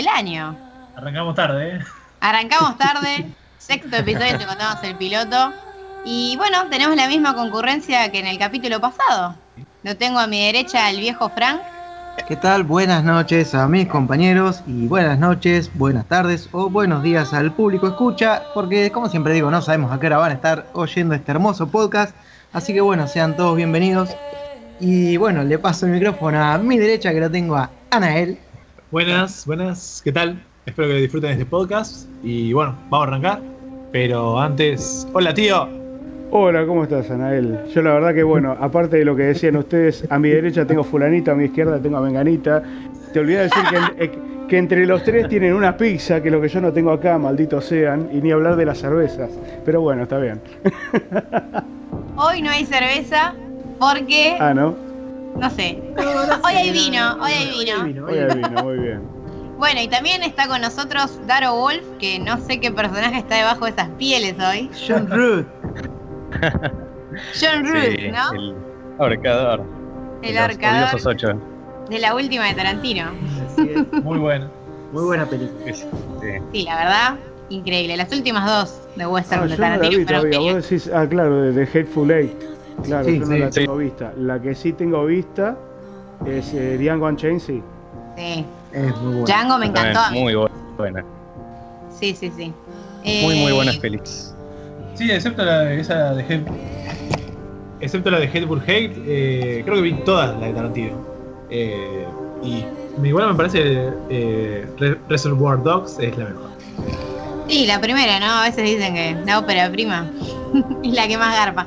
del año. Arrancamos tarde, ¿eh? Arrancamos tarde, sexto episodio, te contamos el piloto. Y bueno, tenemos la misma concurrencia que en el capítulo pasado. Lo tengo a mi derecha el viejo Frank. ¿Qué tal? Buenas noches a mis compañeros y buenas noches, buenas tardes o buenos días al público escucha, porque como siempre digo, no sabemos a qué hora van a estar oyendo este hermoso podcast. Así que bueno, sean todos bienvenidos. Y bueno, le paso el micrófono a mi derecha que lo tengo a Anael. Buenas, buenas, ¿qué tal? Espero que disfruten de este podcast. Y bueno, vamos a arrancar. Pero antes, hola tío. Hola, ¿cómo estás, Anael? Yo la verdad que bueno, aparte de lo que decían ustedes, a mi derecha tengo fulanito, a mi izquierda tengo a Menganita. Te olvidé decir que, eh, que entre los tres tienen una pizza, que es lo que yo no tengo acá, malditos sean, y ni hablar de las cervezas. Pero bueno, está bien. Hoy no hay cerveza porque... Ah, ¿no? No sé. Hoy hay vino, hoy hay vino. Hoy hay vino, muy bien. Bueno, y también está con nosotros Daro Wolf, que no sé qué personaje está debajo de esas pieles hoy. John Root. John Sí, ¿no? El ahorcador. El ocho. de la última de Tarantino. Así es. Muy bueno. Muy buena película. Sí. Sí, la verdad, increíble. Las últimas dos de Western Ah, de yo no la Tarantino vi fueron todavía. geniales. Vos decís, ah, claro, de, de Hateful Eight. Claro, Sí, yo no sí, la sí. tengo vista. La que sí tengo vista es eh, Django Unchained, sí. Sí. Es muy buena. Django me encantó. mí. Muy bu- buena. Sí, sí, sí. Muy, muy Eh, buenas pelis. Sí, excepto la, esa de Head. Excepto la de Hateful Hate, eh, creo que vi todas las de Tarantino. Eh, y igual me parece eh, Re- Reservoir Dogs es la mejor. Sí, la primera, ¿no? A veces dicen que la ópera prima es la que más garpa.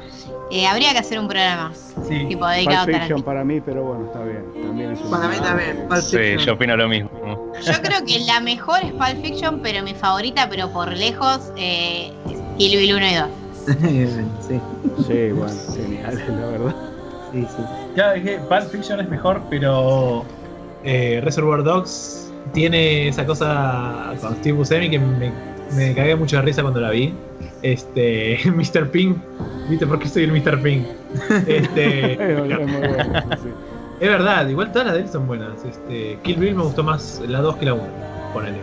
Eh, habría que hacer un programa Sí. tipo Pulp dedicado Fiction Tarantino. para mí, pero bueno, está bien. También es un- Para mí también. Pulp Sí, Fiction. yo opino lo mismo. Yo creo que la mejor es Pulp Fiction, pero mi favorita, pero por lejos, eh, es Kill Bill 1 y 2. sí, Sí, bueno, genial, la verdad. sí, sí. Ya dije, Pulp Fiction es mejor, pero eh, Reservoir Dogs tiene esa cosa con Steve Buscemi que me, me cagué mucho de risa cuando la vi. Este, Mr. Pink, ¿viste por qué soy el Mr. Pink? Este, Es verdad, igual todas las de él son buenas. Este, Kill Bill me gustó más la 2 que la 1, ponele.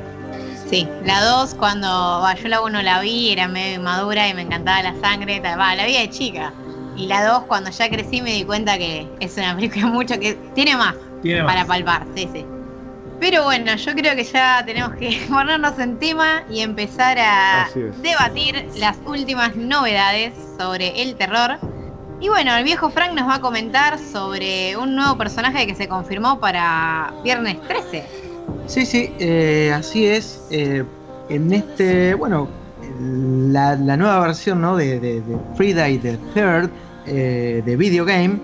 Sí, la 2 cuando va, yo la 1 la vi, era medio inmadura y me encantaba la sangre, tal, va, la vi de chica. Y la 2 cuando ya crecí me di cuenta que es una película mucho que tiene más Tiene más. para palpar, sí, sí. Pero bueno, yo creo que ya tenemos que ponernos en tema y empezar a debatir las últimas novedades sobre el terror. Y bueno, el viejo Frank nos va a comentar sobre un nuevo personaje que se confirmó para viernes 13. Sí, sí, eh, así es. Eh, en este, bueno, la, la nueva versión ¿no? de, de- de Friday the Third eh, de Video Game,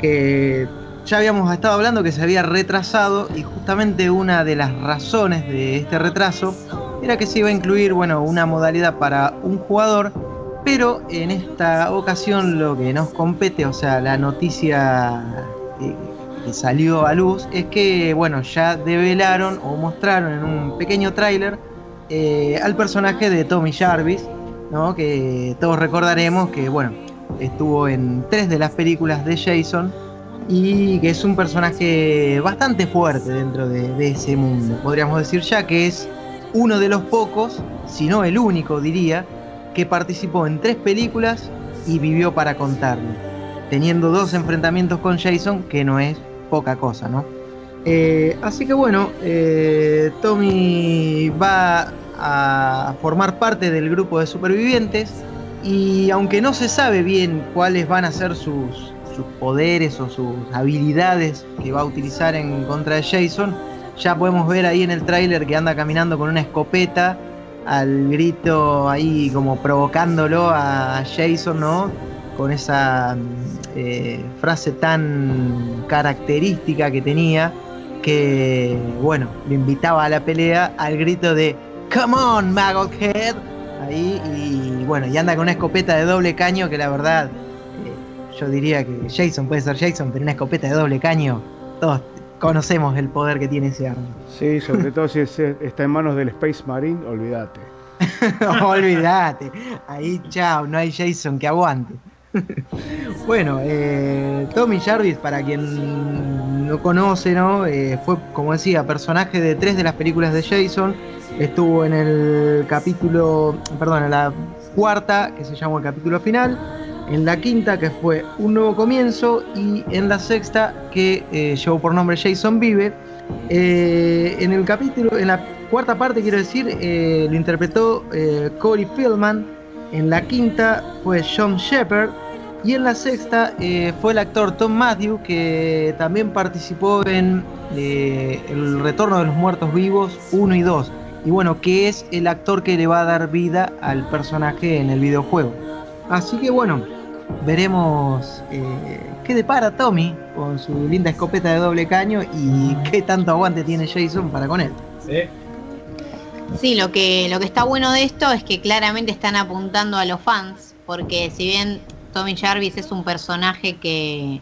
que ya habíamos estado hablando que se había retrasado y justamente una de las razones de este retraso era que se iba a incluir, bueno, una modalidad para un jugador, pero en esta ocasión lo que nos compete, o sea, la noticia que, salió a luz es que, bueno, ya develaron o mostraron en un pequeño tráiler eh, al personaje de Tommy Jarvis, ¿no? Que todos recordaremos que, bueno, estuvo en tres de las películas de Jason y que es un personaje bastante fuerte dentro de, ese mundo, podríamos decir ya que es uno de los pocos, si no el único diría, que participó en tres películas y vivió para contarlo, teniendo dos enfrentamientos con Jason, que no es poca cosa, ¿no? Eh, así que bueno, eh, Tommy va a formar parte del grupo de supervivientes y aunque no se sabe bien cuáles van a ser sus, sus poderes o sus habilidades que va a utilizar en contra de Jason, ya podemos ver ahí en el tráiler que anda caminando con una escopeta al grito ahí como provocándolo a Jason, ¿no? Con esa eh, frase tan característica que tenía que, bueno, le invitaba a la pelea al grito de Come on, Maggothead. Ahí, y bueno, y anda con una escopeta de doble caño que la verdad, yo diría que Jason puede ser Jason, pero una escopeta de doble caño, todos conocemos el poder que tiene ese arma. Sí, sobre todo si es- está en manos del Space Marine, olvídate. Olvídate, ahí chao, no hay Jason que aguante. bueno, eh, Tommy Jarvis, para quien lo conoce, ¿no? Eh, fue, como decía, personaje de tres de las películas de Jason. Estuvo en el capítulo, perdón, en la cuarta, que se llamó el capítulo final. En la quinta, que fue Un Nuevo Comienzo. Y en la sexta, que eh, llevó por nombre Jason Vive. Eh, en el capítulo, en la cuarta parte, quiero decir, eh, lo interpretó Corey Feldman. En la quinta fue John Shepard. Y en la sexta fue el actor Tom Matthew, que también participó en El Retorno de los Muertos Vivos 1 y 2. Y bueno, que es el actor que le va a dar vida al personaje en el videojuego. Así que bueno, veremos eh, qué depara Tommy con su linda escopeta de doble caño y qué tanto aguante tiene Jason para con él. Sí. Sí, lo que, lo que está bueno de esto es que claramente están apuntando a los fans, porque si bien Tommy Jarvis es un personaje que,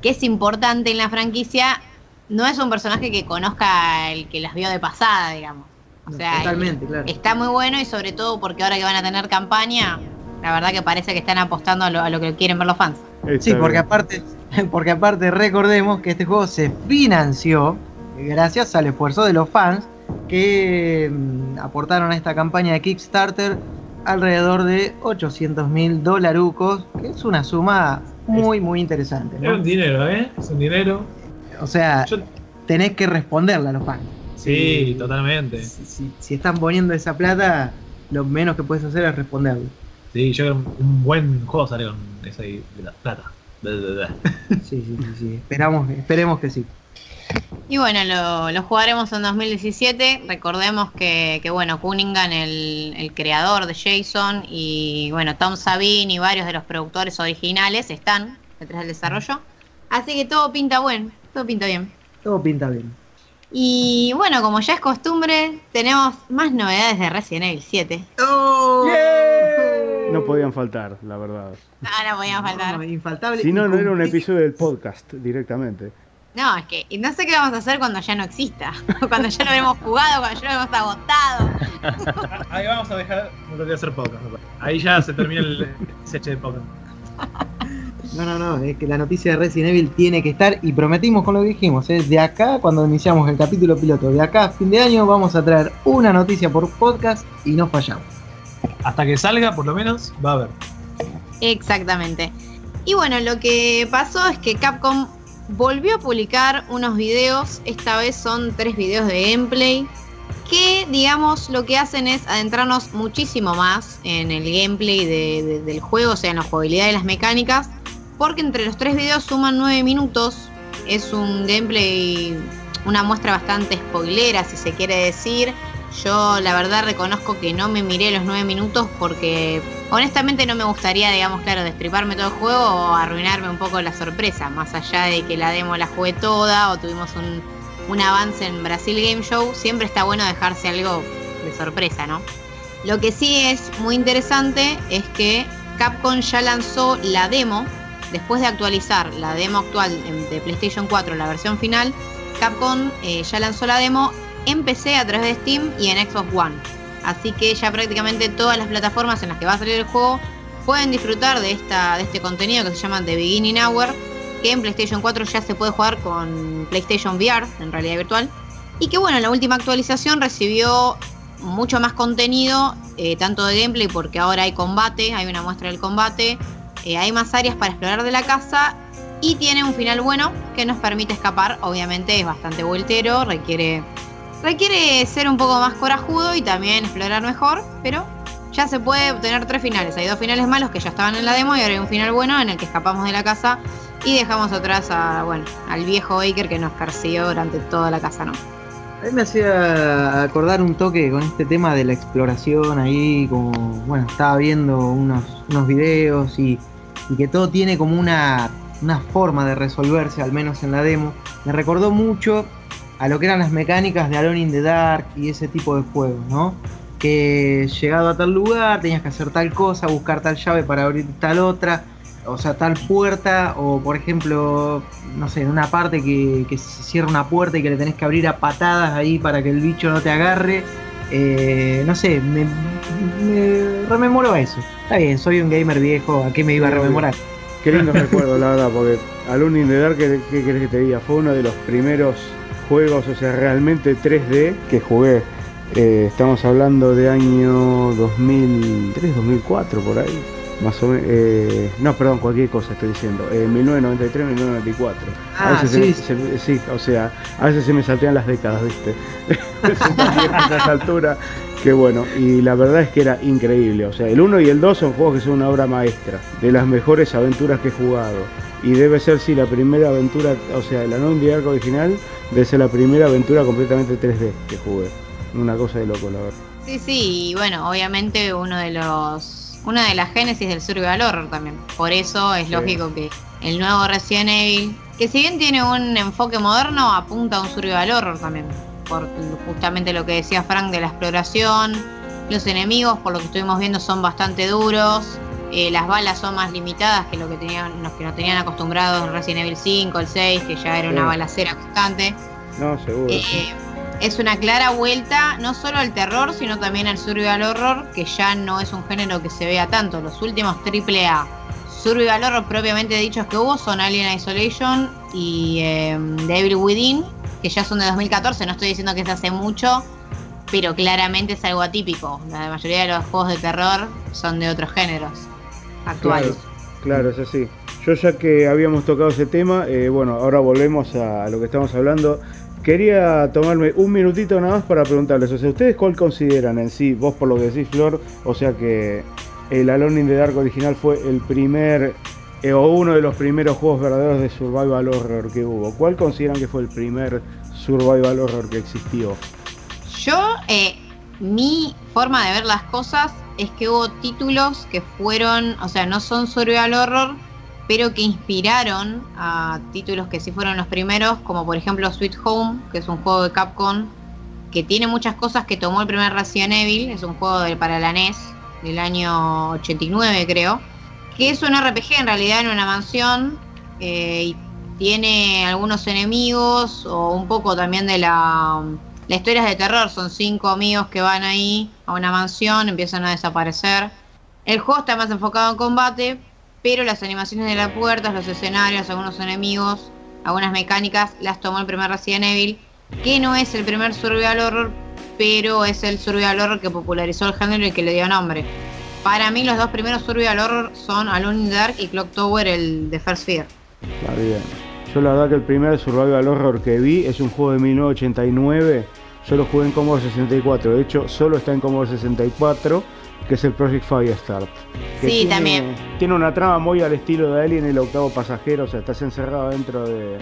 que es importante en la franquicia, no es un personaje que conozca el que las vio de pasada, digamos. O sea, Totalmente, claro. está muy bueno y sobre todo porque ahora que van a tener campaña, la verdad que parece que están apostando a lo, a lo que quieren ver los fans. Está Sí, porque bien. aparte, porque aparte recordemos que este juego se financió gracias al esfuerzo de los fans que mm, aportaron a esta campaña de Kickstarter alrededor de 800 mil dolarucos, que es una suma muy, muy interesante. Es un dinero, ¿eh? Es un dinero. O sea, Yo- tenés que responderle a los fans. sí, totalmente. Si, si- si están poniendo esa plata, lo menos que puedes hacer es responderle. Sí, yo creo que un buen juego sale con esa de la plata. Sí, sí, sí, sí. Esperamos, esperemos que sí. Y bueno, lo, lo jugaremos en 2017. Recordemos que, que, bueno, Cunningham, el, el creador de Jason, y bueno, Tom Sabine y varios de los productores originales están detrás del desarrollo. Así que todo pinta bueno, todo pinta bien. Todo pinta bien. Y bueno, como ya es costumbre, tenemos más novedades de Resident Evil 7. No podían faltar, la verdad. No, no podíamos faltar. No, infaltable. Si no, no era un episodio del podcast directamente. No, es que y no sé qué vamos a hacer cuando ya no exista. Cuando ya lo hemos jugado, cuando ya lo hemos agotado. Ahí vamos a dejar. No te voy a hacer podcast. Ahí ya se termina el seche de podcast. No, no, no, es que la noticia de Resident Evil tiene que estar y prometimos con lo que dijimos, ¿eh? de acá, cuando iniciamos el capítulo piloto, de acá a fin de año vamos a traer una noticia por podcast y no fallamos. Hasta que salga, por lo menos, va a haber. Exactamente. Y bueno, lo que pasó es que Capcom volvió a publicar unos videos, esta vez son tres videos de gameplay, que digamos lo que hacen es adentrarnos muchísimo más en el gameplay de- de- del juego, o sea, en la jugabilidad y las mecánicas, porque entre los tres videos suman nueve minutos, es un gameplay, una muestra bastante spoilera, si se quiere decir. Yo la verdad reconozco que no me miré los nueve minutos porque honestamente no me gustaría, digamos, claro, destriparme todo el juego o arruinarme un poco la sorpresa, más allá de que la demo la jugué toda o tuvimos un, avance en Brasil Game Show, siempre está bueno dejarse algo de sorpresa, ¿no? Lo que sí es muy interesante es que Capcom ya lanzó la demo, después de actualizar la demo actual de PlayStation 4, la versión final, Capcom eh, ya lanzó la demo en PC a través de Steam y en Xbox One. Así que ya prácticamente todas las plataformas en las que va a salir el juego pueden disfrutar de, esta, de este contenido que se llama The Beginning Hour, que en PlayStation 4 ya se puede jugar con PlayStation VR, en realidad virtual. Y que bueno, la última actualización recibió mucho más contenido, eh, tanto de gameplay, porque ahora hay combate, hay una muestra del combate, eh, hay más áreas para explorar de la casa y tiene un final bueno que nos permite escapar. Obviamente es bastante voltero, requiere, requiere ser un poco más corajudo y también explorar mejor, pero ya se puede obtener tres finales. Hay dos finales malos que ya estaban en la demo y ahora hay un final bueno en el que escapamos de la casa y dejamos atrás a, bueno, al viejo Baker que nos persiguió durante toda la casa, ¿no? A mí me hacía acordar un toque con este tema de la exploración ahí, como, bueno, estaba viendo unos, unos videos y, y que todo tiene como una, una forma de resolverse, al menos en la demo. Me recordó mucho a lo que eran las mecánicas de Alone in the Dark y ese tipo de juegos, ¿no? Que llegado a tal lugar tenías que hacer tal cosa, buscar tal llave para abrir tal otra, o sea, tal puerta, o por ejemplo, no sé, en una parte que, que se cierra una puerta y que le tenés que abrir a patadas ahí para que el bicho no te agarre. Eh, no sé, me, me rememoró eso. Está bien, soy un gamer viejo, ¿a qué me iba a rememorar? Qué Qué lindo recuerdo, la verdad, porque Alone in the Dark, ¿qué, qué querés que te diga? Fue uno de los primeros juegos, o sea, realmente 3D que jugué. Eh, estamos hablando de año 2003, 2004, por ahí. Más o menos. eh, no, perdón, cualquier cosa estoy diciendo. Eh, 1993, 1994. Ah, a veces sí. se me- se- sí, o sea, a veces se me saltean las décadas, ¿viste? a esa altura. Que bueno, y la verdad es que era increíble. O sea, el 1 y el 2 son juegos que son una obra maestra, de las mejores aventuras que he jugado. Y debe ser, sí, la primera aventura, o sea, la No original, debe ser la primera aventura completamente 3D que jugué. Una cosa de loco, la verdad. Sí, sí, y bueno, obviamente uno de los. Una de las génesis del survival horror también. Por eso es Sí. lógico que el nuevo Resident Evil, que si bien tiene un enfoque moderno, apunta a un survival horror también. Por justamente lo que decía Frank de la exploración. Los enemigos, por lo que estuvimos viendo, son bastante duros. Eh, las balas son más limitadas que lo que tenían, los que nos tenían acostumbrados en Resident Evil 5, el 6, que ya era una balacera constante. No, seguro. Eh, es una clara vuelta no solo al terror, sino también al survival horror, que ya no es un género que se vea tanto. Los últimos triple A survival horror propiamente dichos que hubo son Alien Isolation y eh, The Evil Within, que ya son de 2014. No estoy diciendo que se hace mucho, pero claramente es algo atípico. La mayoría de los juegos de terror son de otros géneros actuales. Claro, es así. Yo ya que habíamos tocado ese tema, eh, bueno, ahora volvemos a, a lo que estamos hablando. Quería tomarme un minutito nada más para preguntarles, o sea, ¿ustedes cuál consideran en sí, vos por lo que decís, Flor, o sea que el Alone in the Dark original fue el primer, eh, o uno de los primeros juegos verdaderos de survival horror que hubo? ¿Cuál consideran que fue el primer survival horror que existió? Yo, eh, mi forma de ver las cosas es que hubo títulos que fueron, o sea, no son survival horror, pero que inspiraron a títulos que sí fueron los primeros, como por ejemplo Sweet Home, que es un juego de Capcom, que tiene muchas cosas que tomó el primer Resident Evil, es un juego de- para la NES del año 89 creo, que es un RPG en realidad en una mansión eh, y tiene algunos enemigos o un poco también de la... La historia es de terror, son cinco amigos que van ahí a una mansión, empiezan a desaparecer. El juego está más enfocado en combate, pero las animaciones de las puertas, los escenarios, algunos enemigos, algunas mecánicas las tomó el primer Resident Evil, que no es el primer survival horror, pero es el survival horror que popularizó el género y que le dio nombre. Para mí los dos primeros survival horror son Alone in Dark y Clock Tower, el de First Fear. Está bien. Yo la verdad que el primer survival horror que vi es un juego de 1989. Yo lo jugué en Commodore 64. De hecho, solo está en Commodore 64, que es el Project Firestart. que Sí, tiene- también. Tiene una trama muy al estilo de Alien, el octavo pasajero. O sea, estás encerrado dentro de,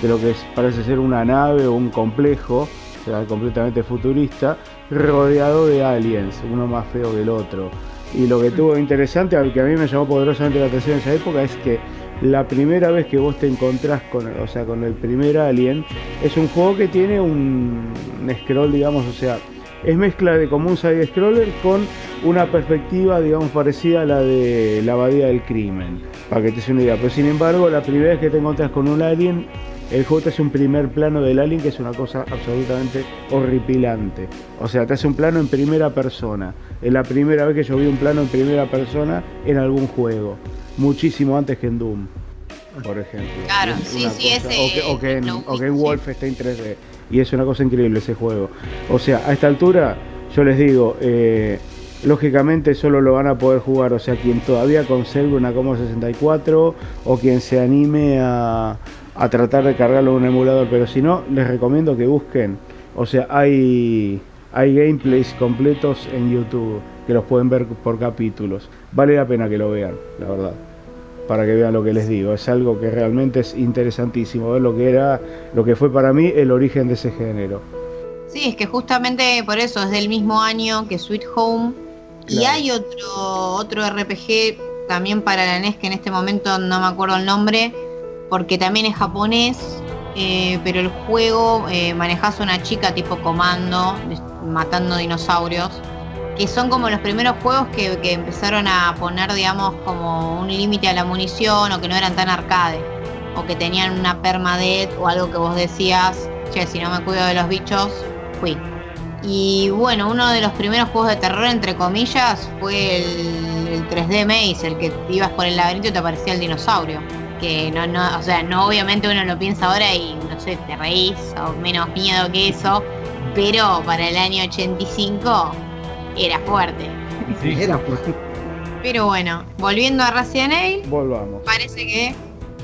de lo que es- parece ser una nave o un complejo, o sea, completamente futurista, rodeado de aliens, uno más feo que el otro. Y lo que tuvo interesante, al que a mí me llamó poderosamente la atención en esa época, es que la primera vez que vos te encontrás con, o sea, con el primer alien, es un juego que tiene un, scroll, digamos, o sea, es mezcla de como un side scroller con una perspectiva, digamos, parecida a la de la abadía del crimen, para que te des una idea. Pero sin embargo, la primera vez que te encontrás con un alien, el juego te hace un primer plano del alien que es una cosa absolutamente horripilante. O sea, te hace un plano en primera persona. Es la primera vez que yo vi un plano en primera persona en algún juego. Muchísimo antes que en Doom, por ejemplo. Claro, sí, sí, cosa- ese o que, o que en, lo o que en ubico, sí. Wolfenstein 3D. Y es una cosa increíble ese juego. O sea, a esta altura, yo les digo, eh, lógicamente solo lo van a poder jugar, o sea, quien todavía conserve una Commodore 64 o quien se anime a, a tratar de cargarlo en un emulador, pero si no, les recomiendo que busquen, o sea, hay, hay gameplays completos en YouTube que los pueden ver por capítulos. Vale la pena que lo vean, la verdad para que vean lo que les digo. Es algo que realmente es interesantísimo, ver lo que era, lo que fue para mí el origen de ese género. Sí, es que justamente por eso es del mismo año que Sweet Home. Y hay otro, otro RPG también para la NES que en este momento no me acuerdo el nombre, porque también es japonés, eh, pero el juego eh, manejas una chica tipo comando, matando dinosaurios, que son como los primeros juegos que, que empezaron a poner, digamos, como un límite a la munición o que no eran tan arcade, o que tenían una permadeath o algo que vos decías, che, si no me cuido de los bichos, fui. Y bueno, uno de los primeros juegos de terror, entre comillas, fue el, el 3D Maze, el que ibas por el laberinto y te aparecía el dinosaurio. Que no, no, o sea, no obviamente uno lo piensa ahora y no sé, te reís o menos miedo que eso, pero para el año 85 era fuerte. Sí. Era pues. Pero bueno, volviendo a Resident Evil, Volvamos. parece que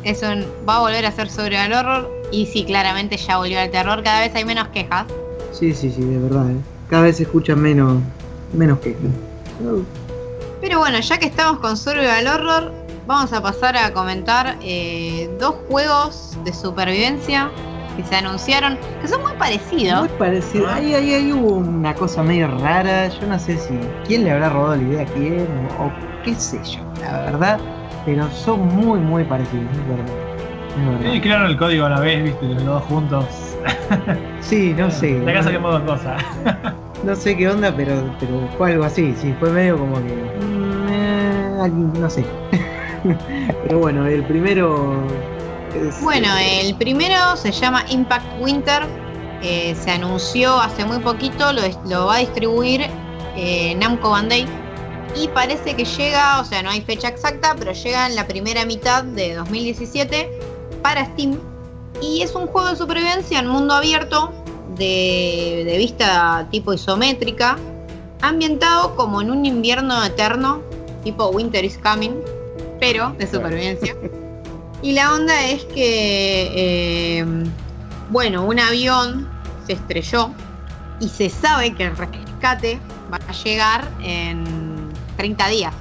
es un, va a volver a ser sobre el horror y sí, claramente ya volvió al terror, cada vez hay menos quejas. Sí, sí, sí, de verdad. ¿eh? Cada vez se escuchan menos, menos quejas. Pero bueno, ya que estamos con Survival Horror, vamos a pasar a comentar eh, dos juegos de supervivencia que se anunciaron, que son muy parecidos. Muy parecido. Ahí, ahí, ahí hubo una cosa medio rara. Yo no sé si quién le habrá robado la idea a quién o, o qué sé yo, la verdad. Pero son muy, muy parecidos, verdad. Sí, crearon el código a la vez, viste, los dos juntos. Sí, no sé. De acá saquemos dos cosas. No sé qué onda, pero, pero fue algo así. Sí, fue medio como que. mm, eh, no sé. pero bueno, el primero. es- Bueno, el primero se llama Impact Winter, eh, se anunció hace muy poquito, lo, lo va a distribuir eh, Namco Bandai y parece que llega, o sea, no hay fecha exacta, pero llega en la primera mitad de 2017 para Steam y es un juego de supervivencia en mundo abierto de, de vista tipo isométrica, ambientado como en un invierno eterno, tipo Winter is Coming, pero de supervivencia. Y la onda es que, eh, bueno, un avión se estrelló y se sabe que el rescate va a llegar en 30 días.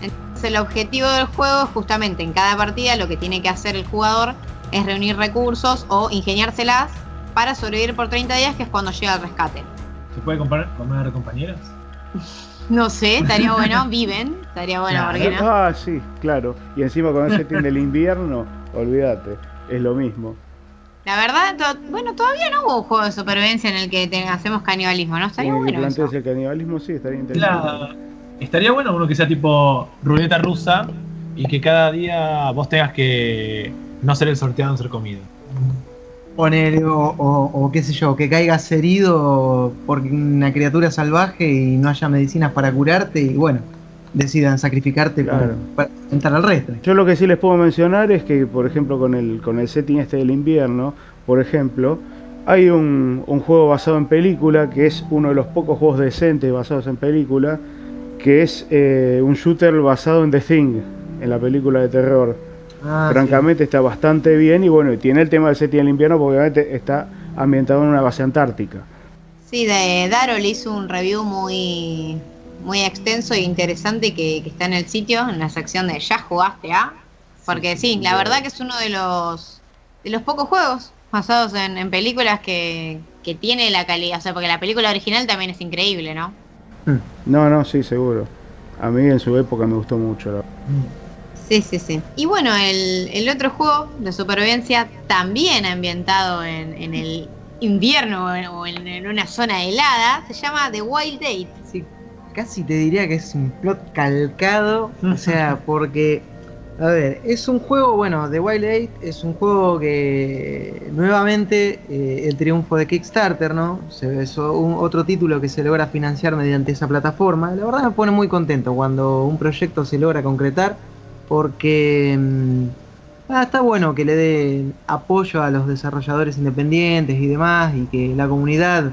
Entonces el objetivo del juego es justamente en cada partida lo que tiene que hacer el jugador es reunir recursos o ingeniárselas para sobrevivir por 30 días, que es cuando llega el rescate. ¿Se puede comprar, comer compañeros? No sé, estaría bueno, viven, estaría bueno, Claro. ¿por qué no? Ah, sí, claro. Y encima con el setting del invierno, olvídate, es lo mismo. La verdad, to- bueno, todavía no hubo un juego de supervivencia en el que hacemos canibalismo, ¿no? Estaría En el que bueno eso. el canibalismo, sí, estaría interesante. La- Estaría bueno uno que sea tipo ruleta rusa y que cada día vos tengas que no ser el sorteado en ser comido. Poner, o, o- o qué sé yo, que caigas herido por una criatura salvaje y no haya medicinas para curarte y bueno, decidan sacrificarte Claro. para enfrentar al resto. Yo lo que sí les puedo mencionar es que, por ejemplo, con el, con el setting este del invierno, por ejemplo, hay un, un juego basado en película, que es uno de los pocos juegos decentes basados en película, que es eh, un shooter basado en The Thing, en la película de terror. Ah, Francamente está bastante bien y bueno, y tiene el tema del setting del invierno porque obviamente está ambientado en una base antártica. Sí, de Darol hizo un review muy, muy extenso e interesante que, que está en el sitio, en la sección de ¿Ya jugaste a? Porque sí, la verdad que es uno de los de los pocos juegos basados en, en películas que, que tiene la calidad, o sea, porque la película original también es increíble, ¿no? No, no, sí, seguro. A mí en su época me gustó mucho. la- Sí, sí, sí. Y bueno, el, el otro juego de supervivencia también ambientado en, en el invierno o en, o en- en una zona helada, se llama The Wild Date. Sí, casi te diría que es un plot calcado, o sea, porque, a ver, es un juego, bueno, The Wild Eight es un juego que nuevamente eh, el triunfo de Kickstarter, ¿no? Se, es un- otro título que se logra financiar mediante esa plataforma. La verdad me pone muy contento cuando un proyecto se logra concretar, porque mm, ah, está bueno que le den apoyo a los desarrolladores independientes y demás, y que la comunidad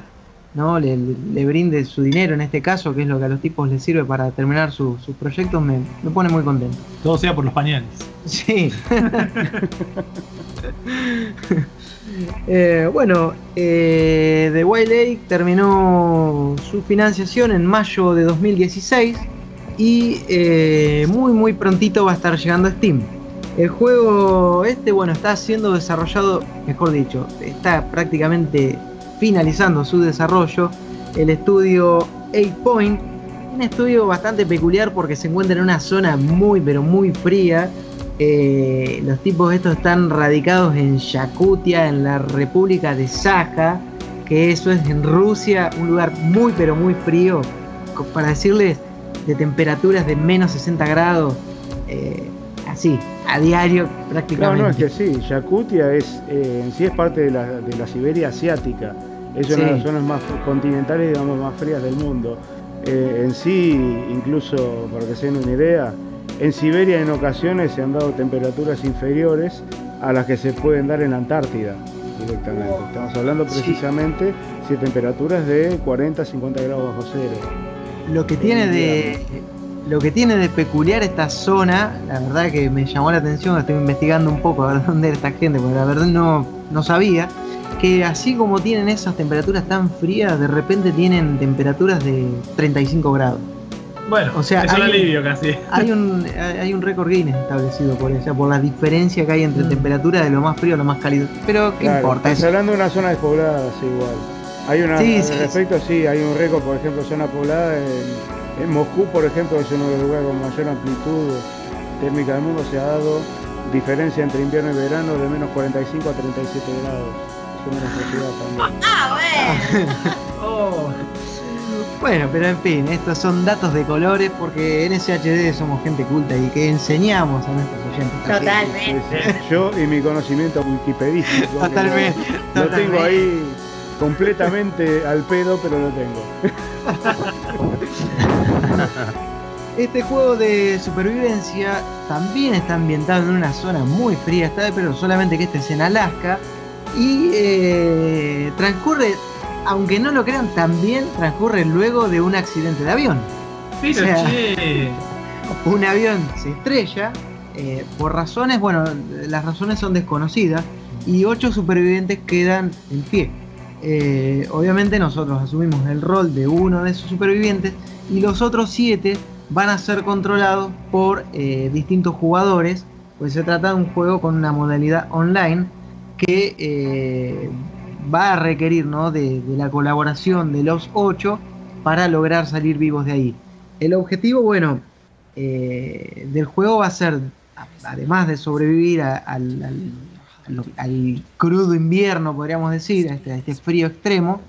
¿no? Le, le brinde su dinero en este caso, que es lo que a los tipos les sirve para terminar su- sus proyectos, me, me pone muy contento. Todo sea por los pañales. Sí. Eh, bueno, eh, The Wild Lake terminó su financiación en mayo de 2016 y eh, muy muy prontito va a estar llegando a Steam. El juego este, bueno, está siendo desarrollado, mejor dicho, está prácticamente finalizando su desarrollo. El estudio 8 Point, un estudio bastante peculiar porque se encuentra en una zona muy pero muy fría. Eh, los tipos estos están radicados en Yakutia, en la República de Saja, que eso es en Rusia, un lugar muy pero muy frío, para decirles de temperaturas de menos 60 grados, eh, así, a diario No, prácticamente. no, es que sí, Yakutia es, eh, en sí es parte de la, de la Siberia asiática. Es una de Sí. las zonas más continentales, digamos, más frías del mundo. Eh, en sí, incluso para que se den una idea, en Siberia en ocasiones se han dado temperaturas inferiores a las que se pueden dar en la Antártida directamente. Estamos hablando Sí. precisamente de temperaturas de 40 50 grados bajo cero. Lo que tiene de lo que tiene de peculiar esta zona, la verdad que me llamó la atención, estoy investigando un poco a ver dónde era esta gente, porque la verdad no, no sabía, que así como tienen esas temperaturas tan frías, de repente tienen temperaturas de 35 grados. Bueno, O sea, es un hay- alivio casi. Hay un, hay un récord Guinness establecido por eso, por la diferencia que hay entre Mm. temperatura de lo más frío a lo más cálido. Pero qué Claro, importa, estás eso hablando de una zona despoblada, sí, igual. Hay una, Sí, al sí, respecto, sí. hay un récord, por ejemplo, zona poblada en, en Moscú, por ejemplo, es uno de los lugares con mayor amplitud térmica del mundo, se ha dado diferencia entre invierno y verano de menos 45 a 37 grados. Es una monstruosidad también. Ah, bueno. Oh, Bueno, pero en fin, estos son datos de colores porque en SHD somos gente culta y que enseñamos a nuestros oyentes. Totalmente. Yo y mi conocimiento wikipedístico. Totalmente. Lo, lo tengo ahí completamente al pedo, pero lo tengo. Este juego de supervivencia también está ambientado en una zona muy fría, está, pero solamente que este es en Alaska. Y eh, transcurre, aunque no lo crean, también transcurre luego de un accidente de avión. pero O sea, che. un avión se estrella eh, por razones, bueno, las razones son desconocidas y ocho supervivientes quedan en pie. Eh, obviamente nosotros asumimos el rol de uno de esos supervivientes y los otros siete van a ser controlados por eh, distintos jugadores, pues se trata de un juego con una modalidad online que eh, va a requerir ¿no? de, la colaboración de los ocho para lograr salir vivos de ahí. El objetivo, bueno, eh, del juego va a ser, además de sobrevivir al, crudo invierno, podríamos decir, a este, este frío extremo,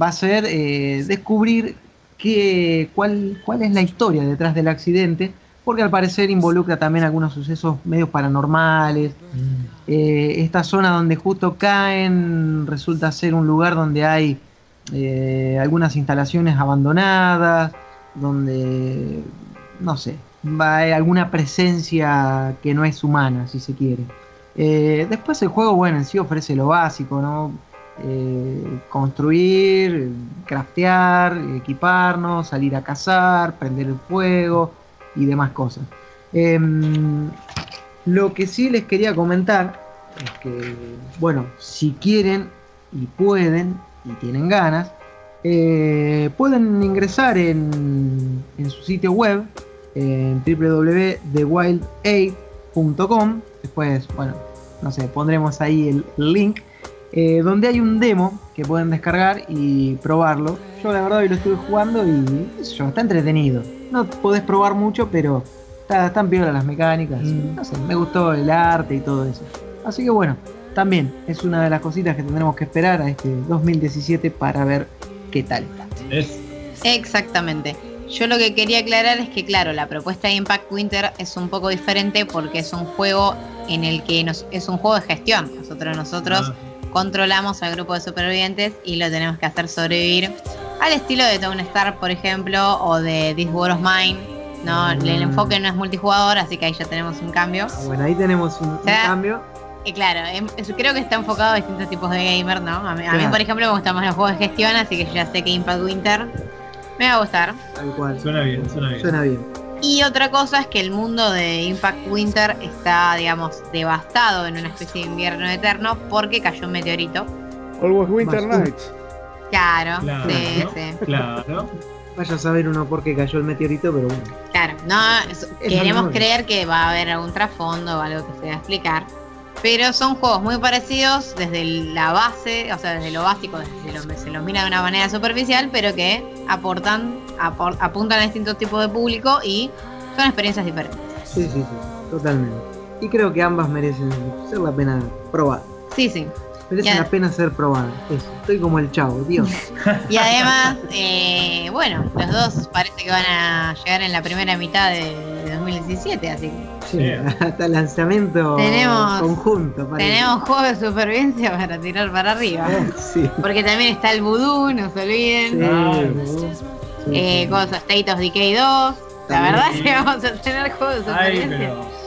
va a ser eh, descubrir qué, cuál, cuál es la historia detrás del accidente, porque al parecer involucra también algunos sucesos medios paranormales. Eh, esta zona donde justo caen resulta ser un lugar donde hay eh, algunas instalaciones abandonadas, donde, no sé, hay alguna presencia que no es humana, si se quiere. Eh, después el juego, bueno, en sí ofrece lo básico, ¿no? Eh, construir, craftear, equiparnos, salir a cazar, prender el fuego y demás cosas. Em, lo que sí les quería comentar es que, bueno, si quieren y pueden y tienen ganas, eh, pueden ingresar en, en su sitio web, en www.thewildaid.com. Después, bueno, no sé, pondremos ahí el link, eh, donde hay un demo que pueden descargar y probarlo. Yo la verdad hoy lo estuve jugando y yo, está entretenido. No podés probar mucho, pero está, están piolas las mecánicas. Mm. No sé, me gustó el arte y todo eso. Así que bueno, también es una de las cositas que tendremos que esperar a este 2017 para ver qué tal está. Es, Exactamente. Yo lo que quería aclarar es que, claro, la propuesta de Impact Winter es un poco diferente porque es un juego en el que nos, es un juego de gestión. Nosotros, nosotros Ah. controlamos al grupo de supervivientes y lo tenemos que hacer sobrevivir al estilo de Town Star, por ejemplo, o de This War of Mine. No, el enfoque no es multijugador, así que ahí ya tenemos un cambio. Ah, bueno, ahí tenemos un, sea, cambio. Y claro, em- es- creo que está enfocado a distintos tipos de gamer, ¿no? A mí, a mí, Claro. por ejemplo, me gustan más los juegos de gestión, así que yo ya sé que Impact Winter me va a gustar. Tal cual. suena bien, suena bien. Suena bien. Y otra cosa es que el mundo de Impact Winter está, digamos, devastado en una especie de invierno eterno porque cayó un meteorito. Always Winter Nights. Claro, Claro. sí, sí. Claro. Vaya a saber uno por qué cayó el meteorito, pero bueno. Claro, no, es- Es queremos creer que va a haber algún trasfondo o algo que se va a explicar. Pero son juegos muy parecidos desde la base, o sea, desde lo básico, desde lo, se los mira de una manera superficial, pero que aportan, apor- apuntan a distintos tipos de público y son experiencias diferentes. Sí, sí, sí, totalmente. Y creo que ambas merecen ser la pena probar. Sí, sí. Merecen la pena ser probadas. Eso. Estoy como el chavo, Dios. Y además, eh, bueno, los dos parece que van a llegar en la primera mitad de 2017, así que Sí, Bien. hasta el lanzamiento Tenemos- conjunto. parece. tenemos juegos de supervivencia para tirar para arriba. Sí. Porque también está el vudú, no se Sí, olviden. Ah, sí, Eh, cosas, State of Decay 2. La verdad es que vamos a tener juegos de Ay, supervivencia. pero.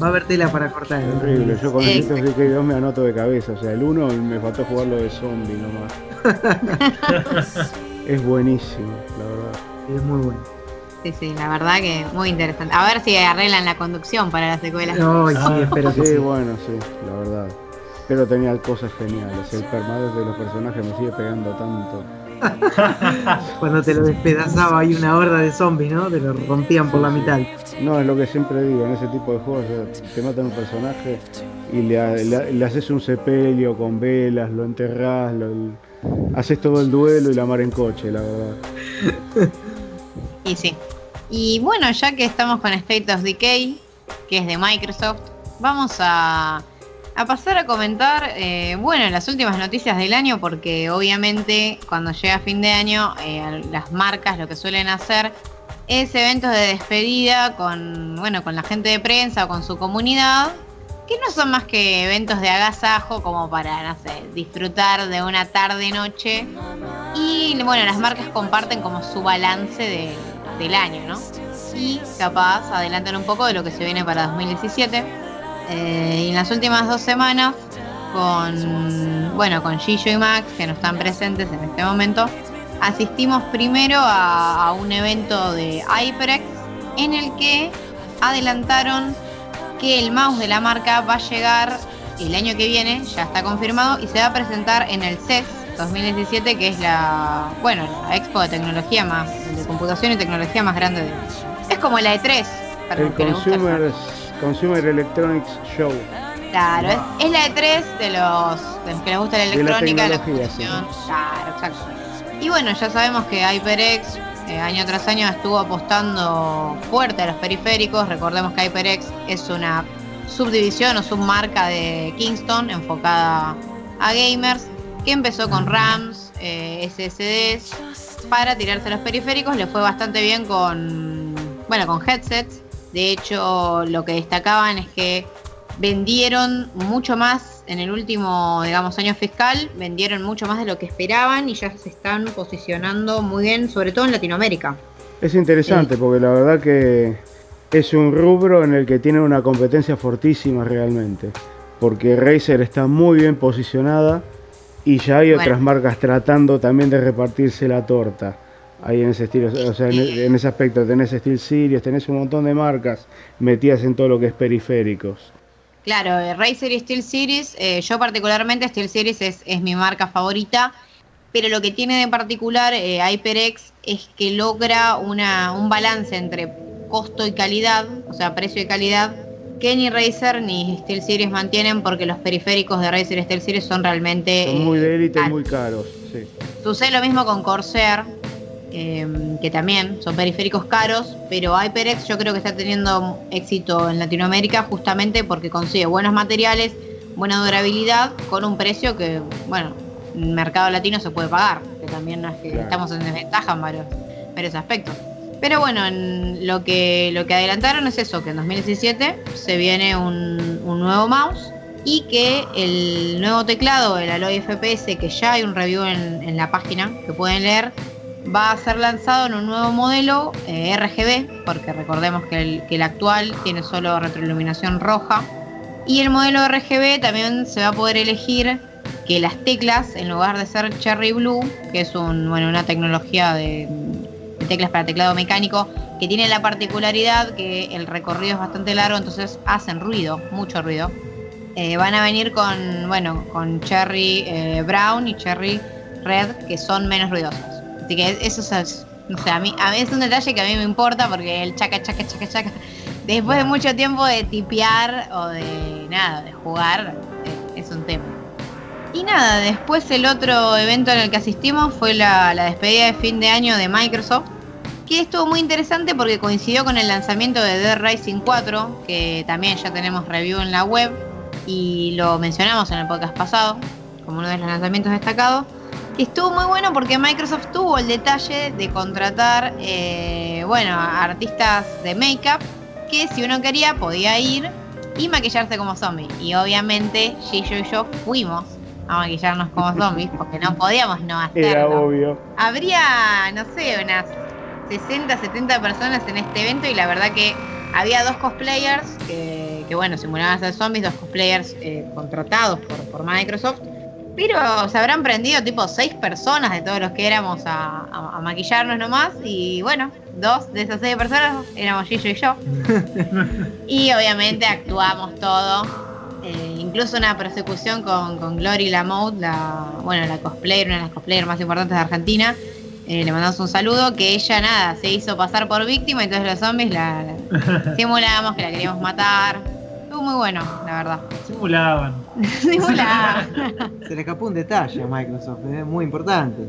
Va a haber tela para cortar. Terrible, yo con Sí. 2 me anoto de cabeza. O sea, el 1 me faltó jugarlo de zombie nomás. es buenísimo, la verdad. Es muy bueno. Sí, sí, la verdad que muy interesante. A ver si arreglan la conducción para la secuela. No, sí, Ah. espero que Sí, sí. bueno, sí, la verdad. Pero tenía cosas geniales. El permadez de los personajes me sigue pegando tanto. Cuando te lo despedazaba hay una horda de zombies, ¿no? Te lo rompían por la mitad. No, es lo que siempre digo, en ese tipo de juegos te matan un personaje y le, le- le haces un sepelio con velas, lo enterrás, lo, haces todo el duelo y la mar en coche, la verdad. Y sí. Y bueno, ya que estamos con State of Decay, que es de Microsoft, vamos a, a pasar a comentar, eh, bueno, las últimas noticias del año, porque obviamente cuando llega fin de año, eh, las marcas lo que suelen hacer es eventos de despedida con, bueno, con la gente de prensa o con su comunidad, que no son más que eventos de agasajo como para, no sé, disfrutar de una tarde-noche y bueno, las marcas comparten como su balance de- del año, ¿no? Y capaz adelantan un poco de lo que se viene para 2017. Eh, y en las últimas dos semanas, con bueno, con Gillo y Max, que no están presentes en este momento, asistimos primero a, a un evento de HyperX en el que adelantaron que el mouse de la marca va a llegar el año que viene, ya está confirmado, y se va a presentar en el CES 2017, que es la, bueno, la expo de tecnología más, de computación y tecnología más grande de... Es como la E3, para El los que les gusta Consumer, Electronics Show. Claro, es, es la E3 de los, de los que les gusta la De la electrónica, la, tecnología. Claro, exacto. Y bueno, ya sabemos que HyperX eh, año tras año estuvo apostando fuerte a los periféricos. Recordemos que HyperX es una subdivisión o submarca de Kingston enfocada a gamers que empezó con RAMs, eh, SSDs para tirarse a los periféricos. Le fue bastante bien con, bueno, con headsets. De hecho, lo que destacaban es que vendieron mucho más en el último, digamos, año fiscal, vendieron mucho más de lo que esperaban y ya se están posicionando muy bien, sobre todo en Latinoamérica. Es interesante porque la verdad que es un rubro en el que tiene una competencia fortísima realmente. Porque Razer está muy bien posicionada y ya hay Bueno. otras marcas tratando también de repartirse la torta. Ahí en ese estilo, o sea, en, en ese aspecto tenés Steel Series, tenés un montón de marcas metidas en todo lo que es periféricos. Claro, eh, Razer y Steel Series, eh, yo particularmente Steel Series es, es mi marca favorita, pero lo que tiene de particular eh, HyperX es que logra una, un balance entre costo y calidad, o sea, precio y calidad, que ni Razer ni Steel Series mantienen porque los periféricos de Razer y Steel Series son realmente... Son muy eh, de élite y muy caros. Sí. Sucede lo mismo con Corsair, eh, que también son periféricos caros, pero HyperX yo creo que está teniendo éxito en Latinoamérica justamente porque consigue buenos materiales, buena durabilidad, con un precio que, bueno, en el mercado latino se puede pagar, que también no es que Claro. estamos en desventaja en varios, varios aspectos. Pero bueno, en lo que lo que adelantaron es eso, que en 2017 se viene un, un nuevo mouse y que el nuevo teclado, el Alloy FPS, que ya hay un review en, en la página que pueden leer, va a ser lanzado en un nuevo modelo eh, RGB, porque recordemos que el, actual tiene solo retroiluminación roja. Y el modelo RGB también se va a poder elegir que las teclas, en lugar de ser Cherry Blue, que es una tecnología de, teclas para teclado mecánico, que tiene la particularidad que el recorrido es bastante largo, entonces hacen ruido, mucho ruido. Eh, van a venir con, bueno, con Cherry eh, Brown y Cherry Red, que son menos ruidosos. Así que eso es, no sé, a mí, a mí es un detalle que a mí me importa porque el chaca, chaca, chaca, chaca, después de mucho tiempo de tipear o de nada, de jugar, eh, es un tema. Y nada, después el otro evento en el que asistimos fue la, la despedida de fin de año de Microsoft, que estuvo muy interesante porque coincidió con el lanzamiento de Dead Rising 4, que también ya tenemos review en la web y lo mencionamos en el podcast pasado como uno de los lanzamientos destacados. Estuvo muy bueno porque Microsoft tuvo el detalle de contratar, eh, bueno, artistas de make-up que si uno quería podía ir y maquillarse como zombie. Y obviamente Gillo y yo fuimos a maquillarnos como zombies porque no podíamos no Era hacerlo. obvio. Habría, no sé, unas 60, 70 personas en este evento y la verdad que había dos cosplayers que, que, bueno, simulaban ser zombies, dos cosplayers eh, contratados por, por Microsoft. Pero se habrán prendido tipo seis personas de todos los que éramos a, a- a maquillarnos nomás. Y bueno, dos de esas seis personas éramos Gillo y yo. y obviamente actuamos todo. Eh, incluso una persecución con, con Glory Lamotte, la, bueno, la cosplayer, una de las cosplayers más importantes de Argentina. Eh, le mandamos un saludo, que ella nada, se hizo pasar por víctima, entonces los zombies la, la- simulábamos que la queríamos matar. Estuvo muy bueno, la verdad. Simulaban. Simulaba. Se le escapó un detalle a Microsoft, es muy importante.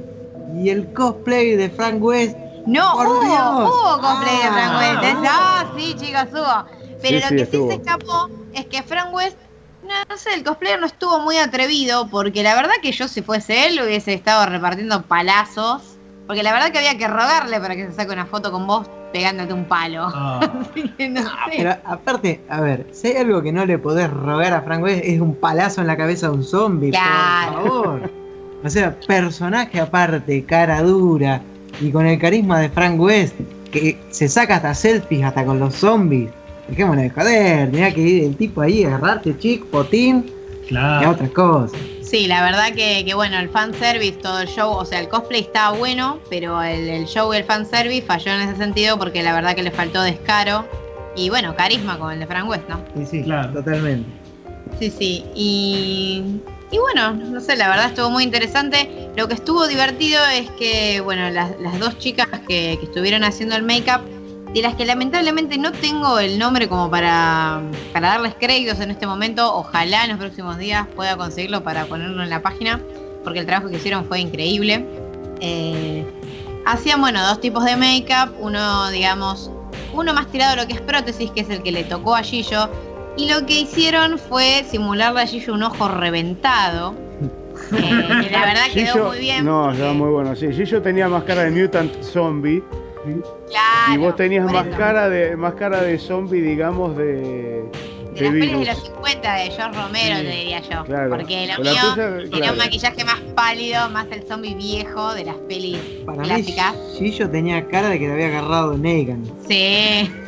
Y el cosplay de Frank West. No, Por hubo, Dios. hubo cosplay de Frank Ah. West. Es- Ah, sí, chicos, hubo. Pero Sí, lo sí, que estuvo. sí se escapó es que Frank West, no, no sé, el cosplayer no estuvo muy atrevido, porque la verdad que yo si fuese él hubiese estado repartiendo palazos, porque la verdad que había que rogarle para que se saque una foto con vos pegándote un palo. Ah, Así que no sé. Pero aparte, a ver, si hay algo que no le podés rogar a Frank West es un palazo en la cabeza de un zombie, Claro. por favor. O sea, personaje aparte, cara dura y con el carisma de Frank West, que se saca hasta selfies hasta con los zombies. Dejémonos de joder, tenía que ir el tipo ahí, agarrarte chic, potín y a claro. otras cosas. Sí, la verdad que, que bueno, el fanservice, todo el show, o sea, el cosplay estaba bueno, pero el, el show y el fanservice falló en ese sentido porque la verdad que le faltó descaro y bueno, carisma con el de Frank West, ¿no? Sí, sí, Claro. totalmente. Sí, sí, y, y bueno, no sé, la verdad estuvo muy interesante. Lo que estuvo divertido es que, bueno, las, las dos chicas que, que estuvieron haciendo el make-up, de las que lamentablemente no tengo el nombre como para, para darles créditos en este momento, ojalá en los próximos días pueda conseguirlo para ponerlo en la página, porque el trabajo que hicieron fue increíble. Eh, hacían, bueno, dos tipos de make-up, uno, digamos, uno más tirado a lo que es prótesis, que es el que le tocó a Gillo, y lo que hicieron fue simularle a Gillo un ojo reventado. Eh, la verdad quedó muy bien. No, porque- estaba muy bueno. Sí, Gillo tenía más cara de mutant zombie Claro, y vos tenías más eso. cara de más cara de zombie, digamos, de, De las pelis de los 50 de George Romero, Sí, te diría yo. claro. Porque lo la mío tuya, tenía claro. un maquillaje más pálido, más el zombie viejo de las pelis Para clásicas. mí, Gillo tenía cara de que le había agarrado Negan. Sí.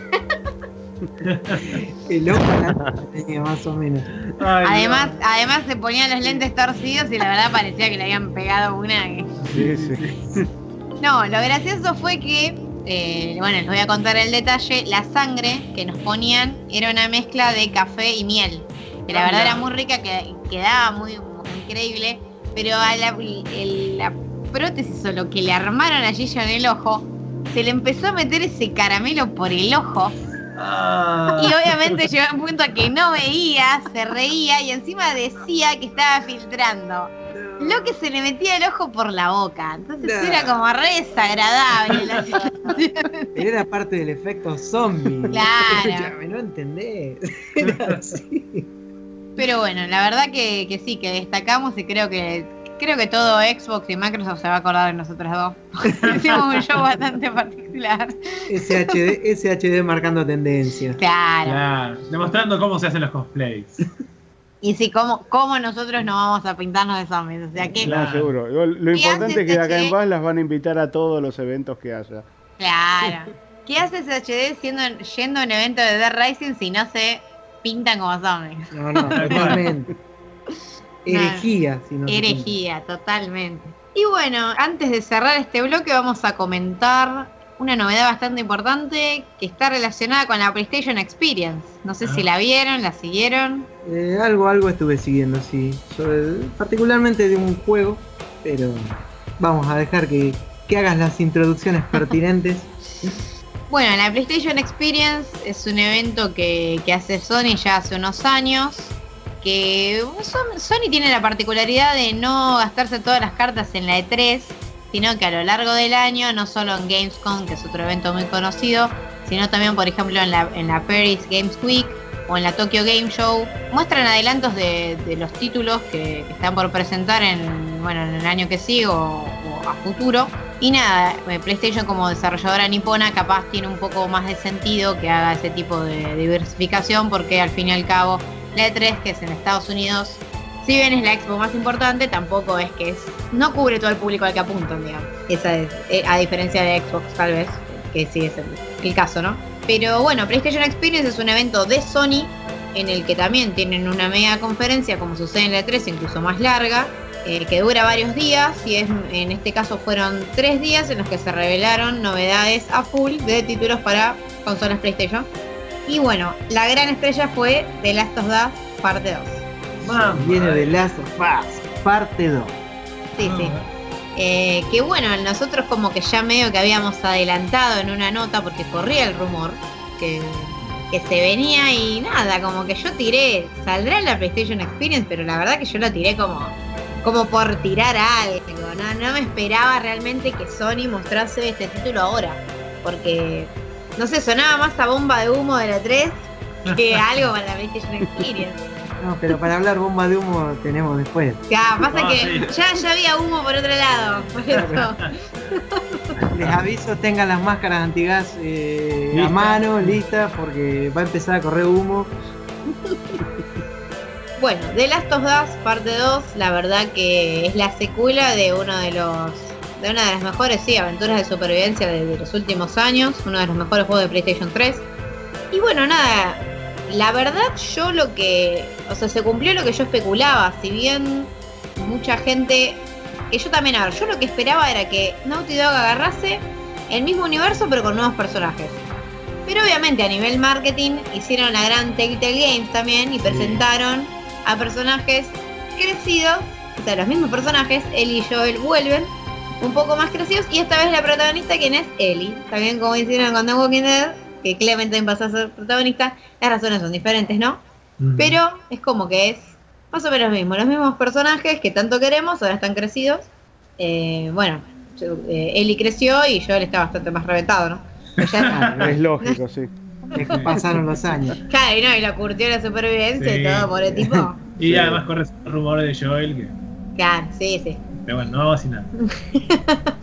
El ojo la tenía más o menos. Ay, Además, además se ponían los lentes torcidos y la verdad parecía que le habían pegado una. Sí, sí. No, lo gracioso fue que, eh, bueno, les voy a contar el detalle, la sangre que nos ponían era una mezcla de café y miel, que la Ah, verdad era muy rica, que quedaba muy, muy increíble, pero a la, el- la prótesis o lo que le armaron a Gillo en el ojo, se le empezó a meter ese caramelo por el ojo. Ah. y obviamente llegó a un punto que no veía, se reía y encima decía que estaba filtrando lo que se le metía el ojo por la boca. Entonces era como re desagradable la situación. Era parte del efecto zombie. Claro. Escúchame, no entendés. Era así. Pero bueno, la verdad que, que sí, que destacamos y creo que creo que todo Xbox y Microsoft se va a acordar de nosotros dos. Hicimos un show bastante particular. SHD, SHD marcando tendencia. Claro. Claro, demostrando cómo se hacen los cosplays. Y sí, ¿cómo, cómo nosotros no vamos a pintarnos de zombies? O sea que, Claro. No, seguro. Lo, lo ¿Qué importante es que de acá en? Vaz las van a invitar a todos los eventos que haya. claro. ¿Qué hace SHD siendo, yendo a un evento de Dead Rising si no se pintan como zombies? No, no, totalmente. Herejía, si no se Herejía, totalmente. Y bueno, antes de cerrar este bloque vamos a comentar una novedad bastante importante que está relacionada con la PlayStation Experience. No sé si Ah. la vieron, la siguieron. Eh, algo, algo estuve siguiendo, sí. Sobre- particularmente de un juego, pero vamos a dejar que, que hagas las introducciones pertinentes. Bueno, la PlayStation Experience es un evento que, que hace Sony ya hace unos años. Que Son- Sony tiene la particularidad de no gastarse todas las cartas en la E3, sino que a lo largo del año, no solo en Gamescom, que es otro evento muy conocido, sino también, por ejemplo, en la, en la Paris Games Week o en la Tokyo Game Show, muestran adelantos de, de los títulos que, están por presentar en, bueno, en el año que sigue o, o a futuro. Y nada, eh, PlayStation como desarrolladora nipona capaz tiene un poco más de sentido que haga ese tipo de diversificación porque al fin y al cabo la E3 que es en Estados Unidos, si bien es la expo más importante, tampoco es que no cubre todo el público al que apuntan, digamos. Esa es, eh, a diferencia de Xbox tal vez, que sí es el, caso, ¿no? Pero bueno, PlayStation Experience es un evento de Sony en el que también tienen una mega conferencia, como sucede en la 3, incluso más larga, eh, que dura varios días, y es, en este caso fueron tres días en los que se revelaron novedades a full de títulos para consolas PlayStation. Y bueno, la gran estrella fue The Last of Us parte 2. Viene de Last of Us, parte 2. Sí, sí. Eh, que bueno, nosotros como que ya medio que habíamos adelantado en una nota porque corría el rumor que, que se venía y nada, como que yo tiré, saldrá en la PlayStation Experience, pero la verdad que yo la tiré como, como por tirar algo, no, no me esperaba realmente que Sony mostrase este título ahora, porque no sé, sonaba más a bomba de humo de la 3 que algo para la PlayStation Experience. No, pero para hablar bomba de humo tenemos después. Ya, pasa Ah, que sí. ya, ya había humo por otro lado, por eso. Les aviso, tengan las máscaras antigas eh, a mano, listas, porque va a empezar a correr humo. Bueno, The Last of Us parte 2, la verdad que es la secuela de uno de los de una de las mejores, sí, aventuras de supervivencia de, de los últimos años, uno de los mejores juegos de PlayStation 3. Y bueno, nada, la verdad yo lo que, o sea, se cumplió lo que yo especulaba, si bien mucha gente, que yo también, a ver, yo lo que esperaba era que Naughty Dog agarrase el mismo universo pero con nuevos personajes. Pero obviamente a nivel marketing hicieron la gran Telltale Games también y presentaron a personajes crecidos, o sea, los mismos personajes, Ellie y Joel vuelven un poco más crecidos y esta vez la protagonista quien es Ellie, también como hicieron con The Walking Dead, que Clement también pasó a ser protagonista, las razones son diferentes, ¿no? Pero es como que es más o menos lo mismo, los mismos personajes que tanto queremos, ahora están crecidos. Eh, bueno, yo- eh, Ellie creció y Joel está bastante más reventado, ¿no? Es lógico, sí. Es que pasaron los años. Claro, y no, y la curtió la supervivencia y todo por el tipo. Y Sí. además corre el rumor de Joel que. Claro, sí, sí. Pero bueno, no vamos a decir nada.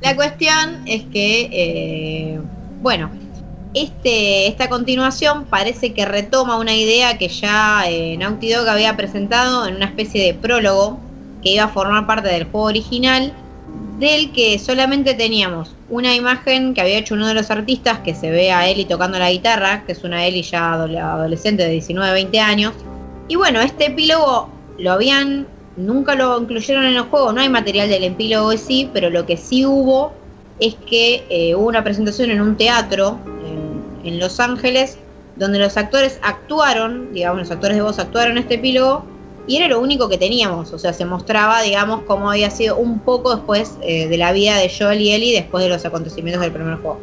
La cuestión es que, eh, bueno, este, esta continuación parece que retoma una idea que ya eh, Naughty Dog había presentado en una especie de prólogo que iba a formar parte del juego original, del que solamente teníamos una imagen que había hecho uno de los artistas que se ve a Ellie tocando la guitarra, que es una Ellie ya adole- adolescente de 19-20 años. Y bueno, este epílogo lo habían nunca lo incluyeron en el juego, no hay material del epílogo sí, pero lo que sí hubo es que eh, hubo una presentación en un teatro en, Los Ángeles donde los actores actuaron, digamos, los actores de voz actuaron este epílogo y era lo único que teníamos, o sea, se mostraba, digamos, cómo había sido un poco después eh, de la vida de Joel y Ellie después de los acontecimientos del primer juego.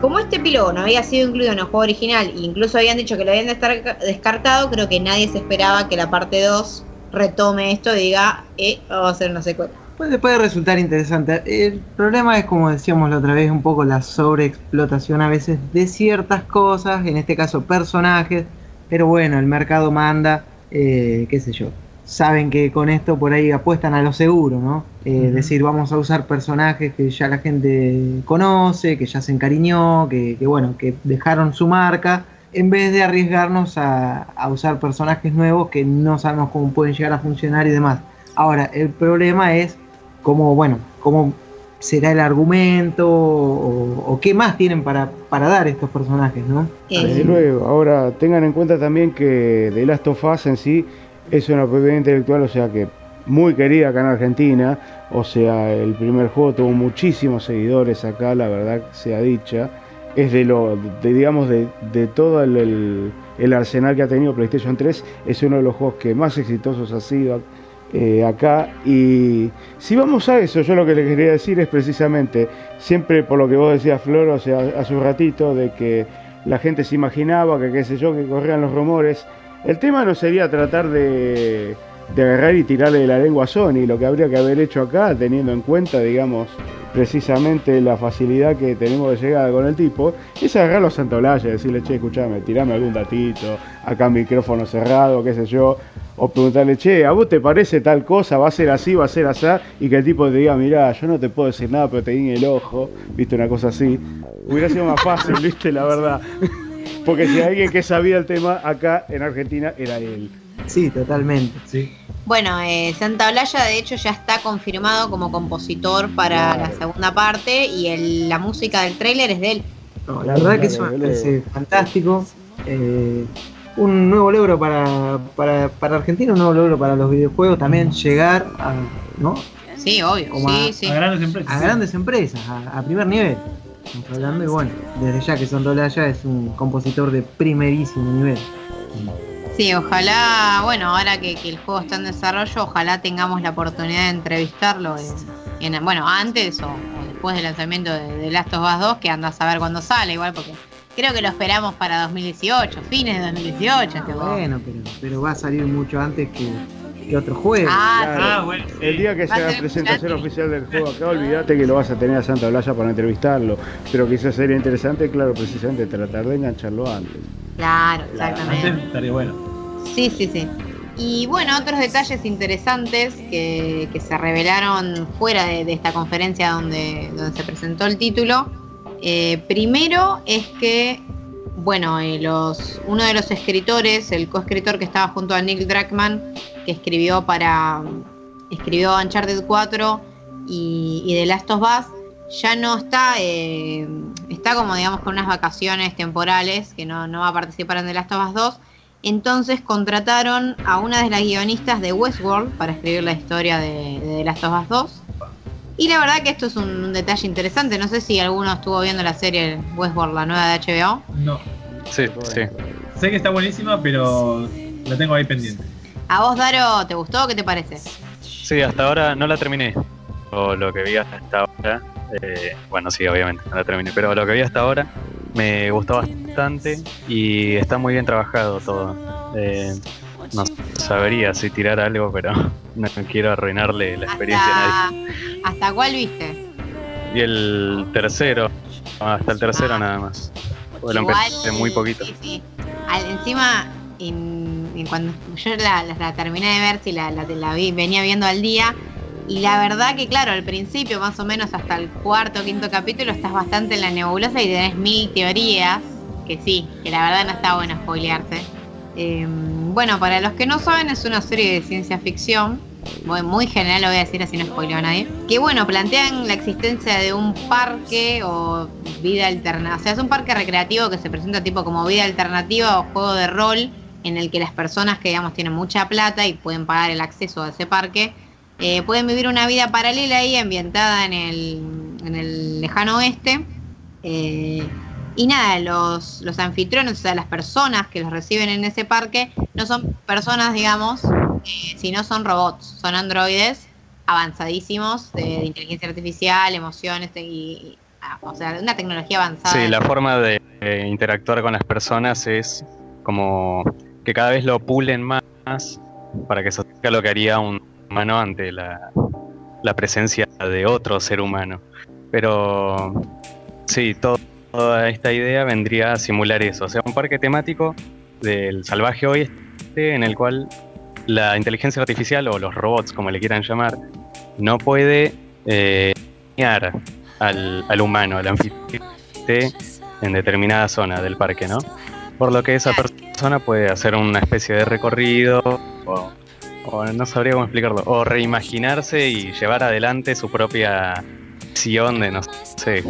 Como este epílogo no había sido incluido en el juego original e incluso habían dicho que lo habían descartado, creo que nadie se esperaba que la parte 2 retome esto y diga, eh, vamos a hacer una secuela. Puede, puede resultar interesante. El problema es, como decíamos la otra vez, un poco la sobreexplotación a veces de ciertas cosas, en este caso personajes, pero bueno, el mercado manda, eh, qué sé yo. Saben que con esto por ahí apuestan a lo seguro, ¿no? Eh, Ujú. Decir, vamos a usar personajes que ya la gente conoce, que ya se encariñó, que, que bueno, que dejaron su marca, en vez de arriesgarnos a, a usar personajes nuevos que no sabemos cómo pueden llegar a funcionar y demás. Ahora, el problema es cómo, bueno, cómo será el argumento o, o qué más tienen para, para dar estos personajes, ¿no? Eh, Desde luego, ahora tengan en cuenta también que The Last of Us en sí es una propiedad intelectual, o sea que muy querida acá en Argentina, o sea, el primer juego tuvo muchísimos seguidores acá, la verdad sea dicha, es de lo, de, digamos, de, de todo el, el- el arsenal que ha tenido PlayStation 3, es uno de los juegos que más exitosos ha sido eh, acá, y si vamos a eso, yo lo que le quería decir es precisamente, siempre por lo que vos decías Flor, hace un ratito, de que la gente se imaginaba que qué sé yo, que corrían los rumores. El tema no sería tratar de, de agarrar y tirarle de la lengua a Sony, lo que habría que haber hecho acá, teniendo en cuenta, digamos, precisamente la facilidad que tenemos de llegada con el tipo, es agarrarlo a Santolaya y decirle, che, escuchame, tirame algún datito, acá micrófono cerrado, qué sé yo, o preguntarle, che, ¿a vos te parece tal cosa? ¿Va a ser así? ¿Va a ser así? Y que el tipo te diga, mirá, yo no te puedo decir nada, pero te guiñe el ojo, viste, una cosa así. Hubiera sido más fácil, viste, la verdad. Porque si alguien que sabía el tema acá en Argentina era él. Sí, totalmente. Sí. Bueno, eh, Santa Olaya de hecho ya está confirmado como compositor para Claro. la segunda parte y el- la música del tráiler es de él. No, la verdad que eso me Dale, parece fantástico. Eh, un nuevo logro para, para, para Argentina, un nuevo logro para los videojuegos, también llegar a, ¿no? Sí, obvio. Como sí, a- sí. A grandes empresas. a sí. grandes empresas, a, a primer nivel. Estamos hablando y bueno, desde ya que Sondolaya es un compositor de primerísimo nivel. Sí, ojalá, bueno, ahora que, que el juego está en desarrollo, ojalá tengamos la oportunidad de entrevistarlo, en, en- bueno, antes o, o después del lanzamiento de, de Last of Us 2, que anda a saber cuándo sale, igual, porque creo que lo esperamos para 2018, fines de 2018. este. Bueno, pero, pero va a salir mucho antes que, que otro juego. Ah, Claro. Ah, bueno. sí. El día que Va a sea presentación oficial del juego acá, olvídate que lo vas a tener a Santa Blaya para entrevistarlo. Pero quizás sería interesante, claro, precisamente tratar de engancharlo antes. Claro, Claro, exactamente. Antes estaría bueno. Sí, sí, sí. Y bueno, otros detalles interesantes que, que se revelaron fuera de, esta conferencia donde, donde se presentó el título. Eh, primero es que, bueno, eh, los, uno de los escritores, el coescritor que estaba junto a Nick Druckmann, que escribió para escribió Uncharted 4 y, y The Last of Us, ya no está, eh, está como digamos con unas vacaciones temporales, que no, no va a participar en The Last of Us 2. Entonces contrataron a una de las guionistas de Westworld para escribir la historia de, de The Last of Us 2. Y la verdad que esto es un, un detalle interesante. No sé si alguno estuvo viendo la serie Westworld, la nueva de HBO. No. Sí, sí. Sé que está buenísima, pero la tengo ahí pendiente. ¿A vos, Daro, te gustó o qué te parece? Sí, hasta ahora no la terminé. O lo que vi hasta ahora. eh, bueno, sí, obviamente, no la terminé. Pero lo que vi hasta ahora me gustó bastante y está muy bien trabajado todo. Eh, no sabría si tirar algo, pero no quiero arruinarle la experiencia a nadie. ¿Hasta, ¿Hasta cuál viste? Y el tercero, hasta el tercero Ah. nada más. Lo empecé muy poquito. Sí, sí. Al- encima, en- en cuando yo la, la- la terminé de ver, si la, la- la vi, venía viendo al día. Y la verdad que, claro, al principio, más o menos hasta el cuarto o quinto capítulo, estás bastante en la nebulosa y tenés mil teorías. Que sí, que la verdad no está bueno spoilearse. Eh, bueno, para los que no saben, es una serie de ciencia ficción. Muy, muy general lo voy a decir así no spoileo a nadie. Que bueno, plantean la existencia de un parque o vida alternativa. O sea, es un parque recreativo que se presenta tipo como vida alternativa o juego de rol en el que las personas que digamos tienen mucha plata y pueden pagar el acceso a ese parque, eh, pueden vivir una vida paralela ahí ambientada en el, en el lejano oeste. Eh, y nada, los, los anfitriones, o sea, las personas que los reciben en ese parque, no son personas, digamos, eh, sino son robots, son androides avanzadísimos de, inteligencia artificial, emociones ah, o sea, una tecnología avanzada. Sí, la forma de interactuar con las personas es como que cada vez lo pulen más para que se lo que haría un humano ante la, la presencia de otro ser humano. Pero sí, todo- toda esta idea vendría a simular eso, o sea, un parque temático del salvaje oeste en el cual la inteligencia artificial o los robots, como le quieran llamar, no puede eh, al, al humano, al anfitrión en determinada zona del parque, ¿no? Por lo que esa persona puede hacer una especie de recorrido o, o no sabría cómo explicarlo, o reimaginarse y llevar adelante su propia misión de, no sé,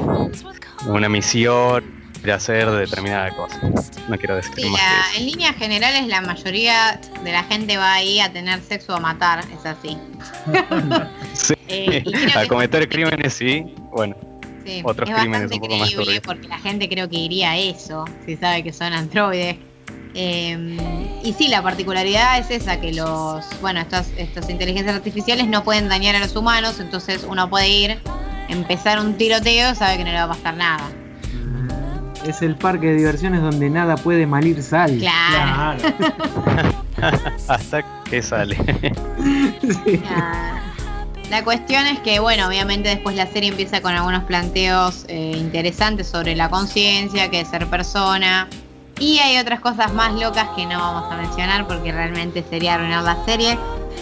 una misión de hacer determinada cosa. No quiero decir Sí, más la- que en líneas generales la mayoría de la gente va ahí a tener sexo o a matar, es así. Sí, Eh, a cometer crímenes sí, bueno, Sí, otros es crímenes un poco más turbios. porque la gente creo que iría a eso, si sabe que son androides. Eh, y sí, la particularidad es esa, que los, bueno, estas, estas inteligencias artificiales no pueden dañar a los humanos, entonces uno puede ir, empezar un tiroteo, sabe que no le va a pasar nada. Es el parque de diversiones donde nada puede malir sal. Claro. Claro. hasta que sale. Sí. La cuestión es que, bueno, obviamente después la serie empieza con algunos planteos eh, interesantes sobre la conciencia, que es ser persona. Y hay otras cosas más locas que no vamos a mencionar porque realmente sería arruinar la serie.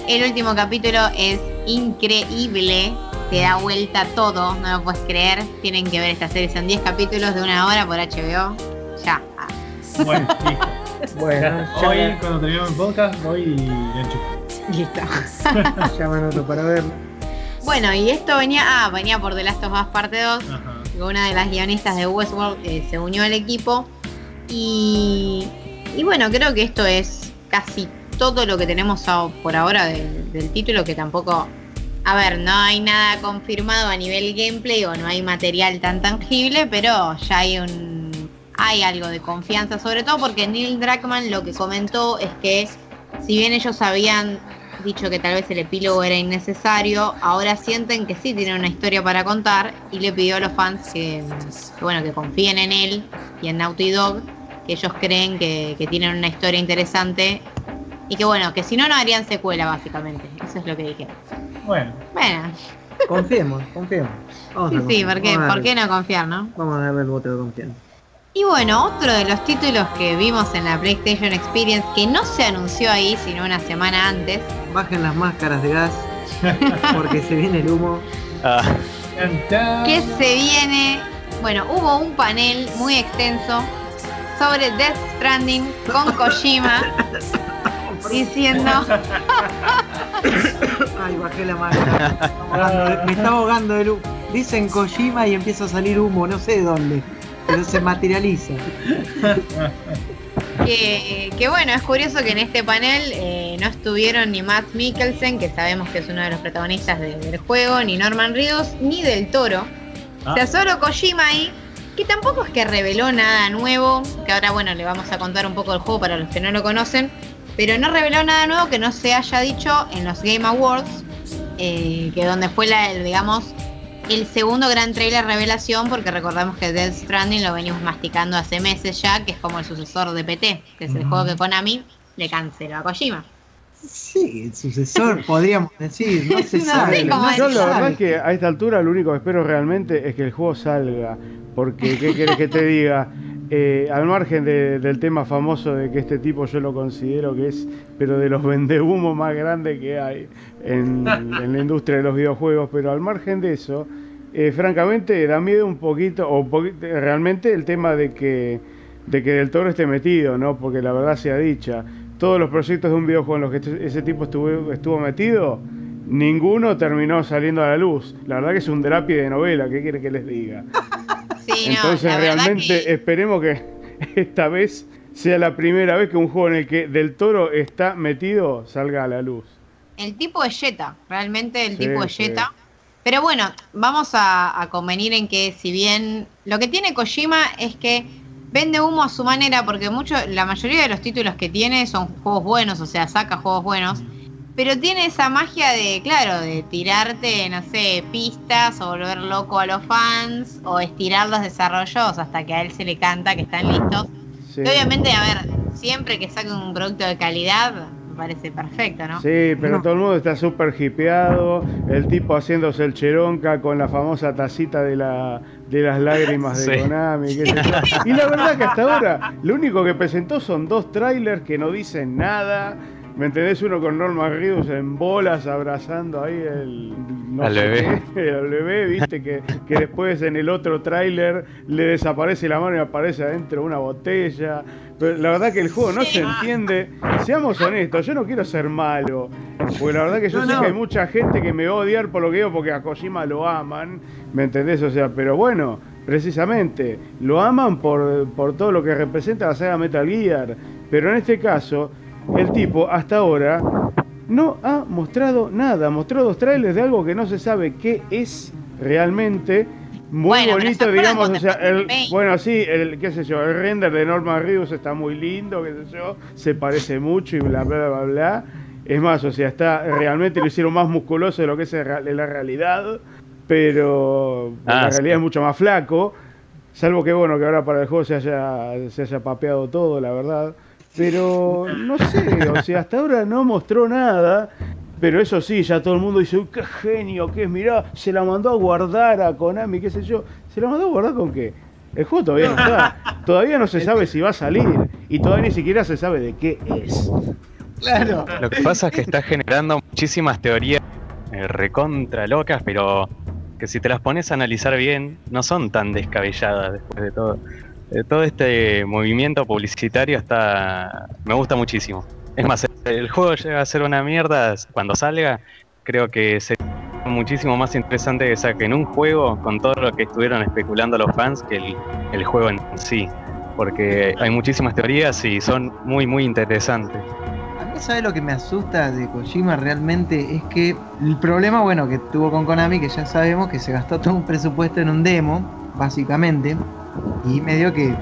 El último capítulo es increíble, te da vuelta todo, no lo puedes creer. Tienen que ver esta serie, son 10 capítulos de una hora por HBO. Ya. Ah. Bueno, sí. Bueno, Hoy, ya, cuando terminemos el podcast, voy y lo enchufo. Listo. ya me anoto para verlo. Bueno, y esto venía, ah, venía por The Last of Us parte 2. Ajá. Una de las guionistas de Westworld eh, se unió al equipo. Y, bueno, creo que esto es casi todo lo que tenemos por ahora del- título, que tampoco... A ver, no hay nada confirmado a nivel gameplay o no hay material tan tangible, pero ya hay un hay algo de confianza, sobre todo porque Neil Druckmann lo que comentó es que si bien ellos habían dicho que tal vez el epílogo era innecesario, ahora sienten que sí tienen una historia para contar y le pidió a los fans que, bueno, que confíen en él y en Naughty Dog, que ellos creen que, que tienen una historia interesante y que bueno, que si no no harían secuela básicamente, eso es lo que dijeron. Bueno, Bueno, Confiemos, confiemos. Vamos sí, sí, ¿por qué, vamos a ¿por darle- qué no confiar, no? Vamos a darle el voto de confianza. Y bueno, otro de los títulos que vimos en la PlayStation Experience, que no se anunció ahí, sino una semana antes, Bajen las máscaras de gas porque se viene el humo. Ah, que se viene, bueno, hubo un panel muy extenso sobre Death Stranding con Kojima diciendo, Ay, bajé la máscara. Estaba ahogando de- Me está ahogando el humo. Dicen Kojima y empieza a salir humo, no sé de dónde. Pero se materializa. que, que bueno, es curioso que en este panel eh, no estuvieron ni Matt Mikkelsen, que sabemos que es uno de los protagonistas de- del juego, ni Norman Reedus, ni del Toro. Ah. O sea, solo Kojima ahí, que tampoco es que reveló nada nuevo, que ahora bueno, le vamos a contar un poco del juego para los que no lo conocen, pero no reveló nada nuevo que no se haya dicho en los Game Awards, eh, que donde fue la, el, digamos, el segundo gran trailer revelación, porque recordamos que Death Stranding lo venimos masticando hace meses ya, que es como el sucesor de PT, que es el juego que Konami le canceló a Kojima. Sí, el sucesor, podríamos decir. No se No sabe. no Yo la sabe. verdad es que a esta altura lo único que espero realmente es que el juego salga. Porque, ¿qué querés que te diga? Eh, al margen de- del tema famoso de que este tipo yo lo considero que es, pero de los vendehumos más grandes que hay en, en la industria de los videojuegos, pero al margen de eso, eh, francamente da miedo un poquito, o un poquito, realmente el tema de que, de que Del Toro esté metido, ¿no? Porque la verdad sea dicha, todos los proyectos de un videojuego en los que este- ese tipo estuvo, estuvo metido, ninguno terminó saliendo a la luz. La verdad que es un drapi de novela, ¿qué quiere que les diga? Sí, Entonces realmente que- esperemos que esta vez sea la primera vez que un juego en el que Del Toro está metido salga a la luz. El tipo es Jetta, realmente el Sí, tipo es sí. Jetta. Pero bueno, vamos a, a convenir en que si bien lo que tiene Kojima es que vende humo a su manera, porque mucho, la mayoría de los títulos que tiene son juegos buenos, o sea, saca juegos buenos, pero tiene esa magia de, claro, de tirarte, no sé, pistas o volver loco a los fans o estirar los desarrollos hasta que a él se le canta que están listos. Sí. Y obviamente, a ver, siempre que saque un producto de calidad, me parece perfecto, ¿no? Sí, pero No. todo el mundo está súper hipeado, el tipo haciéndose el cheronca con la famosa tacita de, la, de las lágrimas de Sí. Konami. qué sé yo. Y la verdad que hasta ahora lo único que presentó son dos trailers que no dicen nada. ¿Me entendés? Uno con Norman Reedus en bolas abrazando ahí el, no Al sé bebé. qué, al bebé, viste que, que después en el otro tráiler le desaparece la mano y aparece adentro una botella. Pero la verdad que el juego no se entiende. Seamos honestos, yo no quiero ser malo. Porque la verdad que yo No, sé no. que hay mucha gente que me va a odiar por lo que digo porque a Kojima lo aman. ¿Me entendés? O sea, pero bueno, precisamente, lo aman por, por todo lo que representa la saga Metal Gear. Pero en este caso, el tipo hasta ahora no ha mostrado nada. Mostró dos trailers de algo que no se sabe qué es realmente. Muy Bueno, pero ¿se bonito, digamos, cuando o sea, el, bueno, sí, el, qué sé yo, el render de Norman Reedus está muy lindo, qué sé yo, se parece mucho y bla, bla, bla, bla. Es más, o sea, está realmente lo hicieron más musculoso de lo que es la realidad, pero Ah, la sí. realidad es mucho más flaco. Salvo que bueno, que ahora para el juego se haya, se haya papeado todo, la verdad. Pero no sé, o sea, hasta ahora no mostró nada. Pero eso sí, ya todo el mundo dice, "Uy, qué genio que es, mirá, se la mandó a guardar a Konami, qué sé yo. ¿Se la mandó a guardar con qué? El juego todavía no está. Todavía no se sabe si va a salir. Y todavía ni siquiera se sabe de qué es. Claro. Lo que pasa es que está generando muchísimas teorías eh, recontra locas, pero que si te las pones a analizar bien, no son tan descabelladas después de todo. Eh, todo este movimiento publicitario está me gusta muchísimo. Es más, el juego llega a ser una mierda cuando salga. Creo que sería muchísimo más interesante que saquen un juego con todo lo que estuvieron especulando los fans que el, el juego en sí. Porque hay muchísimas teorías y son muy, muy interesantes. A mí, ¿sabes lo que me asusta de Kojima realmente? Es que el problema, bueno, que tuvo con Konami, que ya sabemos que se gastó todo un presupuesto en un demo, básicamente, y medio que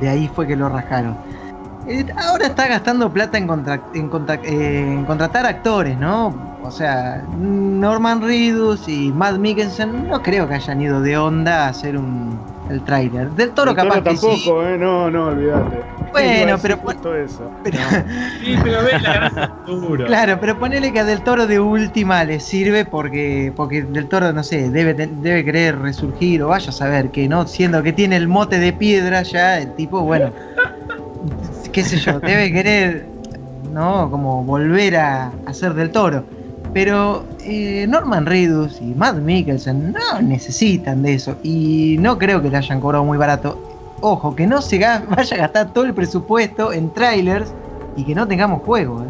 de ahí fue que lo rajaron. Ahora está gastando plata en, contra- en, contra- eh, en contratar actores, ¿no? O sea, Norman Reedus y Matt Mikkelsen no creo que hayan ido de onda a hacer un, el tráiler. Del Toro Toro capaz que tampoco, sí. ¿eh? No, no, olvídate. Bueno, pero- justo eso. Pero, Sí, pero ves la gran. Claro, pero ponele que a Del Toro de última le sirve porque porque Del Toro, no sé, debe, debe querer resurgir o vaya a saber que no, siendo que tiene el mote de piedra ya, el tipo, bueno, qué sé yo, debe querer, ¿no? Como volver a, ser Del Toro. Pero eh, Norman Reedus y Matt Mikkelsen no necesitan de eso y no creo que le hayan cobrado muy barato. Ojo, que no se vaya a gastar todo el presupuesto en trailers y que no tengamos juego. ¿eh?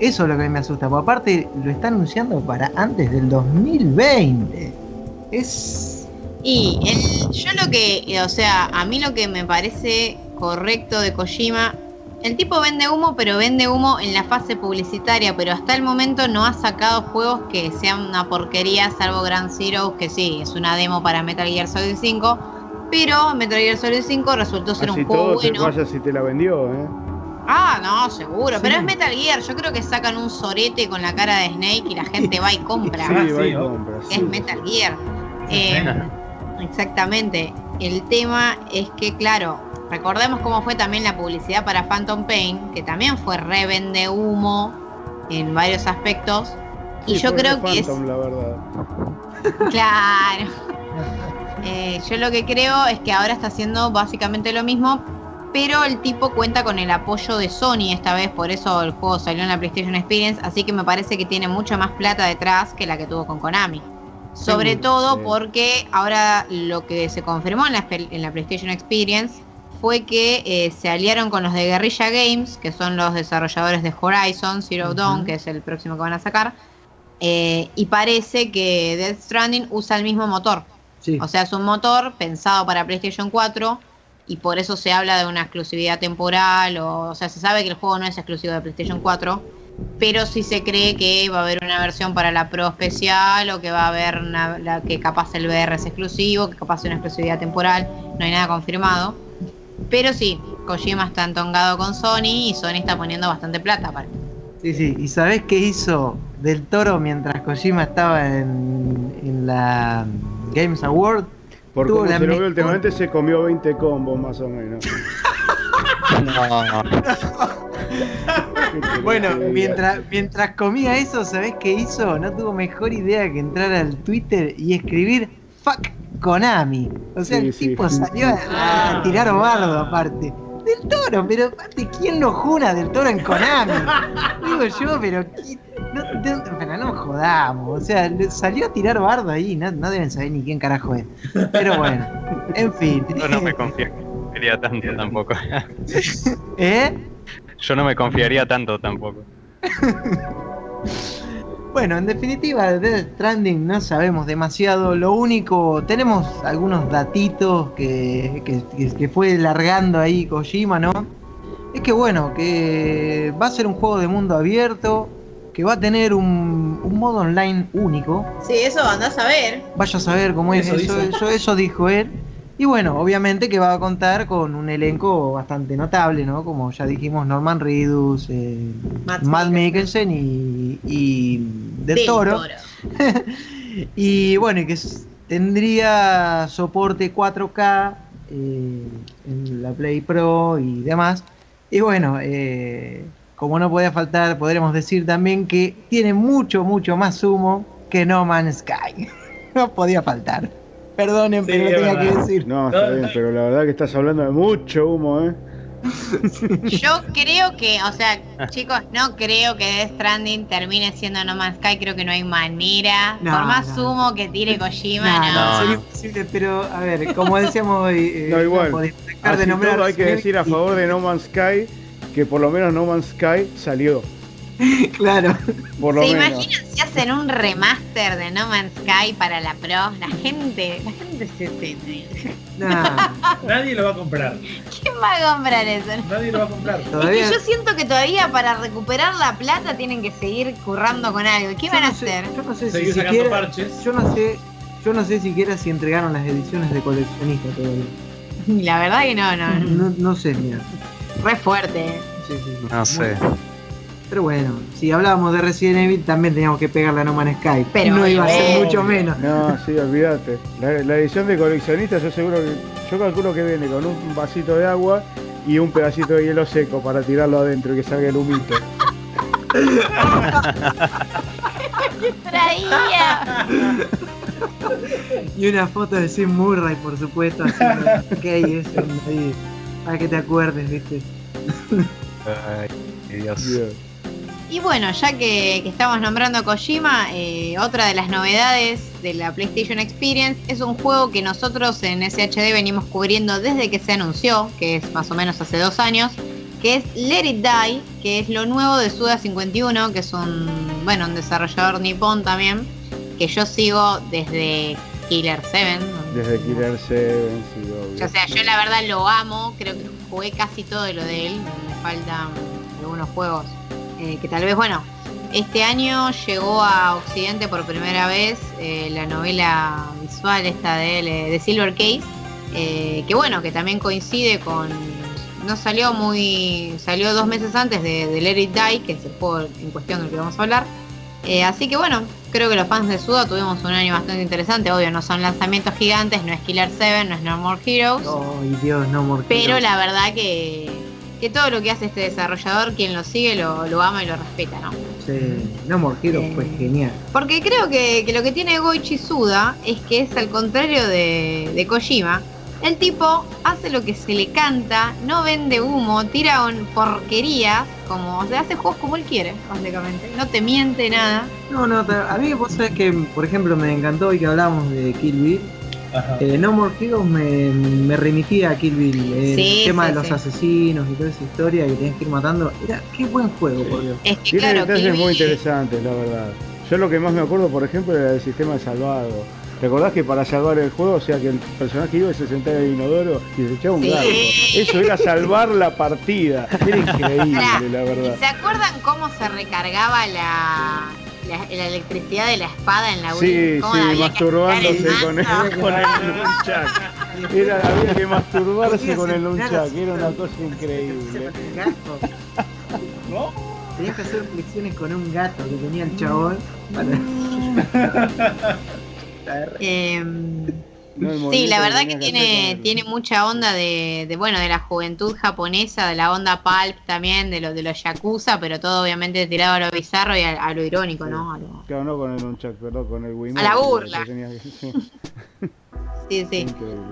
Eso es lo que me asusta, porque aparte lo está anunciando para antes del 2020. Es. Y el- yo lo que, o sea, a mí lo que me parece correcto de Kojima, el tipo vende humo, pero vende humo en la fase publicitaria, pero hasta el momento no ha sacado juegos que sean una porquería, salvo Grand Zero, que sí, es una demo para Metal Gear Solid 5, pero Metal Gear Solid 5 resultó ser Así un juego todo te bueno. vaya si te la vendió, ¿eh? Ah, no, seguro, Sí. pero es Metal Gear, yo creo que sacan un sorete con la cara de Snake y la gente va y compra. Sí, va y compra. sí. es Metal Gear. Eh, exactamente. El tema es que, claro, recordemos cómo fue también la publicidad para Phantom Pain, que también fue revende humo en varios aspectos. Y yo creo re que es. La verdad. Claro. Eh, yo lo que creo es que ahora está haciendo básicamente lo mismo, pero el tipo cuenta con el apoyo de Sony esta vez, por eso el juego salió en la PlayStation Experience, así que me parece que tiene mucha más plata detrás que la que tuvo con Konami. Sobre todo sí. porque ahora lo que se confirmó en la, en la PlayStation Experience fue que eh, se aliaron con los de Guerrilla Games, que son los desarrolladores de Horizon Zero Ujú. Dawn, que es el próximo que van a sacar. eh, y parece que Death Stranding usa el mismo motor. Sí. O sea, es un motor pensado para PlayStation 4 y por eso se habla de una exclusividad temporal. O, o sea, se sabe que el juego no es exclusivo de PlayStation 4, pero sí se cree que va a haber una versión para la Pro especial o que va a haber una, la, que capaz el VR es exclusivo, que capaz es una exclusividad temporal. No hay nada confirmado. Pero sí, Kojima está entongado con Sony y Sony está poniendo bastante plata para. Sí, sí. ¿Y sabés qué hizo Del Toro mientras Kojima estaba en, en la Games Award? Por la se lo veo últimamente, se comió 20 combos más o menos. Bueno, Sí, mientras, mientras comía eso, ¿sabés qué hizo? No tuvo mejor idea que entrar al Twitter y escribir fuck Konami. O sea, Sí, el sí. tipo salió a, a tirar bardo aparte. Del toro, pero aparte, ¿quién lo jura del toro en Konami? Digo yo, pero ¿quién? No, de- pero no jodamos, o sea, salió a tirar bardo ahí, no, no deben saber ni quién carajo es. Pero bueno, en fin. Yo no me confiaría tanto tampoco. ¿Eh? Yo no me confiaría tanto tampoco. Bueno, en definitiva, de Death Stranding no sabemos demasiado. Lo único, tenemos algunos datitos que, que, que- fue largando ahí Kojima, ¿no? Es que bueno, que va a ser un juego de mundo abierto, que va a tener un, un modo online único. Sí, eso andás a ver. Vaya a saber cómo es Eso eso, dice. eso, eso dijo él. Y bueno, obviamente que va a contar con un elenco bastante notable, ¿no? Como ya dijimos, Norman Reedus, eh, Matt Matt Mikkelsen. Y, y Del, Del Toro. y bueno, y que tendría soporte 4K eh, en la Play Pro y demás. Y bueno, eh, como no podía faltar, podremos decir también que tiene mucho, mucho más humo que No Man's Sky. no podía faltar. Perdonen, Sí, pero lo tenía verdad. que decir. No, está bien, pero la verdad que estás hablando de mucho humo, ¿eh? Yo creo que, o sea, chicos, no creo que Death Stranding termine siendo No Man's Sky, creo que no hay manera. No, Por más no. humo que tire Kojima, no. no. sería imposible, pero a ver, como decíamos hoy, eh, No, igual. Así de nombrar todo hay que decir a favor de No Man's Sky que por lo menos No Man's Sky salió. Claro. Por lo ¿Se menos. imaginan si hacen un remaster de No Man's Sky para la Pro? La gente, la gente se... Nah, Nadie lo va a comprar. ¿Quién va a comprar eso? Nadie lo va a comprar. todavía. Es que yo siento que todavía para recuperar la plata tienen que seguir currando con algo. ¿Qué yo van a no sé- hacer? Yo no sé si Seguir sacando siquiera. parches. Yo no sé. Yo no sé siquiera si entregaron las ediciones de coleccionista todavía. La verdad que no, no. No, no sé, mira. Re fuerte. eh. Sí, sí, sí. No sé. Pero bueno, si hablábamos de Resident Evil, también teníamos que pegarle a No Man's Sky. Pero no iba a ser mucho menos. No, sí, olvídate. La, la edición de coleccionista yo seguro que, yo calculo que viene con un vasito de agua y un pedacito de hielo seco para tirarlo adentro y que salga el humito. Traía. Y una foto de Sim Murray, por supuesto, haciendo ok, eso ahí, para que te acuerdes, viste. Ay, Dios. Dios. Y bueno, ya que, que estamos nombrando a Kojima, eh, otra de las novedades de la PlayStation Experience es un juego que nosotros en SHD venimos cubriendo desde que se anunció, que es más o menos hace dos años, que es Let It Die, que es lo nuevo de Suda 51, que es un, bueno, un desarrollador nipón también, que yo sigo desde Killer 7. Desde Killer 7, sí, obvio. O sea, yo la verdad lo amo, creo que jugué casi todo de lo de él, me faltan algunos juegos eh, que tal vez, bueno, este año llegó a Occidente por primera vez eh, la novela visual esta de él, de Silver Case, eh, que bueno, que también coincide con, no salió muy, salió dos meses antes de, de Let It Die, que es el juego en cuestión del que vamos a hablar. Eh, así que bueno, creo que los fans de Suda tuvimos un año bastante interesante. Obvio, no son lanzamientos gigantes, no es Killer 7, no es No More Heroes. Ay, Dios, no more Pero Heroes. la verdad que, que todo lo que hace este desarrollador, quien lo sigue, lo, lo ama y lo respeta, ¿no? Sí, No More Heroes Eh, fue genial. Porque creo que, que lo que tiene Goichi Suda es que es al contrario de, de Kojima. El tipo hace lo que se le canta, no vende humo, tira porquerías, como, o sea, hace juegos como él quiere, básicamente. No te miente nada. No, no, a mí vos sabés que, por ejemplo, me encantó hoy que hablamos de Kill Bill. Eh, no More Heroes me, me remitía a Kill Bill. eh, Sí, el tema sí, de los sí. asesinos y toda esa historia que tenías que ir matando. Era, qué buen juego, por Dios. Es que Tiene claro, detalles Kill muy interesantes, la verdad. Yo lo que más me acuerdo, por ejemplo, era del sistema de salvado. ¿Te acordás que para salvar el juego, o sea, que el personaje iba y se sentaba en el inodoro y se echaba un Sí. gato? Eso era salvar la partida. Era increíble, la verdad. ¿Y se acuerdan cómo se recargaba la, la, la electricidad de la espada en la Sí, sí, masturbándose con el con el nunchak. Era, había que masturbarse con el nunchak, era una cosa increíble. ¿No? Tenías que hacer flexiones con un gato que tenía el chabón. para- Eh, No, sí, la verdad que tiene, tiene mucha onda de, de, bueno, de la juventud japonesa, de la onda pulp también, de lo de los yakuza, pero todo obviamente tirado a lo bizarro y a, a lo irónico, ¿no? A lo- Claro, no con el nunchak, perdón, con el Wiimote. A la burla. que sí, sí.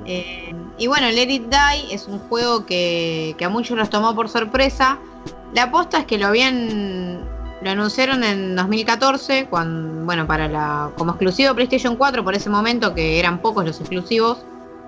Eh, y bueno, Let It Die es un juego que, que a muchos los tomó por sorpresa. La aposta es que lo habían. Lo anunciaron en 2014, cuando, bueno, para la, como exclusivo PlayStation 4 por ese momento, que eran pocos los exclusivos.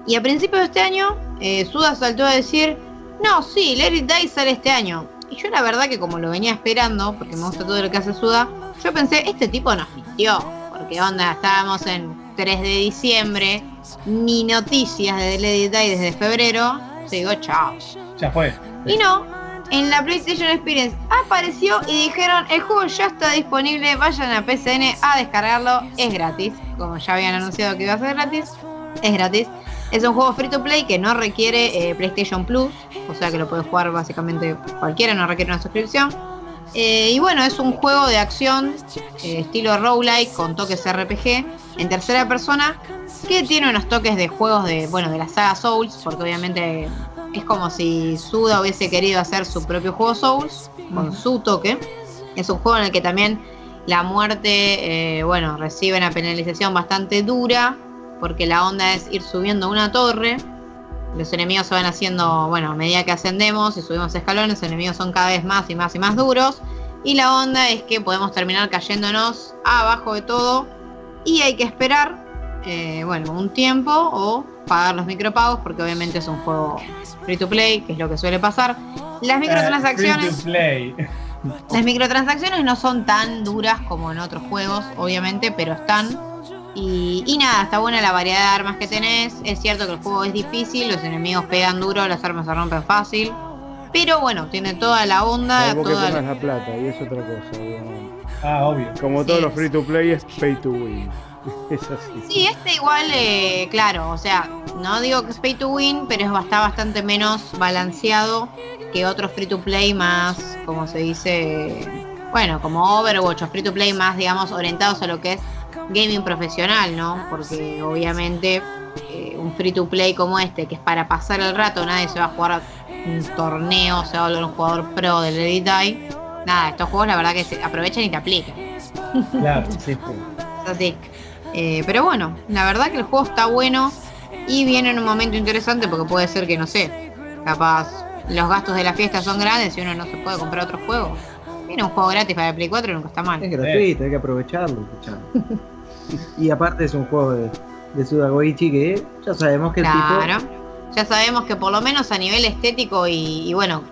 Y a principios de este año, eh, Suda saltó a decir: No, sí, It Die sale este año. Y yo, la verdad, que como lo venía esperando, porque me gusta todo lo que hace Suda, yo pensé: Este tipo nos mintió. Porque onda, estábamos en 3 de diciembre, ni noticias de It Die desde febrero. Se digo, chao. Ya fue. Y no, en la PlayStation Experience apareció y dijeron, el juego ya está disponible, vayan a PCN a descargarlo, es gratis, como ya habían anunciado que iba a ser gratis, es gratis. Es un juego free to play que no requiere eh, PlayStation Plus, o sea que lo puede jugar básicamente cualquiera, no requiere una suscripción. Eh, y bueno, es un juego de acción eh, estilo roguelike con toques RPG en tercera persona que tiene unos toques de juegos de, bueno, de la saga Souls, porque obviamente es como si Suda hubiese querido hacer su propio juego Souls con su toque. Es un juego en el que también la muerte, eh, bueno, recibe una penalización bastante dura, porque la onda es ir subiendo una torre. los enemigos se van haciendo, bueno, a medida que ascendemos y subimos escalones, los enemigos son cada vez más y más y más duros. Y la onda es que podemos terminar cayéndonos abajo de todo y hay que esperar, eh, bueno, un tiempo o pagar los micropagos porque obviamente es un juego free to play, que es lo que suele pasar. Las microtransacciones... Eh, free to play. Las microtransacciones no son tan duras como en otros juegos, obviamente, pero están. Y, y nada, está buena la variedad de armas que tenés. Es cierto que el juego es difícil, los enemigos pegan duro, las armas se rompen fácil. Pero bueno, tiene toda la onda, que toda pongas la- la plata, y es otra cosa, obviamente. Ah, obvio. Como todos Sí. los free to play es pay to win. Es así. Sí, este igual, eh, claro, o sea, no digo que es pay to win, pero es- está bastante menos balanceado que otros free to play más, como se dice, bueno, como Overwatch o free to play más, digamos, orientados a lo que es gaming profesional, ¿no? Porque obviamente eh, un free to play como este, que es para pasar el rato, nadie se va a jugar a un torneo, se va a volver un jugador pro del Eye. Nada, estos juegos la verdad que se aprovechan y te aplican. Claro. Sí, sí. Es así. Eh, pero bueno, la verdad que el juego está bueno y viene en un momento interesante porque puede ser que, no sé, capaz los gastos de la fiesta son grandes y uno no se puede comprar otro juego. Viene un juego gratis para el Play 4 y nunca está Es mal. gratuito, hay que aprovecharlo. escuchá. y aparte es un juego de, de Suda Goichi que ya sabemos que el Claro. tipo. Ya sabemos que por lo menos a nivel estético y, y bueno,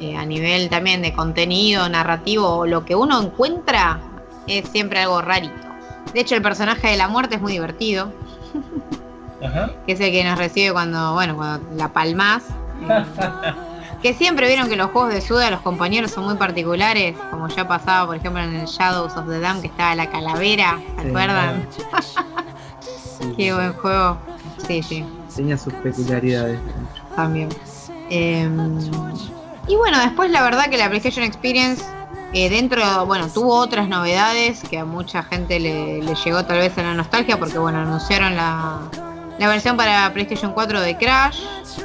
eh, a nivel también de contenido narrativo, lo que uno encuentra es siempre algo rarito. De hecho, el personaje de la muerte es muy divertido, Ajá. que es el que nos recibe cuando, bueno, cuando la palmas. Que siempre vieron que los juegos de Suda, los compañeros son muy particulares, como ya pasaba, por ejemplo, en el Shadows of the Dam, que estaba la calavera, ¿se Sí. acuerdan? sí, Qué buen juego. Sí, sí, Tenía sus peculiaridades. también. Eh, y bueno, después la verdad que la PlayStation Experience, eh, dentro, bueno, tuvo otras novedades que a mucha gente le, le llegó tal vez a la nostalgia, porque bueno, anunciaron la, la versión para PlayStation 4 de Crash.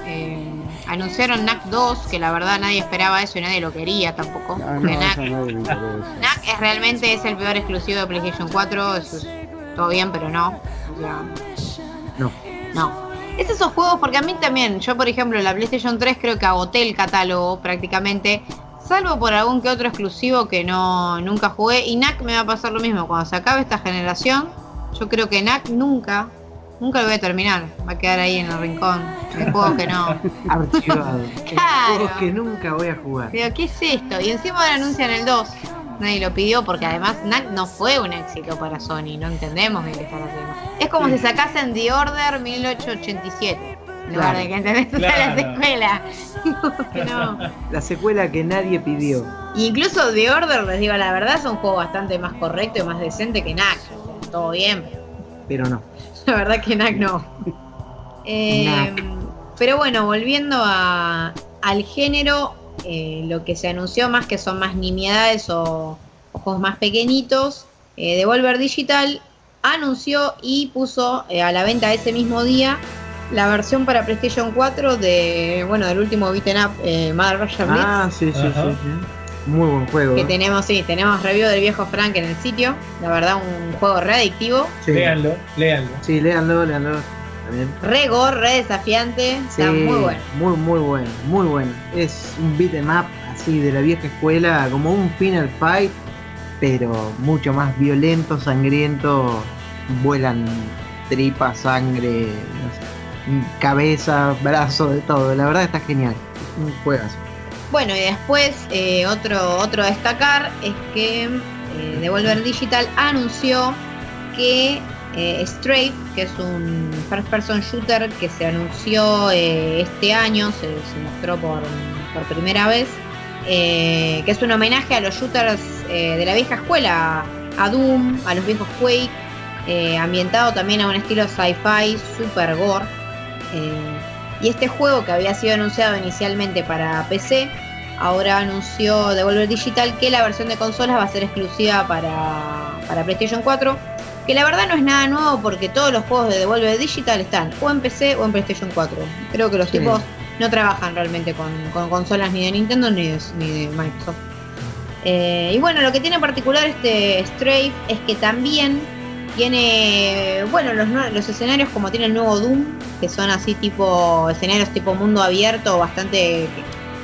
eh, anunciaron NAC 2, que la verdad nadie esperaba eso y nadie lo quería tampoco. No, NAC. NAC es realmente es el peor exclusivo de PlayStation 4, eso es todo bien, pero no. O sea, No. no. Es esos juegos, porque a mí también, yo por ejemplo, la PlayStation 3 creo que agoté el catálogo prácticamente, salvo por algún que otro exclusivo que no nunca jugué. Y NAC me va a pasar lo mismo, cuando se acabe esta generación, yo creo que NAC nunca, nunca lo voy a terminar. Va a quedar ahí en el rincón, de juegos que no. Archivado. Claro. Juegos que nunca voy a jugar. Pero, ¿qué es esto? Y encima ahora anuncian el 2. Nadie lo pidió porque además NAC no fue un éxito para Sony. No entendemos bien qué están haciendo. Es como si sacasen The Order 1887. En lugar Claro. de que entendés o sea, la secuela. Que no. La secuela que nadie pidió. Incluso The Order, les digo la verdad, es un juego bastante más correcto y más decente que NAC. Todo bien, pero Pero no. la verdad que NAC no. Eh, pero bueno, volviendo a- al género, eh, lo que se anunció más que son más nimiedades o, o juegos más pequeñitos, eh, Devolver Digital anunció y puso eh, a la venta ese mismo día la versión para PlayStation 4 de bueno del último beaten up eh, Mother Russia Blitz. Ah, sí, sí, Ajá. sí, sí. Muy buen juego. Que ¿eh? tenemos, sí, tenemos review del viejo Frank en el sitio. La verdad, un juego re adictivo. Sí. Léanlo, léanlo. Sí, léanlo, léanlo. También. Re gore, re desafiante. Sí, Está muy bueno. Muy, muy bueno, muy bueno. Es un beat em up así de la vieja escuela, como un Final Fight, pero mucho más violento, sangriento. Vuelan tripas, sangre, no sé, cabeza, brazo, de todo. La verdad está genial. Un juegazo. Bueno, y después eh, otro, otro a destacar es que eh, Devolver Digital anunció que eh, que es un first person shooter que se anunció eh, este año, se, se mostró por, por primera vez, eh, que es un homenaje a los shooters de la vieja escuela, a Doom, a los viejos Quake, ambientado también a un estilo sci-fi super gore. Eh, y este juego que había sido anunciado inicialmente para PC, ahora anunció Devolver Digital que la versión de consolas va a ser exclusiva para, para PlayStation 4. Que la verdad no es nada nuevo porque todos los juegos de Devolver Digital están o en PC o en PlayStation 4. Creo que los Sí. tipos no trabajan realmente con, con consolas ni de Nintendo ni de, ni de Microsoft. Eh, y bueno, lo que tiene en particular este Strafe es que también Tiene, bueno, los, los escenarios como tiene el nuevo Doom, que son así tipo, escenarios tipo mundo abierto, bastante,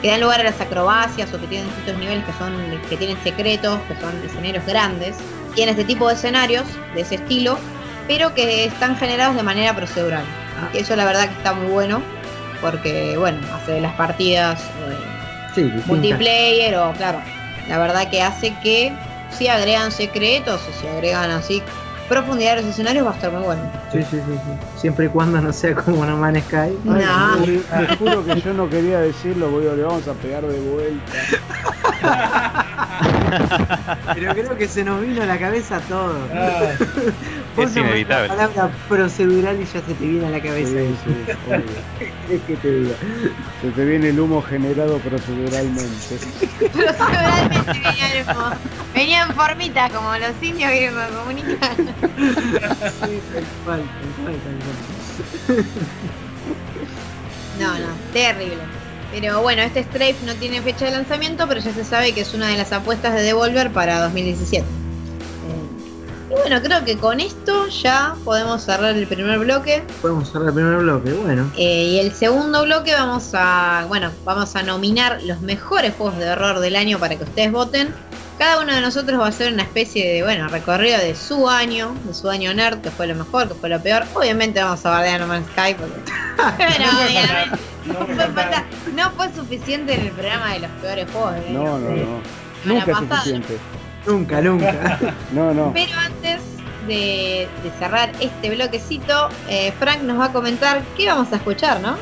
que, dan lugar a las acrobacias o que tienen distintos niveles que son, que tienen secretos, que son escenarios grandes. Tiene este tipo de escenarios, de ese estilo, pero que están generados de manera procedural. Eso la verdad que está muy bueno, porque bueno, hace las partidas eh, Sí, multiplayer o claro, la verdad que hace que si agregan secretos o si agregan así profundidad a los escenarios va a estar muy bueno. Sí, sí, sí, sí. Siempre y cuando no sea como No Man's Sky. Ay, No. juro que yo no quería decirlo, boludo, le vamos a pegar de vuelta. Pero creo que se nos vino a la cabeza todo. Ah, Vos Es inevitable. La palabra procedural y ya se te viene a la Sí, cabeza. sí, obvio. ¿Qué querés que te diga? Se te viene el humo generado proceduralmente. Proceduralmente venían como- venían formitas como los indios que se comunican. Sí, tal cual, tal cual, tal cual. No, no, terrible. Pero bueno, este Strafe no tiene fecha de lanzamiento, pero ya se sabe que es una de las apuestas de Devolver para 2017. Eh, y bueno, creo que con esto ya podemos cerrar el primer bloque. Podemos cerrar el primer bloque, bueno. Eh, y el segundo bloque vamos a, bueno, vamos a nominar los mejores juegos de horror del año para que ustedes voten. Cada uno de nosotros va a hacer una especie de, bueno, recorrido de su año, de su año nerd, que fue lo mejor, que fue lo peor. Obviamente vamos a bardear No Man's Sky porque... Pero obviamente no, no fue, falta- no fue suficiente en el programa de los peores juegos del No, no, no. Nunca es suficiente. Nunca, nunca. No, no. Pero antes de, de cerrar este bloquecito, eh, Frank nos va a comentar qué vamos a escuchar, ¿no?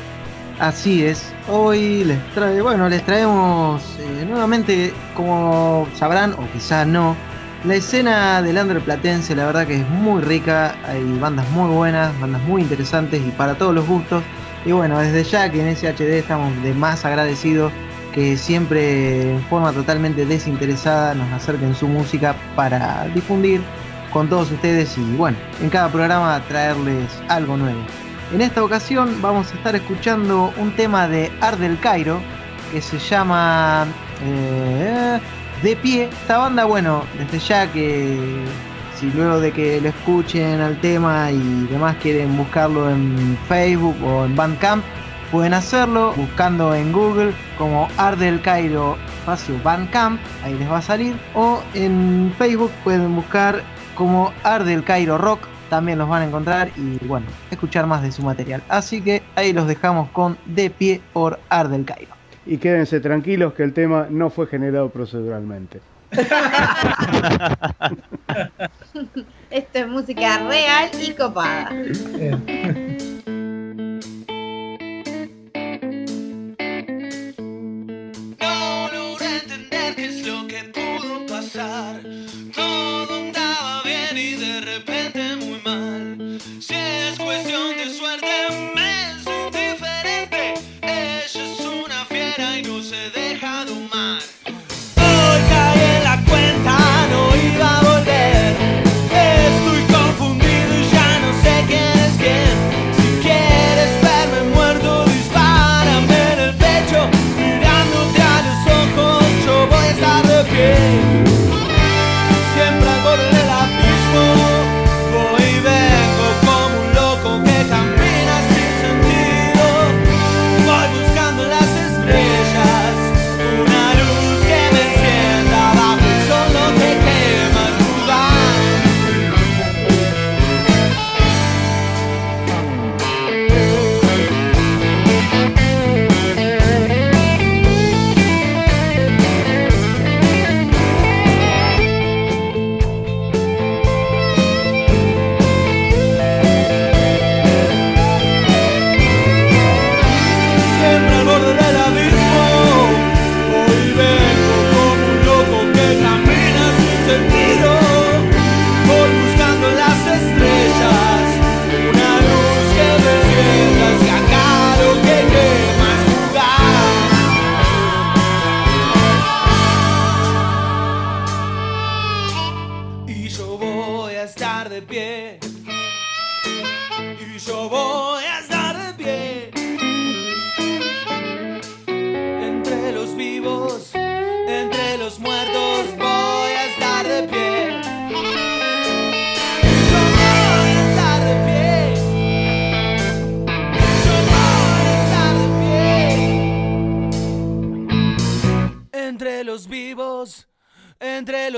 Así es. Hoy les trae, bueno, les traemos eh, nuevamente, como sabrán o quizás no, la escena del under platense, la verdad que es muy rica, hay bandas muy buenas, bandas muy interesantes y para todos los gustos. Y bueno, desde ya que en SHD estamos de más agradecidos que siempre en forma totalmente desinteresada nos acerquen su música para difundir con todos ustedes y bueno, en cada programa traerles algo nuevo. En esta ocasión vamos a estar escuchando un tema de Art del Cairo que se llama eh, De Pie. Esta banda, bueno, desde ya que si luego de que lo escuchen al tema y demás quieren buscarlo en Facebook o en Bandcamp, pueden hacerlo buscando en Google como Art del Cairo espacio Bandcamp, ahí les va a salir, o en Facebook pueden buscar como Art del Cairo Rock, también los van a encontrar y bueno, escuchar más de su material. Así que ahí los dejamos con De Pie por Art del Cairo. Y quédense tranquilos que el tema no fue generado proceduralmente. Esto es música real y copada. Todo andaba bien y de repente muy mal. Si es cuestión de suerte, me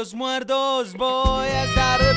los muertos voy a estar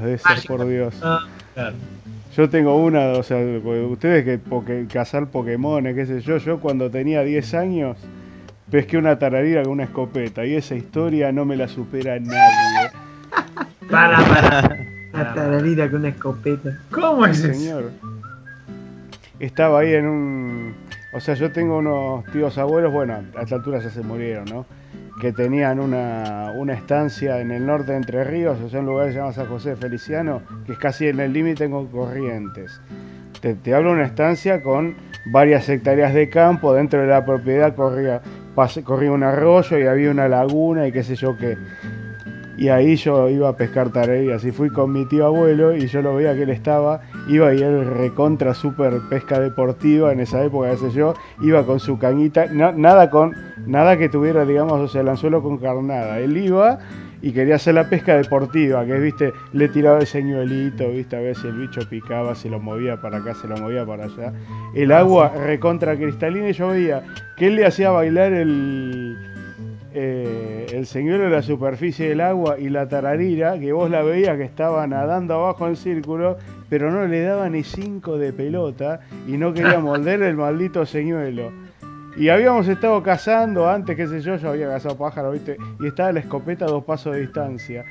anécdotas de esas, por Dios. Ah, claro. Yo tengo una, o sea, ustedes que poke- cazar Pokémon, qué sé yo, yo cuando tenía 10 años pesqué una tararira con una escopeta y esa historia no me la supera nadie. Para, para. Una tararira con una escopeta. ¿Cómo es eso? Señor. Estaba ahí en un... O sea, yo tengo unos tíos abuelos, bueno, a esta altura ya se murieron, ¿no? Que tenían una, una estancia en el norte de Entre Ríos, o sea, un lugar que se llama San José Feliciano, que es casi en el límite con Corrientes. Te, te hablo de una estancia con varias hectáreas de campo, dentro de la propiedad corría, corría un arroyo y había una laguna y qué sé yo qué. Y ahí yo iba a pescar tareas y fui con mi tío abuelo y yo lo veía que él estaba, iba y él recontra super pesca deportiva en esa época, qué sé yo, iba con su cañita, na- nada con, nada que tuviera, digamos, o sea, el anzuelo con carnada. Él iba y quería hacer la pesca deportiva, que viste, le tiraba el señuelito, viste, a si el bicho picaba, se lo movía para acá, se lo movía para allá. El agua recontra cristalina y yo veía que él le hacía bailar el, eh, el señuelo de la superficie del agua y la tararira, que vos la veías que estaba nadando abajo en círculo, pero no le daba ni cinco de pelota y no quería morder el maldito señuelo. Y habíamos estado cazando antes, qué sé yo, yo había cazado pájaro, ¿viste? Y estaba la escopeta a dos pasos de distancia.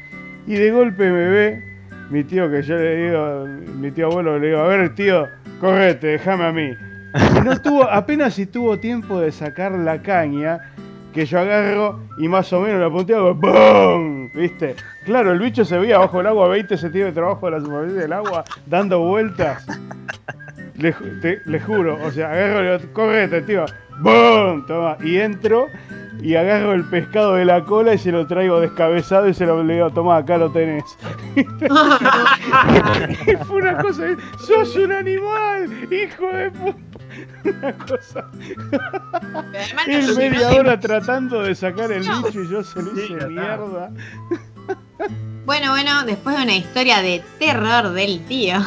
Y de golpe me ve mi tío, que yo le digo, mi tío abuelo le digo, a ver tío, correte, déjame a mí. Y no tuvo, apenas si tuvo tiempo de sacar la caña, que yo agarro y más o menos la punteo, ¡BOOM! ¿Viste? Claro, el bicho se veía bajo el agua 20 centímetros abajo de la superficie del agua, dando vueltas. Le, juro, o sea, agarro y digo, correte, tío. ¡Bum! Toma. Y entro y agarro el pescado de la cola y se lo traigo descabezado y se lo le digo, toma, acá lo tenés. fue una cosa, sos un animal, hijo de puta. Una cosa. Además, Él no- media hora tratando de sacar el No. bicho y yo se lo hice mierda. Bueno, bueno, después de una historia de terror del tío.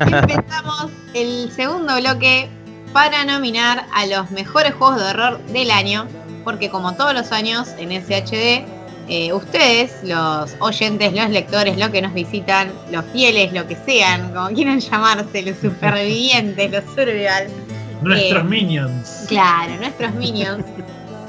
Empezamos el segundo bloque para nominar a los mejores juegos de horror del año. Porque como todos los años en SHD, eh, ustedes, los oyentes, los lectores, los que nos visitan, los fieles, lo que sean, como quieran llamarse, los supervivientes, los survival, Nuestros Eh, minions. Claro, nuestros minions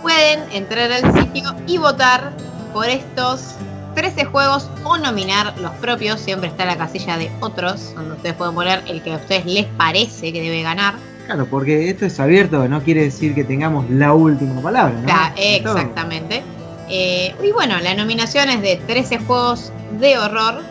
pueden entrar al sitio y votar por estos 13 juegos o nominar los propios. Siempre está la casilla de otros, donde ustedes pueden poner el que a ustedes les parece que debe ganar. Claro, porque esto es abierto, no quiere decir que tengamos la última palabra, ¿no? Claro, todo. Eh, y bueno, la nominación es de 13 juegos de horror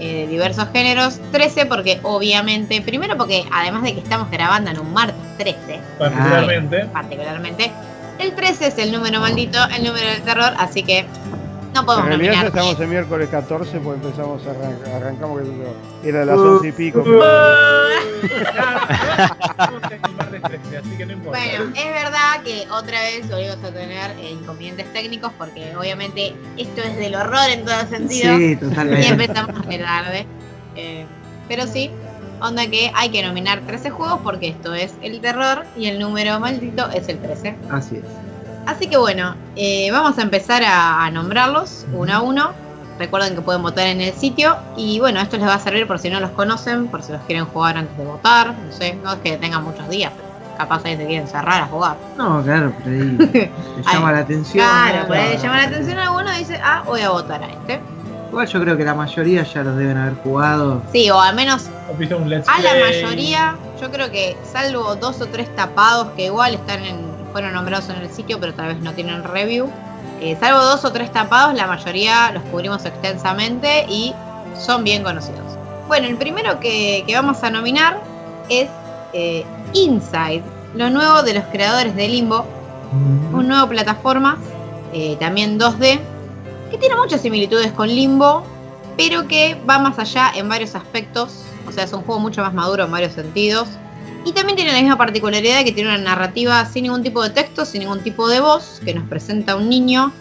eh, de diversos géneros. 13 porque obviamente, primero porque además de que estamos grabando en un martes 13, Particularmente. particularmente. El 13 es el número maldito, el número del terror, así que no En podemos realidad ya estamos en miércoles 14, pues empezamos a arran- arrancamos, yo, era las Uh, 11 y pico. Uh, Estamos en el martes 13, así que no importa. Bueno, es verdad que otra vez volvimos a tener inconvenientes técnicos porque obviamente esto es del horror en todo sentido Sí, y totalmente. empezamos a tarde. Eh, pero sí, onda que hay que nominar 13 juegos porque esto es el terror y el número maldito es el 13. Así es. Así que bueno, eh, vamos a empezar a, a nombrarlos uno a uno. Recuerden que pueden votar en el sitio. Y bueno, esto les va a servir por si no los conocen, por si los quieren jugar antes de votar. No sé, no es que tengan muchos días, pero capaz ahí se quieren cerrar a jugar. No, claro, pero ahí te llama la atención. Claro, por ahí le llama la atención a alguno y dice, ah, voy a votar a este. Igual yo creo que la mayoría ya los deben haber jugado. Sí, o al menos ¿Has visto un Let's a la mayoría, yo creo que salvo dos o tres tapados que igual están en, fueron nombrados en el sitio, pero tal vez no tienen review. eh, salvo dos o tres tapados, la mayoría los cubrimos extensamente y son bien conocidos. Bueno, el primero que, que vamos a nominar es eh, Inside, lo nuevo de los creadores de Limbo, Mm. un nuevo plataforma, eh, también 2D, que tiene muchas similitudes con Limbo, pero que va más allá en varios aspectos. O sea, es un juego mucho más maduro en varios sentidos. Y también tiene la misma particularidad de que tiene una narrativa sin ningún tipo de texto, sin ningún tipo de voz, que nos presenta un niño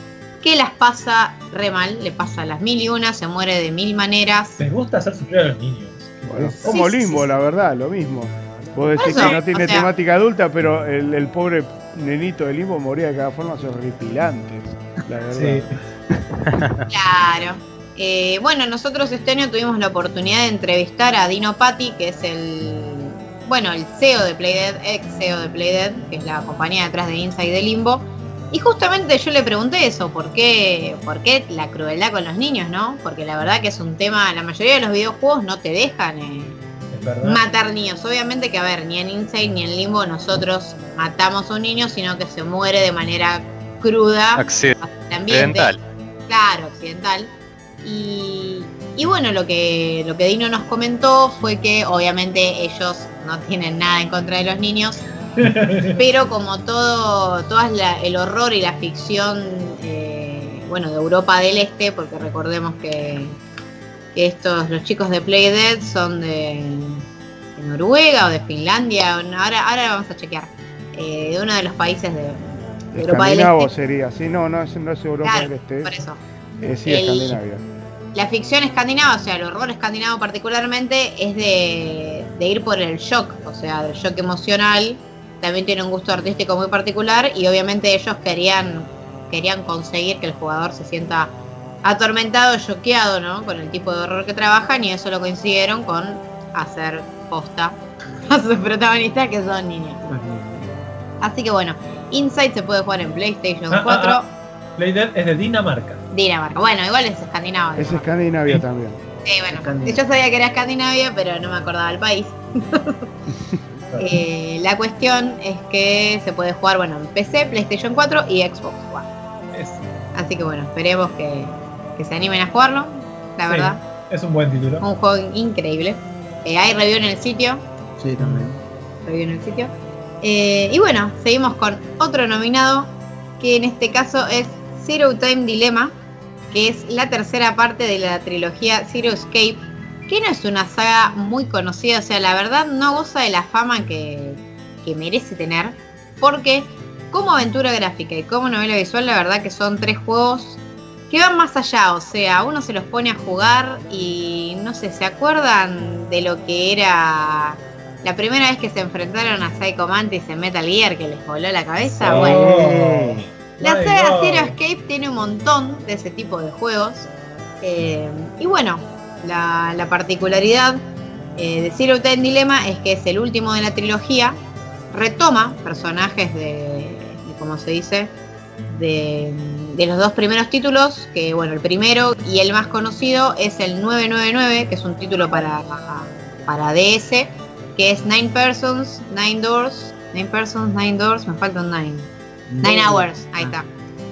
que las pasa re mal, le pasa las mil y una, se muere de mil maneras. Les gusta hacer sufrir a los niños. Bueno, Sí, como sí, Limbo, sí. la verdad, lo mismo. Vos decís eso, que no tiene o sea- temática adulta, pero el, el pobre nenito de Limbo moría de cada forma horripilantes, la verdad. Sí. Claro. Eh, bueno, nosotros este año tuvimos la oportunidad de entrevistar a Dino Patti, que es el, bueno, el CEO de Playdead, ex CEO de Playdead, que es la compañía detrás de Inside de Limbo. Y justamente yo le pregunté eso, ¿por qué, ¿por qué la crueldad con los niños, no? Porque la verdad que es un tema, la mayoría de los videojuegos no te dejan eh, matar niños. Obviamente que, a ver, ni en Inside ni en Limbo nosotros matamos a un niño, sino que se muere de manera cruda hacia el ambiente. Accidental. Claro, occidental. Y, y bueno, lo que, lo que Dino nos comentó fue que obviamente ellos no tienen nada en contra de los niños, pero como todo, todo el horror y la ficción, eh, bueno, de Europa del Este, porque recordemos que, que estos, los chicos de Play Dead son de, de Noruega o de Finlandia, ahora, ahora vamos a chequear, eh, de uno de los países de, de Europa del Este. sería, sí, no, no es, no es Europa Claro, del Este, por eso. eh, sí, el- Escandinavia. La ficción escandinava, o sea, el horror escandinavo particularmente, es de, de ir por el shock, o sea, el shock emocional. También tiene un gusto artístico muy particular y obviamente ellos querían, querían conseguir que el jugador se sienta atormentado, choqueado, ¿no? Con el tipo de horror que trabajan y eso lo coincidieron con hacer posta a sus protagonistas que son niños. Así que bueno, Inside se puede jugar en PlayStation Ah, 4, ah, Playdead es de Dinamarca. Dinamarca. Bueno, igual es escandinavo. Es ¿no? Escandinavia Sí. también. Sí, bueno, Escandinavia. yo sabía que era Escandinavia, pero no me acordaba el país. Eh, la cuestión es que se puede jugar, bueno, en PC, PlayStation 4 y Xbox One. Es, Así que bueno, esperemos que, que se animen a jugarlo. La Sí. verdad, es un buen título. un juego increíble. Eh, hay review en el sitio. Sí, también. Review en el sitio. Eh, y bueno, seguimos con otro nominado, que en este caso es Zero Time Dilemma, que es la tercera parte de la trilogía Zero Escape, que no es una saga muy conocida, o sea, la verdad no goza de la fama que, que merece tener, porque como aventura gráfica y como novela visual, la verdad que son tres juegos que van más allá, o sea, uno se los pone a jugar y no sé, ¿se acuerdan de lo que era la primera vez que se enfrentaron a Psycho Mantis en Metal Gear que les voló la cabeza? Oh, Bueno, la my saga God. Zero Escape tiene un montón de ese tipo de juegos. Eh, y bueno, la, la particularidad eh, de Zero Time Dilemma es que es el último de la trilogía. Retoma personajes de, de ¿cómo se dice? De, de los dos primeros títulos, que bueno, el primero y el más conocido es el 999, que es un título para, para DS, que es Nine Persons, Nine Doors, Nine Persons, Nine Doors, me falta un Nine. Nine Hours, ahí está.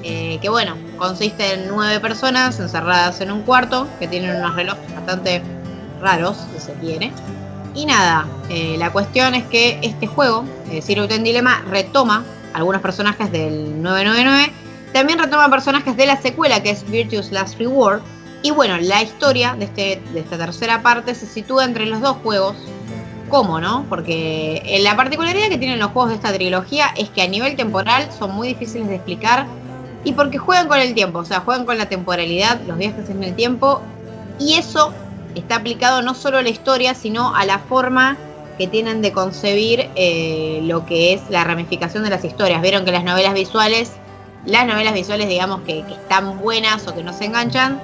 Eh, que bueno, consiste en nueve personas encerradas en un cuarto que tienen unos relojes bastante raros, si se quiere. Y nada, eh, la cuestión es que este juego, eh, Zero Dilemma, retoma algunos personajes del 999. También retoma personajes de la secuela que es Virtue's Last Reward. Y bueno, la historia de, este, de esta tercera parte se sitúa entre los dos juegos. ¿Cómo, no? Porque eh, la particularidad que tienen los juegos de esta trilogía es que a nivel temporal son muy difíciles de explicar y porque juegan con el tiempo, o sea, juegan con la temporalidad, los viajes en el tiempo y eso está aplicado no solo a la historia, sino a la forma que tienen de concebir eh, lo que es la ramificación de las historias. Vieron que las novelas visuales, las novelas visuales digamos que, que están buenas o que no se enganchan,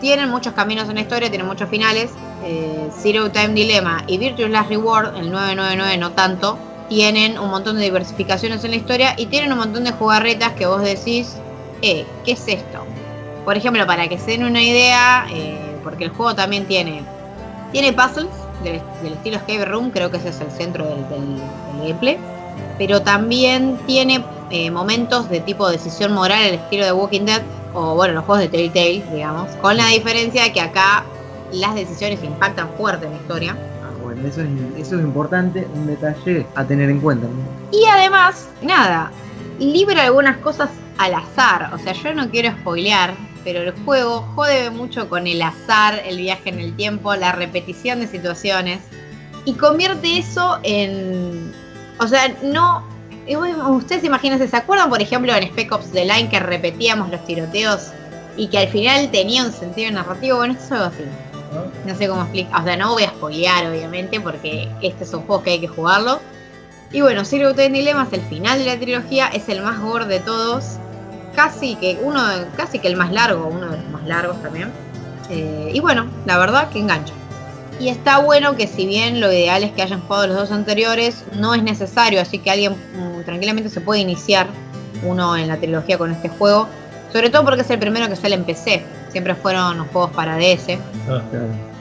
tienen muchos caminos en la historia, tienen muchos finales. Eh, Zero Time Dilemma y Virtuous Last Reward, el 999 no tanto, tienen un montón de diversificaciones en la historia y tienen un montón de jugarretas que vos decís, eh, ¿qué es esto? Por ejemplo, para que se den una idea, eh, porque el juego también tiene, tiene puzzles del, estilo Escape Room, creo que ese es el centro del, del- del gameplay, pero también tiene eh, momentos de tipo decisión moral, el estilo de Walking Dead, o bueno, los juegos de Telltale, digamos, con la diferencia de que acá las decisiones impactan fuerte en la historia. Ah, bueno, eso es, eso es importante, un detalle a tener en cuenta. ¿no? Y además, nada, libra algunas cosas al azar. O sea, yo no quiero spoilear, pero el juego jode mucho con el azar, el viaje en el tiempo, la repetición de situaciones. Y convierte eso en. O sea, no. Y bueno, Ustedes imagínense, ¿se acuerdan, por ejemplo, en Spec Ops The Line que repetíamos los tiroteos y que al final tenía un sentido narrativo? Bueno, esto es algo así. ¿no? Sé cómo explicar. O sea, no voy a spoilear, obviamente, porque este es un juego que hay que jugarlo. Y bueno, Zero Time Dilemma es el final de la trilogía, es el más gore de todos. Casi que uno, casi que el más largo, uno de los más largos también. Eh, y bueno, la verdad que engancha. Y está bueno que si bien lo ideal es que hayan jugado los dos anteriores, no es necesario, así que alguien mm, tranquilamente se puede iniciar uno en la trilogía con este juego. Sobre todo porque es el primero que sale en PC. Siempre fueron los juegos para DS. Ah,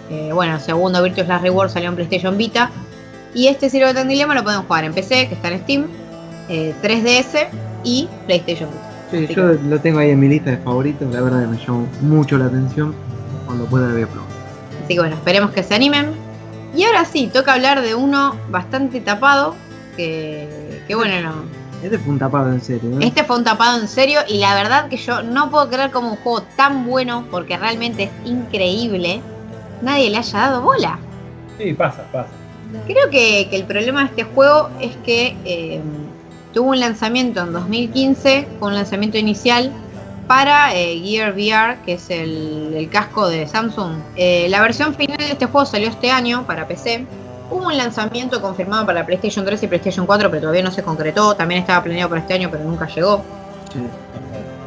Eh, bueno, el segundo Virtuous Last Reward salió en PlayStation Vita. Y este Zero Time Dilemma lo pueden jugar en PC, que está en Steam, eh, 3DS y PlayStation Vita. Sí, Así yo lo tengo ahí en mi lista de favoritos, la verdad que me llamó mucho la atención. Cuando pueda lo voy a probar. Así que bueno, esperemos que se animen. Y ahora sí, toca hablar de uno bastante tapado, que, que bueno, no. Este fue un tapado en serio, ¿no? Este fue un tapado en serio y la verdad que yo no puedo creer como un juego tan bueno, porque realmente es increíble, nadie le haya dado bola. Sí, pasa, pasa. Creo que, que el problema de este juego es que eh, tuvo un lanzamiento en 2015, fue un lanzamiento inicial para eh, Gear VR, que es el, el casco de Samsung. Eh, la versión final de este juego salió este año para PC. Hubo un lanzamiento confirmado para PlayStation 3 y PlayStation 4, pero todavía no se concretó. También estaba planeado para este año, pero nunca llegó. Sí.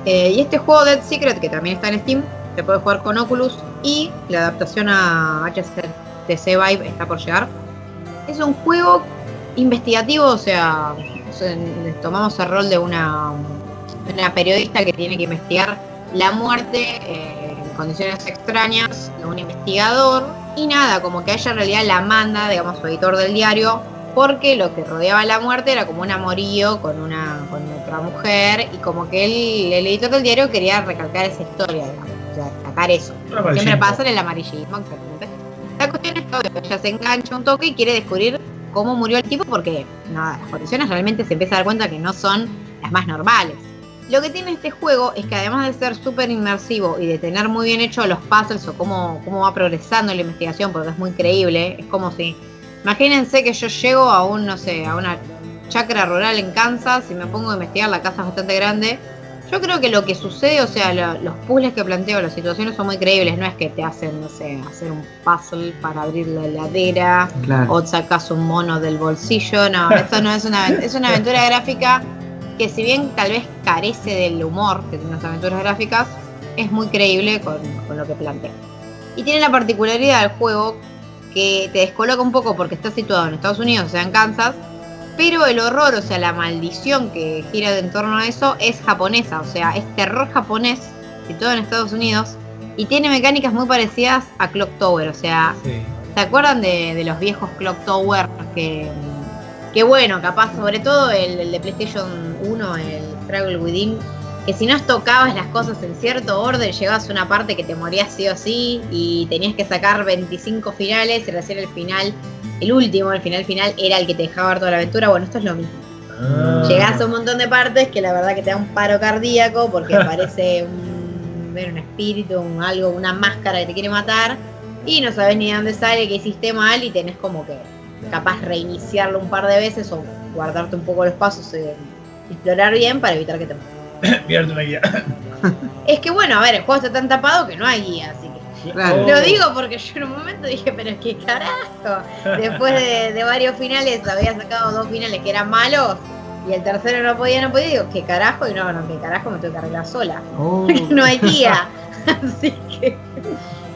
Eh, y este juego Dead Secret, que también está en Steam, se puede jugar con Oculus y la adaptación a HTC Vive está por llegar. Es un juego investigativo, o sea, o sea, tomamos el rol de una, una periodista que tiene que investigar la muerte eh, en condiciones extrañas de un investigador y nada, como que a ella en realidad la manda, digamos, su editor del diario, porque lo que rodeaba la muerte era como un amorío con una con otra mujer y como que él, el editor del diario quería recalcar esa historia, digamos, o sea, destacar eso. Siempre pasa en el amarillismo, exactamente. La cuestión es que ella se engancha un toque y quiere descubrir cómo murió el tipo porque nada, las condiciones realmente se empieza a dar cuenta que no son las más normales. Lo que tiene este juego es que además de ser súper inmersivo y de tener muy bien hecho los puzzles o cómo, cómo va progresando la investigación, porque es muy creíble, es como si... Imagínense que yo llego a un, no sé, a una chacra rural en Kansas y me pongo a investigar, la casa es bastante grande. Yo creo que lo que sucede, o sea, lo- los puzzles que planteo, las situaciones son muy creíbles, no es que te hacen, no sé, hacer un puzzle para abrir la heladera, Claro. o sacas un mono del bolsillo. No, esto no es una, es una aventura gráfica que si bien tal vez carece del humor que tienen las aventuras gráficas, es muy creíble con, con lo que plantea. Y tiene la particularidad del juego que te descoloca un poco porque está situado en Estados Unidos, o sea, en Kansas, pero el horror, o sea, la maldición que gira en torno a eso es japonesa, o sea, es terror japonés situado en Estados Unidos y tiene mecánicas muy parecidas a Clock Tower, o sea, Sí. ¿Se acuerdan de, de los viejos Clock Tower? Que, que bueno, capaz, sobre todo el, el de PlayStation 1, el Struggle Within, que si no tocabas las cosas en cierto orden, llegabas a una parte que te morías sí o sí y tenías que sacar 25 finales y recién el final, el último, el final final, era el que te dejaba ver toda la aventura. Bueno, esto es lo mismo. Ah. Llegás a un montón de partes que la verdad que te da un paro cardíaco porque aparece un, un espíritu, un algo, una máscara que te quiere matar y no sabes ni de dónde sale, qué hiciste mal y tenés como que capaz reiniciarlo un par de veces o guardarte un poco los pasos, eh, explorar bien para evitar que te. Mirarte una guía. Es que bueno, a ver, el juego está tan tapado que no hay guía, así que Claro. lo digo porque yo en un momento dije, pero es que carajo. Después de, de varios finales, había sacado dos finales que eran malos y el tercero no podía, no podía. Digo, ¿qué carajo? Y no, no, ¿qué carajo? Me tengo que arreglar sola. Oh, no hay guía. Así que,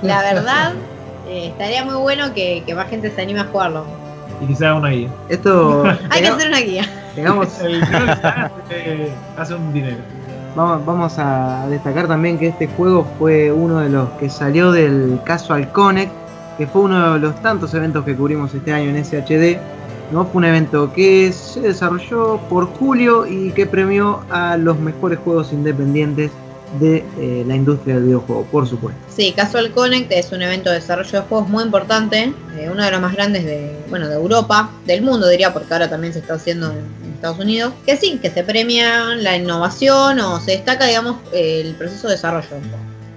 la verdad, eh, estaría muy bueno que, que más gente se anime a jugarlo. Y haga una guía. Esto. Hay que hacer una guía. tengamos- El eh, hace un dinero. Vamos, vamos a destacar también que este juego fue uno de los que salió del Casual Connect, que fue uno de los tantos eventos que cubrimos este año en SHD. ¿no? Fue un evento que se desarrolló por julio y que premió a los mejores juegos independientes de eh, la industria del videojuego, por supuesto. Sí, Casual Connect es un evento de desarrollo de juegos muy importante, eh, uno de los más grandes de, bueno, de Europa, del mundo diría, porque ahora también se está haciendo en, Estados Unidos, que sí, que se premia la innovación o se destaca, digamos, el proceso de desarrollo. juego.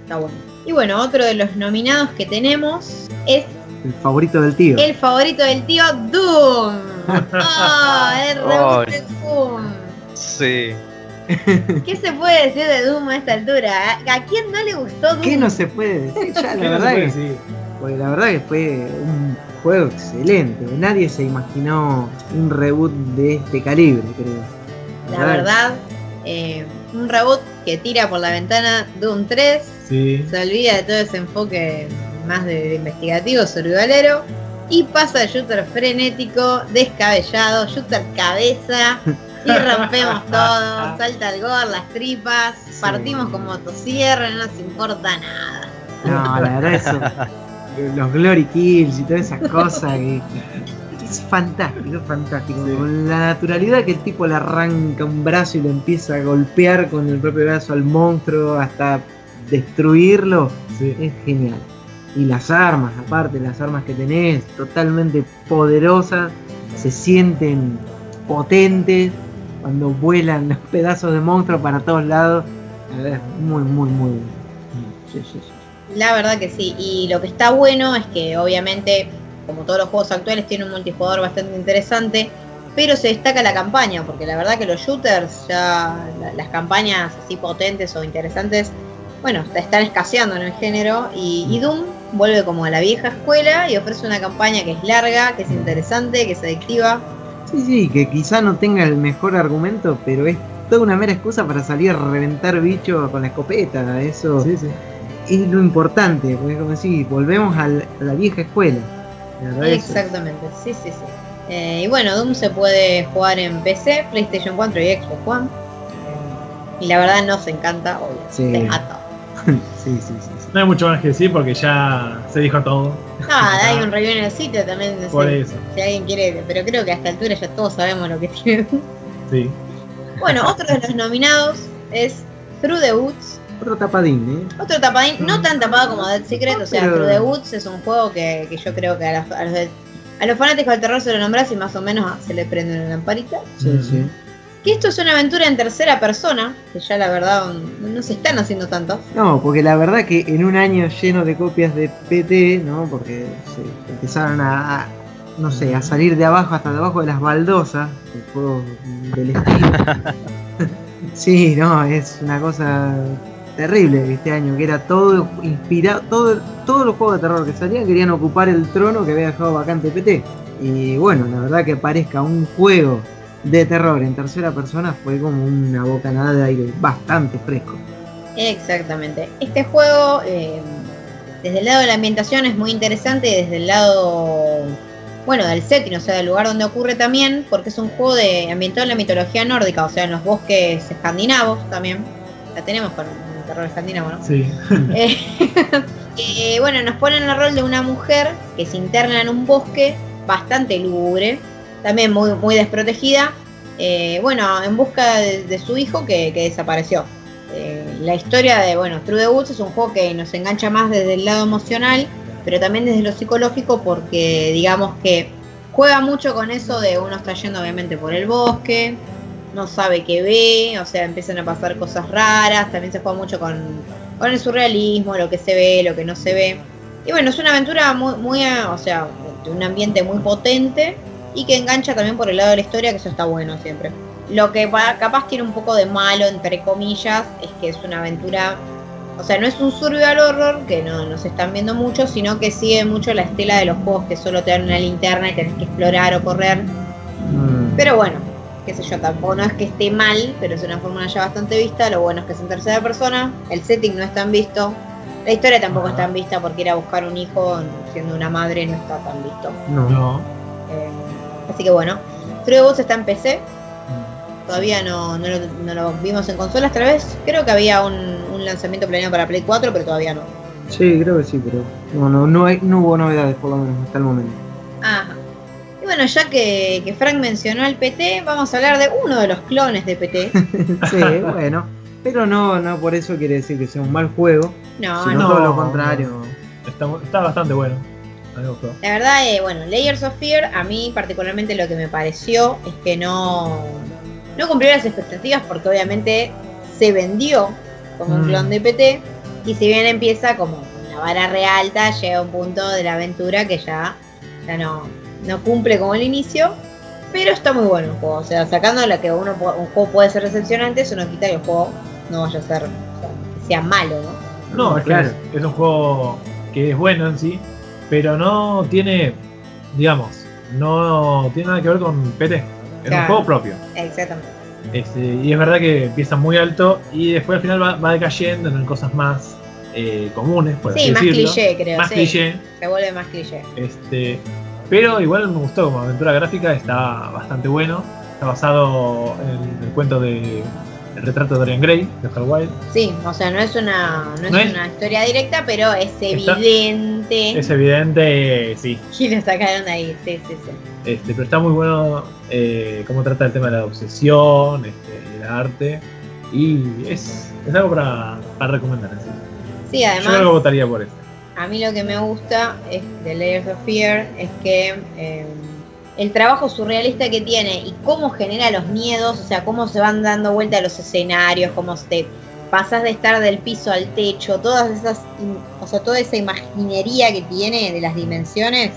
Está bueno. Y bueno, otro de los nominados que tenemos es El favorito del tío. el favorito del tío, Doom. ¡Ah! el de Doom. Sí. ¿Qué se puede decir de Doom a esta altura? ¿A a quién no le gustó Doom? ¿Qué no se puede decir? Ya, ¿Qué la verdad puede que decir? Porque la verdad que fue un juego excelente. Nadie se imaginó un reboot de este calibre, creo. La verdad, eh, un reboot que tira por la ventana Doom 3, Sí. se olvida de todo ese enfoque más de, de investigativo, survivalero, y pasa de shooter frenético, descabellado, shooter cabeza, y rompemos todo, salta el gore, las tripas, partimos con motosierra, no nos importa nada. No, la verdad eso. Los Glory Kills y todas esas cosas que, que es fantástico, es fantástico. Sí. Con la naturalidad que el tipo le arranca un brazo y lo empieza a golpear con el propio brazo al monstruo hasta destruirlo, Sí. es genial. Y las armas, aparte, las armas que tenés, totalmente poderosas, se sienten potentes cuando vuelan los pedazos de monstruo para todos lados. Es muy, muy, muy. Sí. La verdad que sí, y lo que está bueno es que obviamente, como todos los juegos actuales, tiene un multijugador bastante interesante, pero se destaca la campaña, porque la verdad que los shooters, ya la- las campañas así potentes o interesantes, bueno, están escaseando en el género, y, y Doom vuelve como a la vieja escuela y ofrece una campaña que es larga, que es interesante, que es adictiva. Sí, sí, que quizá no tenga el mejor argumento, pero es toda una mera excusa para salir a reventar bichos con la escopeta. Eso Sí, sí. es lo importante, porque como decís, volvemos a la vieja escuela. La Exactamente, sí, sí, sí. Eh, y bueno, Doom se puede jugar en PC, PlayStation 4 y Xbox One. Y la verdad nos encanta, obvio. Sí. A todos. sí, sí, sí, sí. No hay mucho más que decir porque ya se dijo todo. Nada, hay un review en el sitio también. no eso. Si alguien quiere, pero creo que a esta altura ya todos sabemos lo que tiene. Sí. Bueno, otro de los nominados es Through the Woods. Otro tapadín, ¿eh? Otro tapadín, no tan tapado como Dead Secret, o sea, Pero- Through the Woods es un juego que, que yo creo que a, los- a los, de- a los fanáticos del terror se lo nombras y más o menos se le prende una lamparita. Sí, sí. Que esto es una aventura en tercera persona, que ya la verdad no no se están haciendo tantos. No, porque la verdad que en un año lleno de copias de PT, ¿no? Porque se empezaron a, a, no sé, a salir de abajo hasta debajo de las baldosas, el juego del estilo. sí, no, es una cosa terrible este año, que era todo inspirado, todo, todos los juegos de terror que salían querían ocupar el trono que había dejado vacante PT. Y bueno, la verdad que aparezca un juego de terror en tercera persona fue como una bocanada de aire bastante fresco. Exactamente. Este juego, eh, desde el lado de la ambientación, es muy interesante y desde el lado, bueno, del setting, o sea, del lugar donde ocurre también, porque es un juego de ambientado en la mitología nórdica, o sea, en los bosques escandinavos también. La tenemos con el terror escandinavo, ¿no? Sí. Eh, que, bueno, nos ponen el rol de una mujer que se interna en un bosque bastante lúgubre, también muy, muy desprotegida, eh, bueno, en busca de, su hijo que, desapareció. Eh, la historia de, bueno, True the Woods es un juego que nos engancha más desde el lado emocional, pero también desde lo psicológico porque digamos que juega mucho con eso de uno está yendo obviamente por el bosque, no sabe qué ve, o sea, empiezan a pasar cosas raras, también se juega mucho con, con el surrealismo, lo que se ve, lo que no se ve. Y bueno, es una aventura muy, muy, o sea, de un ambiente muy potente y que engancha también por el lado de la historia, que eso está bueno siempre. Lo que pa- capaz tiene un poco de malo, entre comillas, es que es una aventura, o sea, no es un survival horror, que no nos están viendo mucho, sino que sigue mucho la estela de los juegos que solo te dan una linterna y tenés que explorar o correr. Mm. Pero bueno, qué sé yo, tampoco no es que esté mal, pero es una fórmula ya bastante vista. Lo bueno es que es en tercera persona, el setting no es tan visto, la historia tampoco es tan vista porque ir a buscar un hijo siendo una madre no está tan visto. No. No. Eh, así que bueno, True Boots está en PC. Todavía no, no, lo, no lo vimos en consolas, tal vez. Creo que había un, un lanzamiento planeado para Play 4, pero todavía no. Sí, creo que sí, pero no, no, no, hay, no hubo novedades por lo menos hasta el momento. Ajá. Y bueno, ya que, que Frank mencionó el PT, vamos a hablar de uno de los clones de PT. sí, bueno. Pero no, no por eso quiere decir que sea un mal juego, No, sino no. todo lo contrario. Está, está bastante bueno. A mí me gustó. La verdad, eh, bueno, Layers of Fear, a mí particularmente lo que me pareció es que no, no cumplió las expectativas porque obviamente se vendió como un Mm. clon de PT y si bien empieza como una vara re alta, llega un punto de la aventura que ya, ya no, no cumple como el inicio. Pero está muy bueno el juego, o sea, sacando la que uno un juego puede ser decepcionante, eso no quita que el juego no vaya a ser, o sea, que sea malo, ¿no? No, es que claro. es, es un juego que es bueno en sí, pero no tiene, digamos, no tiene nada que ver con PT. Es un juego propio. Exactamente. Este, y es verdad que empieza muy alto y después al final va, va decayendo en cosas más eh, comunes, por Sí, así más decirlo. cliché, creo. Más sí. cliché. Se vuelve más cliché. Este, pero igual me gustó como aventura gráfica, está bastante bueno. Está basado en el cuento de El retrato de Dorian Gray, de Wilde. Sí, o sea, no es una, no es No es- una historia directa, pero es Está- evidente Es evidente, sí. que lo sacaron de ahí. Sí, sí, sí. Este, pero está muy bueno eh, cómo trata el tema de la obsesión, este, y el arte. Y es, es algo para, para recomendar. en sí. Sí, Yo además, creo que votaría por eso. a mí lo que me gusta es de Layers of Fear es que eh, el trabajo surrealista que tiene y cómo genera los miedos, o sea, cómo se van dando vuelta los escenarios, cómo te pasas de estar del piso al techo, todas esas, o sea, toda esa imaginería que tiene de las dimensiones,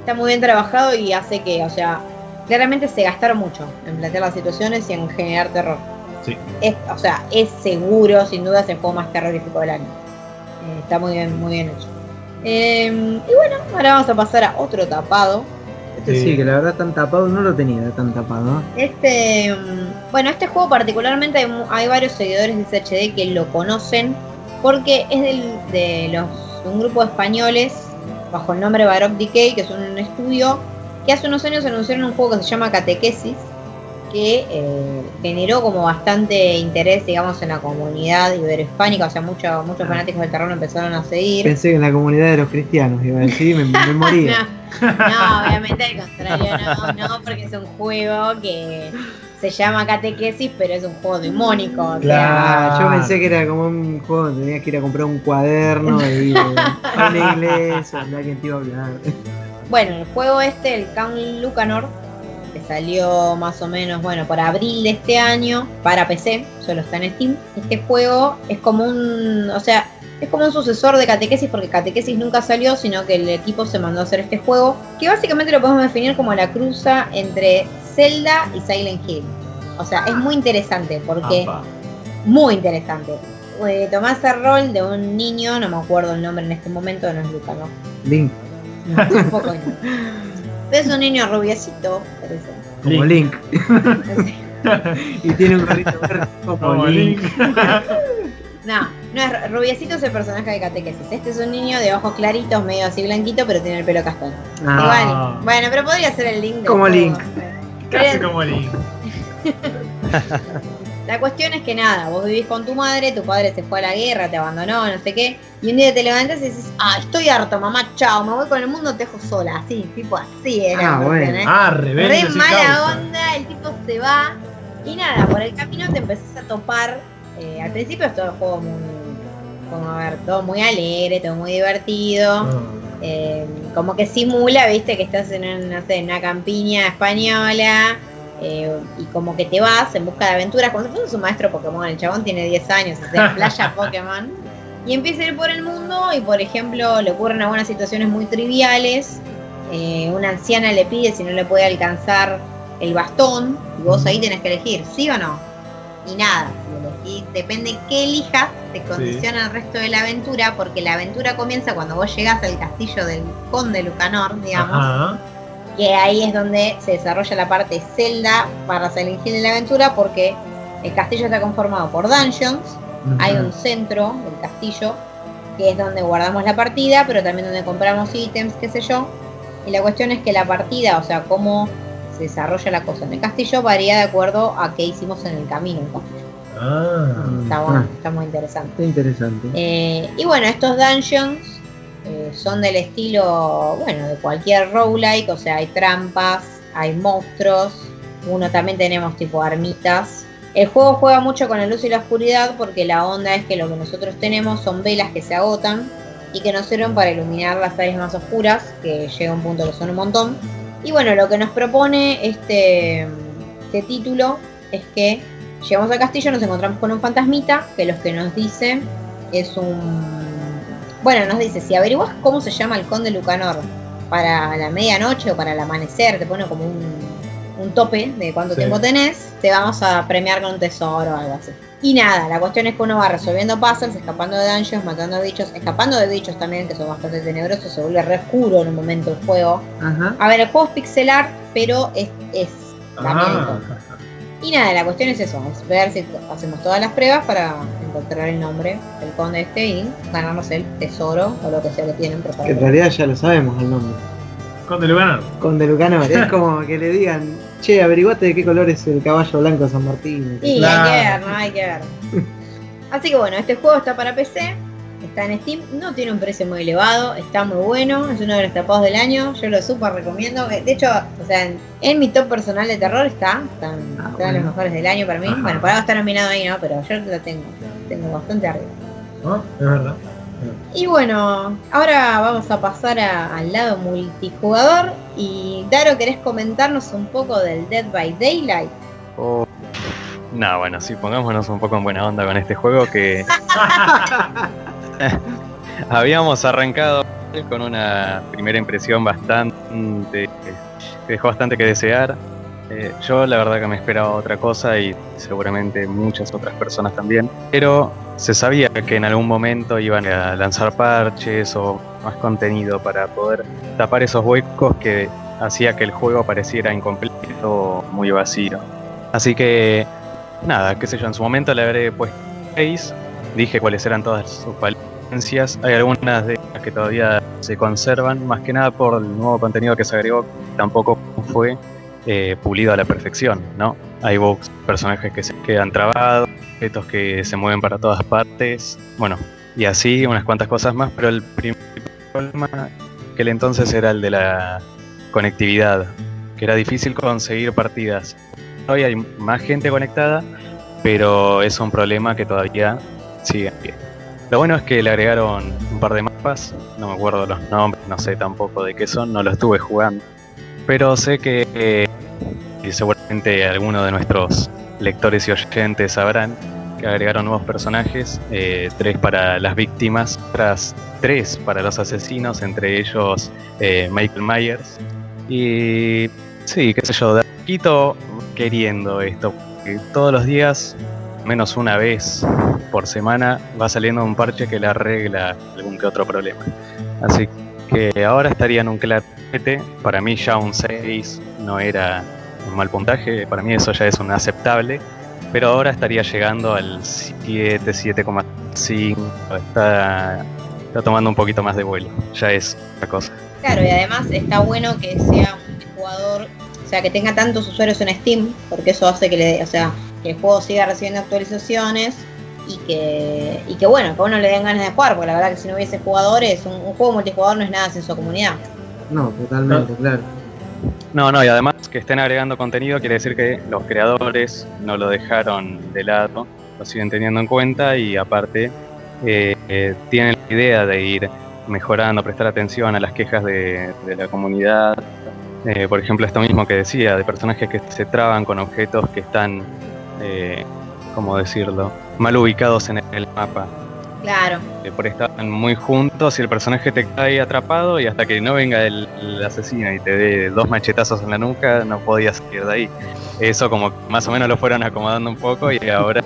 está muy bien trabajado y hace que, o sea, claramente se gastaron mucho en plantear las situaciones y en generar terror. Sí. Es, o sea, es seguro, sin duda, es el juego más terrorífico del año. Eh, está muy bien, muy bien hecho. Eh, y bueno, ahora vamos a pasar a otro tapado. Este Sí. sí, que la verdad tan tapado, no lo tenía tan tapado. Este, mm, bueno, este juego particularmente hay, varios seguidores de SHD que lo conocen porque es del, de los de un grupo de españoles bajo el nombre Baroque Decay, que es un estudio que hace unos años anunciaron un juego que se llama Catequesis, que eh, generó como bastante interés, digamos, en la comunidad iberohispánica, o sea, muchos muchos fanáticos del terror empezaron a seguir. Pensé que en la comunidad de los cristianos iba a decir, me, me moría. No, no, obviamente al contrario, no, no, porque es un juego que se llama catequesis, pero es un juego demónico. o sea, Claro. Ah, yo pensé que era como un juego donde tenías que ir a comprar un cuaderno y ir a la iglesia, a hablar. Bueno, el juego este, el Count Lucanor, que salió más o menos, bueno, por abril de este año para PC, solo está en Steam. Este juego es como un, o sea, es como un sucesor de Catequesis porque Catequesis nunca salió, sino que el equipo se mandó a hacer este juego, que básicamente lo podemos definir como la cruza entre Zelda y Silent Hill. O sea, es muy interesante porque Apa. muy interesante. Eh, tomás el rol de un niño, no me acuerdo el nombre en este momento, no es Luca, ¿no? Link, No, un poco no. Es un niño rubiecito, parece. como Link. Y tiene un gorrito verde como, Como Link. Link. No, no es rubiecito es el personaje de catequesis. Este es un niño de ojos claritos, medio así blanquito, pero tiene el pelo castaño. Ah, Igual, bueno, pero podría ser el link Como. Link. Casi como Link. La cuestión es que nada, vos vivís con tu madre, tu padre se fue a la guerra, te abandonó, no sé qué, y un día te levantas y dices, ah, estoy harto, mamá, chao, me voy con el mundo, te dejo sola, así, tipo así era. Ah, cuestión, bueno. ¿eh? Ah, rebelde Re mala causa. onda, el tipo se va. Y nada, por el camino te empezás a topar. eh, al principio es todo el juego muy. Como a ver, todo muy alegre, todo muy divertido. Ah. eh, como que simula, viste, que estás en, un- no sé, en una campiña española. Eh, y como que te vas en busca de aventuras. Como si fueras un maestro Pokémon, el chabón tiene 10 años, o sea, playa Pokémon. Y empieza a ir por el mundo y, por ejemplo, le ocurren algunas situaciones muy triviales. Eh, una anciana le pide si no le puede alcanzar el bastón y vos ahí tenés que elegir, ¿sí o no? Y nada, elegís, depende qué elijas, te condiciona el resto de la aventura, porque la aventura comienza cuando vos llegás al castillo del conde Lucanor, digamos, Ajá. Que ahí es donde se desarrolla la parte Zelda para elegir de la aventura, porque el castillo está conformado por dungeons, hay un centro del castillo que es donde guardamos la partida, pero también donde compramos ítems, qué sé yo. Y la cuestión es que la partida, o sea, cómo se desarrolla la cosa en el castillo, varía de acuerdo a qué hicimos en el camino. Ah. Está, bueno, está muy interesante. Está interesante. Eh, y bueno, estos dungeons eh, son del estilo, bueno, de cualquier roguelike, o sea, hay trampas, hay monstruos, uno también tenemos tipo armitas. El juego juega mucho con la luz y la oscuridad porque la onda es que lo que nosotros tenemos son velas que se agotan y que nos sirven para iluminar las áreas más oscuras, que llega un punto que son un montón. Y bueno, lo que nos propone este, este título es que llegamos al castillo, nos encontramos con un fantasmita que los que nos dice es un... Bueno, nos dice, si averiguas cómo se llama el conde Lucanor para la medianoche o para el amanecer, te pone como un, un tope de cuánto Sí. tiempo tenés, te vamos a premiar con un tesoro o algo así. Y nada, la cuestión es que uno va resolviendo puzzles, escapando de dungeons, matando bichos, escapando de bichos también, que son bastante tenebrosos, se vuelve re oscuro en un momento el juego. Ajá. A ver, el juego es pixelar, pero es, es lamiento. Y nada, la cuestión es eso, es ver si hacemos todas las pruebas para encontrar el nombre del conde este y ganarnos el tesoro o lo que sea que tienen Que en preparado. realidad ya lo sabemos el nombre. Conde Luganar. Con de Lucanor. es como que le digan, che, averiguate de qué color es el caballo blanco de San Martín. Y Claro. hay que ver, ¿no? Hay que ver. Así que bueno, este juego está para PC, está en Steam, no tiene un precio muy elevado, está muy bueno, es uno de los tapados del año, yo lo súper recomiendo. De hecho, o sea, en, en mi top personal de terror está, están, Ah, están bueno. los mejores del año para mí. Ajá. Bueno, para algo está nominado ahí, ¿no? Pero yo lo tengo, tengo bastante arriba. ¿No? Es verdad. Y bueno, ahora vamos a pasar a- al lado multijugador. Y Daro, ¿querés comentarnos un poco del Dead by Daylight? Oh. No, bueno, sí, pongámonos un poco en buena onda con este juego que habíamos arrancado con una primera impresión bastante que dejó bastante que desear. Eh, yo la verdad que me esperaba otra cosa y seguramente muchas otras personas también, pero se sabía que en algún momento iban a lanzar parches o más contenido para poder tapar esos huecos que hacía que el juego pareciera incompleto o muy vacío. Así que, nada, qué sé yo, en su momento le habré puesto 6, dije cuáles eran todas sus Hay algunas de las que todavía se conservan, más que nada por el nuevo contenido que se agregó, tampoco fue eh, pulido a la perfección, ¿no? Hay bugs, personajes que se quedan trabados, objetos que se mueven para todas partes, bueno, y así unas cuantas cosas más, pero el primer problema que el entonces era el de la conectividad, que era difícil conseguir partidas. Hoy hay más gente conectada, pero es un problema que todavía sigue en pie. Lo bueno es que le agregaron un par de mapas, no me acuerdo los nombres, no sé tampoco de qué son, no lo estuve jugando. Pero sé que eh, seguramente algunos de nuestros lectores y oyentes sabrán que agregaron nuevos personajes, eh, tres para las víctimas, otras tres para los asesinos, entre ellos eh, Michael Myers. Y sí, qué sé yo, de poquito queriendo esto, porque todos los días, menos una vez por semana, va saliendo un parche que le arregla algún que otro problema. Así que ahora estaría en un clarete, para mí ya un 6 no era un mal puntaje, para mí eso ya es un aceptable, pero ahora estaría llegando al 7, 7,5, está, está tomando un poquito más de vuelo, ya es otra cosa. Claro, y además está bueno que sea un multijugador, o sea, que tenga tantos usuarios en Steam, porque eso hace que le, o sea, que el juego siga recibiendo actualizaciones y que, y que bueno, que a uno le den ganas de jugar, porque la verdad que si no hubiese jugadores, un, un juego multijugador no es nada sin su comunidad. No, totalmente, claro. No, no, y además que estén agregando contenido quiere decir que los creadores no lo dejaron de lado, lo siguen teniendo en cuenta y aparte eh, eh, tienen la idea de ir mejorando, prestar atención a las quejas de, de la comunidad. Eh, por ejemplo, esto mismo que decía, de personajes que se traban con objetos que están, eh, ¿cómo decirlo?, mal ubicados en el mapa. Claro, que por estaban muy juntos y el personaje te cae atrapado y hasta que no venga el, el asesino y te dé dos machetazos en la nuca no podías salir de ahí. Eso como más o menos lo fueron acomodando un poco y ahora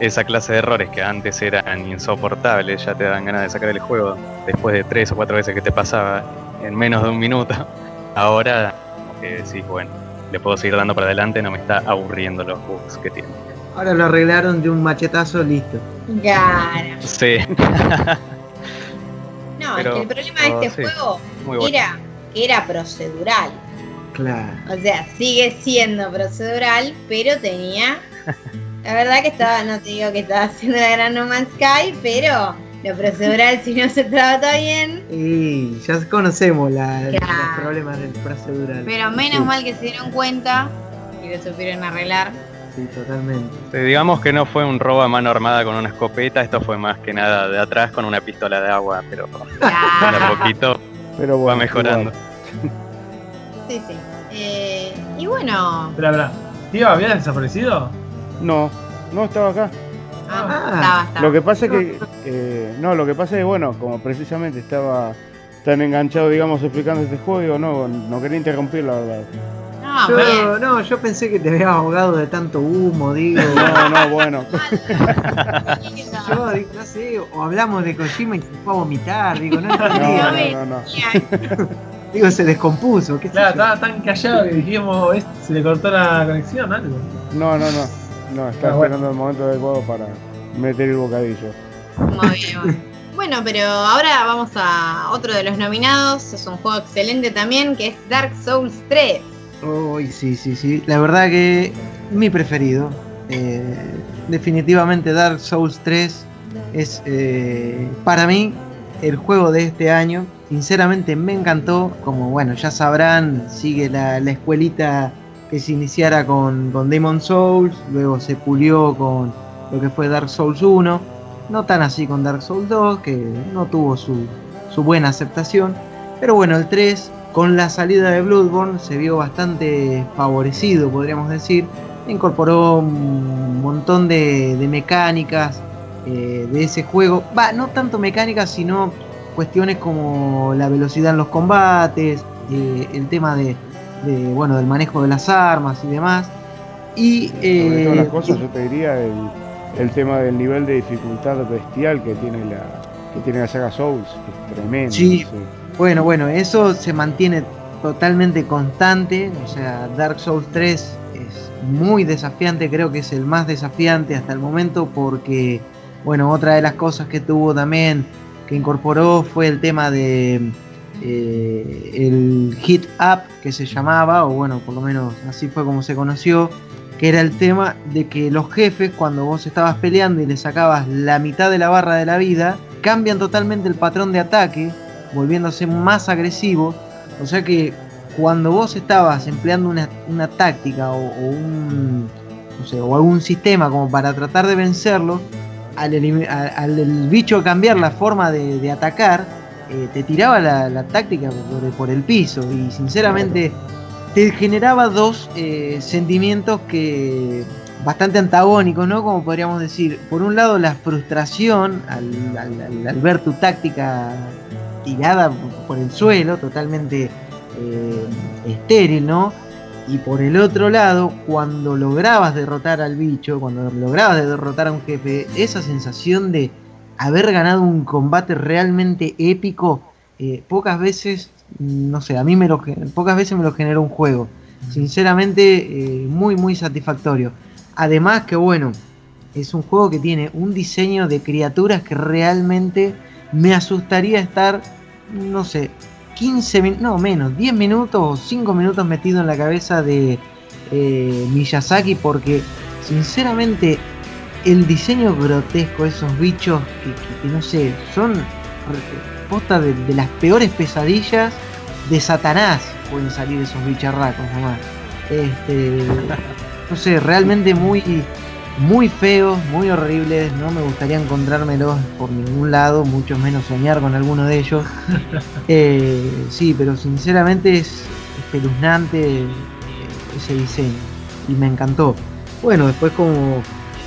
esa clase de errores que antes eran insoportables ya te dan ganas de sacar el juego después de tres o cuatro veces que te pasaba en menos de un minuto. Ahora como que decís, bueno, le puedo seguir dando para adelante, no me está aburriendo los bugs que tiene. Ahora lo arreglaron de un machetazo, listo. claro. Sí, No, Pero- es que el problema de oh, este sí. juego bueno. era que era procedural. Claro. O sea, sigue siendo procedural, pero tenía. La verdad que estaba, no te digo que estaba haciendo la gran No Man's Sky, pero lo procedural, si no se trata bien. Y ya conocemos la- Claro. los problemas del procedural. Pero menos Sí, mal que se dieron cuenta y lo supieron arreglar. Sí, totalmente. Digamos que no fue un robo a mano armada con una escopeta, esto fue más que nada de atrás con una pistola de agua, pero de a Claro. poquito Pero va mejorando. Sí, sí. Eh, y bueno, Espera, espera. Tío, ¿habías desaparecido? No, no estaba acá. Ah, Ah. estaba, estaba. Lo que pasa es que, eh, no, lo que pasa es que, bueno, como precisamente estaba tan enganchado, digamos, explicando este juego, no, no quería interrumpir, la verdad. No, bien. Yo, no, yo pensé que te habías ahogado de tanto humo, digo. No, no, bueno. Yo, digo, no sé, o hablamos de Kojima y se fue a vomitar, digo, no No, no, no, no. Digo, se descompuso, qué Claro, estaba tan callado que dijimos, "Este, se le cortó la conexión, algo. No, no, no. No, estaba Ah, bueno. esperando el momento adecuado para meter el bocadillo. Muy bien. Bueno, pero ahora vamos a otro de los nominados. Es un juego excelente también, que es Dark Souls 3. Uy, sí, sí, sí. La verdad que mi preferido. Eh, definitivamente Dark Souls 3 es eh, para mí el juego de este año. Sinceramente me encantó. Como bueno, ya sabrán, sigue la, la escuelita que se iniciara con, con Demon Souls. Luego se pulió con lo que fue Dark Souls 1. No tan así con Dark Souls 2, que no tuvo su, su buena aceptación. Pero bueno, el 3, con la salida de Bloodborne, se vio bastante favorecido, podríamos decir. Incorporó un montón de, mecánicas eh, de ese juego. Va, no tanto mecánicas, sino cuestiones como la velocidad en los combates, eh, el tema de, de, bueno, del manejo de las armas y demás. Y Sobre todas eh, las cosas, yo te diría el, el tema del nivel de dificultad bestial que tiene la, que tiene la saga Souls. Es tremendo. Sí. Bueno, bueno, eso se mantiene totalmente constante. O sea, Dark Souls 3 es muy desafiante, creo que es el más desafiante hasta el momento porque, bueno, otra de las cosas que tuvo también, que incorporó fue el tema de eh, el hit up que se llamaba, o bueno, por lo menos así fue como se conoció, que era el tema de que los jefes cuando vos estabas peleando y le sacabas la mitad de la barra de la vida, cambian totalmente el patrón de ataque, volviéndose más agresivos, o sea que cuando vos estabas empleando una, una táctica o, un o algún sistema como para tratar de vencerlo, al, bicho cambiar la forma de atacar, eh, te tiraba la, táctica por, el piso y sinceramente te generaba dos eh, sentimientos que bastante antagónicos, ¿no? Como podríamos decir, por un lado la frustración al ver tu táctica tirada por el suelo, totalmente eh, estéril, ¿no? Y por el otro lado, cuando lograbas derrotar al bicho, cuando lograbas derrotar a un jefe, esa sensación de haber ganado un combate realmente épico, eh, pocas veces, no sé, a mí me lo, pocas veces me lo generó un juego. Sinceramente, eh, muy, muy satisfactorio. Además que bueno, es un juego que tiene un diseño de criaturas que realmente me asustaría estar, no sé, 15 minutos, no menos, 10 minutos o 5 minutos metido en la cabeza de eh, Miyazaki porque sinceramente el diseño grotesco, esos bichos que, que- que no sé, son posta de, de las peores pesadillas de Satanás pueden salir esos bicharracos nomás. Este, no sé, realmente muy, muy feos, muy horribles. No me gustaría encontrármelos por ningún lado, mucho menos soñar con alguno de ellos. Eh, sí, pero sinceramente es espeluznante eh, ese diseño y me encantó. Bueno, después como,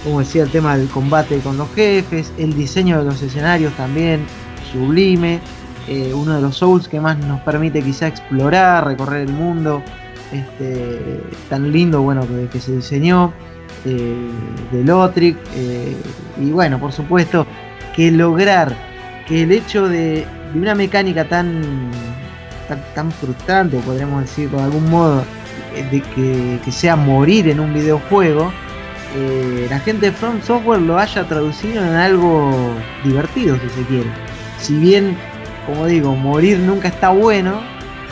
como decía el tema del combate con los jefes, el diseño de los escenarios también sublime, eh, uno de los Souls que más nos permite quizá explorar, recorrer el mundo, este, tan lindo bueno que, se diseñó, eh, de Lotric, eh, y bueno, por supuesto que lograr que el hecho de, una mecánica tan, tan, tan frustrante, podríamos decir de algún modo, eh, de que sea morir en un videojuego, eh, la gente de From Software lo haya traducido en algo divertido, si se quiere. Si bien, como digo, morir nunca está bueno,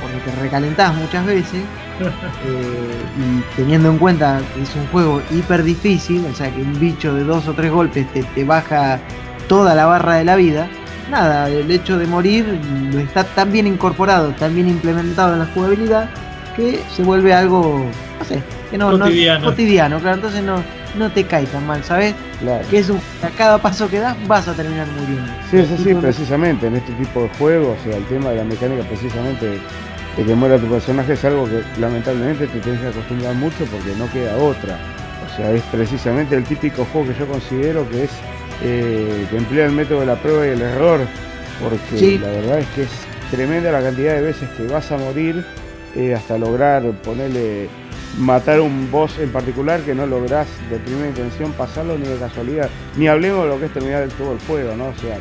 porque te recalentás muchas veces. eh, y teniendo en cuenta que es un juego hiper difícil, o sea que un bicho de dos o tres golpes te, te baja toda la barra de la vida. Nada, el hecho de morir está tan bien incorporado, tan bien implementado en la jugabilidad, que se vuelve algo, no sé, que no, no- Cotidiano. cotidiano, claro, entonces no, no te cae tan mal, ¿sabes? Claro. Que es un, a cada paso que das vas a terminar muriendo. Sí, es así, precisamente, en este tipo de juegos, o sea, el tema de la mecánica precisamente de, de que muera tu personaje es algo que lamentablemente te tienes que acostumbrar mucho porque no queda otra. O sea, es precisamente el típico juego que yo considero que es eh, que emplea el método de la prueba y el error, porque Sí. la verdad es que es tremenda la cantidad de veces que vas a morir eh, hasta lograr ponerle matar un boss en particular que no lográs de primera intención pasarlo ni de casualidad. Ni hablemos de lo que es terminar el- todo el juego, ¿no? O sea,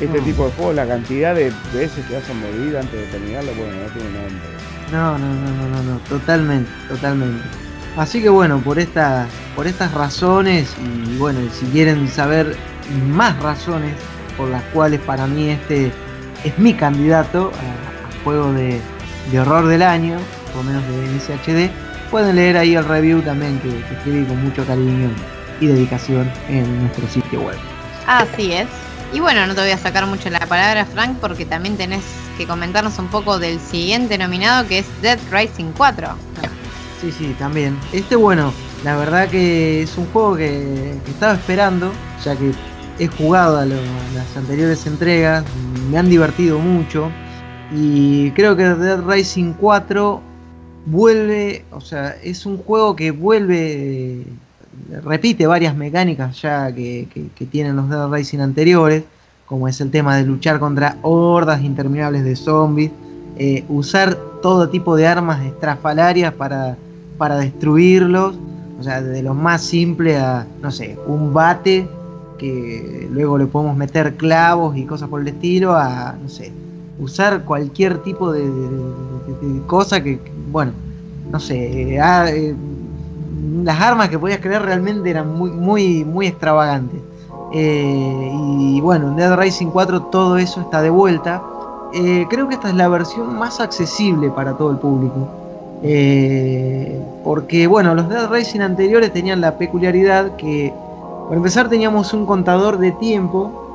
este No. tipo de juegos, la cantidad de veces que vas a morir antes de terminarlo, bueno, no tiene nombre. No, no, no, no, no, no, totalmente, totalmente. Así que bueno, por estas, por estas razones y bueno, y si quieren saber más razones por las cuales para mí este es mi candidato a, a juego de, de horror del año, por lo menos de SHD, pueden leer ahí el review también que, que escribí con mucho cariño y dedicación en nuestro sitio web. Así es. Y bueno, no te voy a sacar mucho la palabra, Frank, porque también tenés que comentarnos un poco del siguiente nominado, que es Dead Rising 4. Sí, sí, también. Este, bueno, la verdad que es un juego que, que estaba esperando, ya que he jugado a, lo- a las anteriores entregas, me han divertido mucho. Y creo que Dead Rising 4 vuelve, o sea, es un juego que vuelve, repite varias mecánicas ya que, que- tienen los Dead Rising anteriores, como es el tema de luchar contra hordas interminables de zombies, eh, usar todo tipo de armas estrafalarias para, para destruirlos, o sea, desde lo más simple a, no sé, un bate que luego le podemos meter clavos y cosas por el estilo, a, no sé, usar cualquier tipo de, cosa que, bueno, no sé, ah, eh, las armas que podías crear realmente eran muy, muy, muy extravagantes. Eh, y bueno, en Dead Rising 4 todo eso está de vuelta. Eh, creo que esta es la versión más accesible para todo el público. Porque bueno, los Dead Racing anteriores tenían la peculiaridad que, para empezar, teníamos un contador de tiempo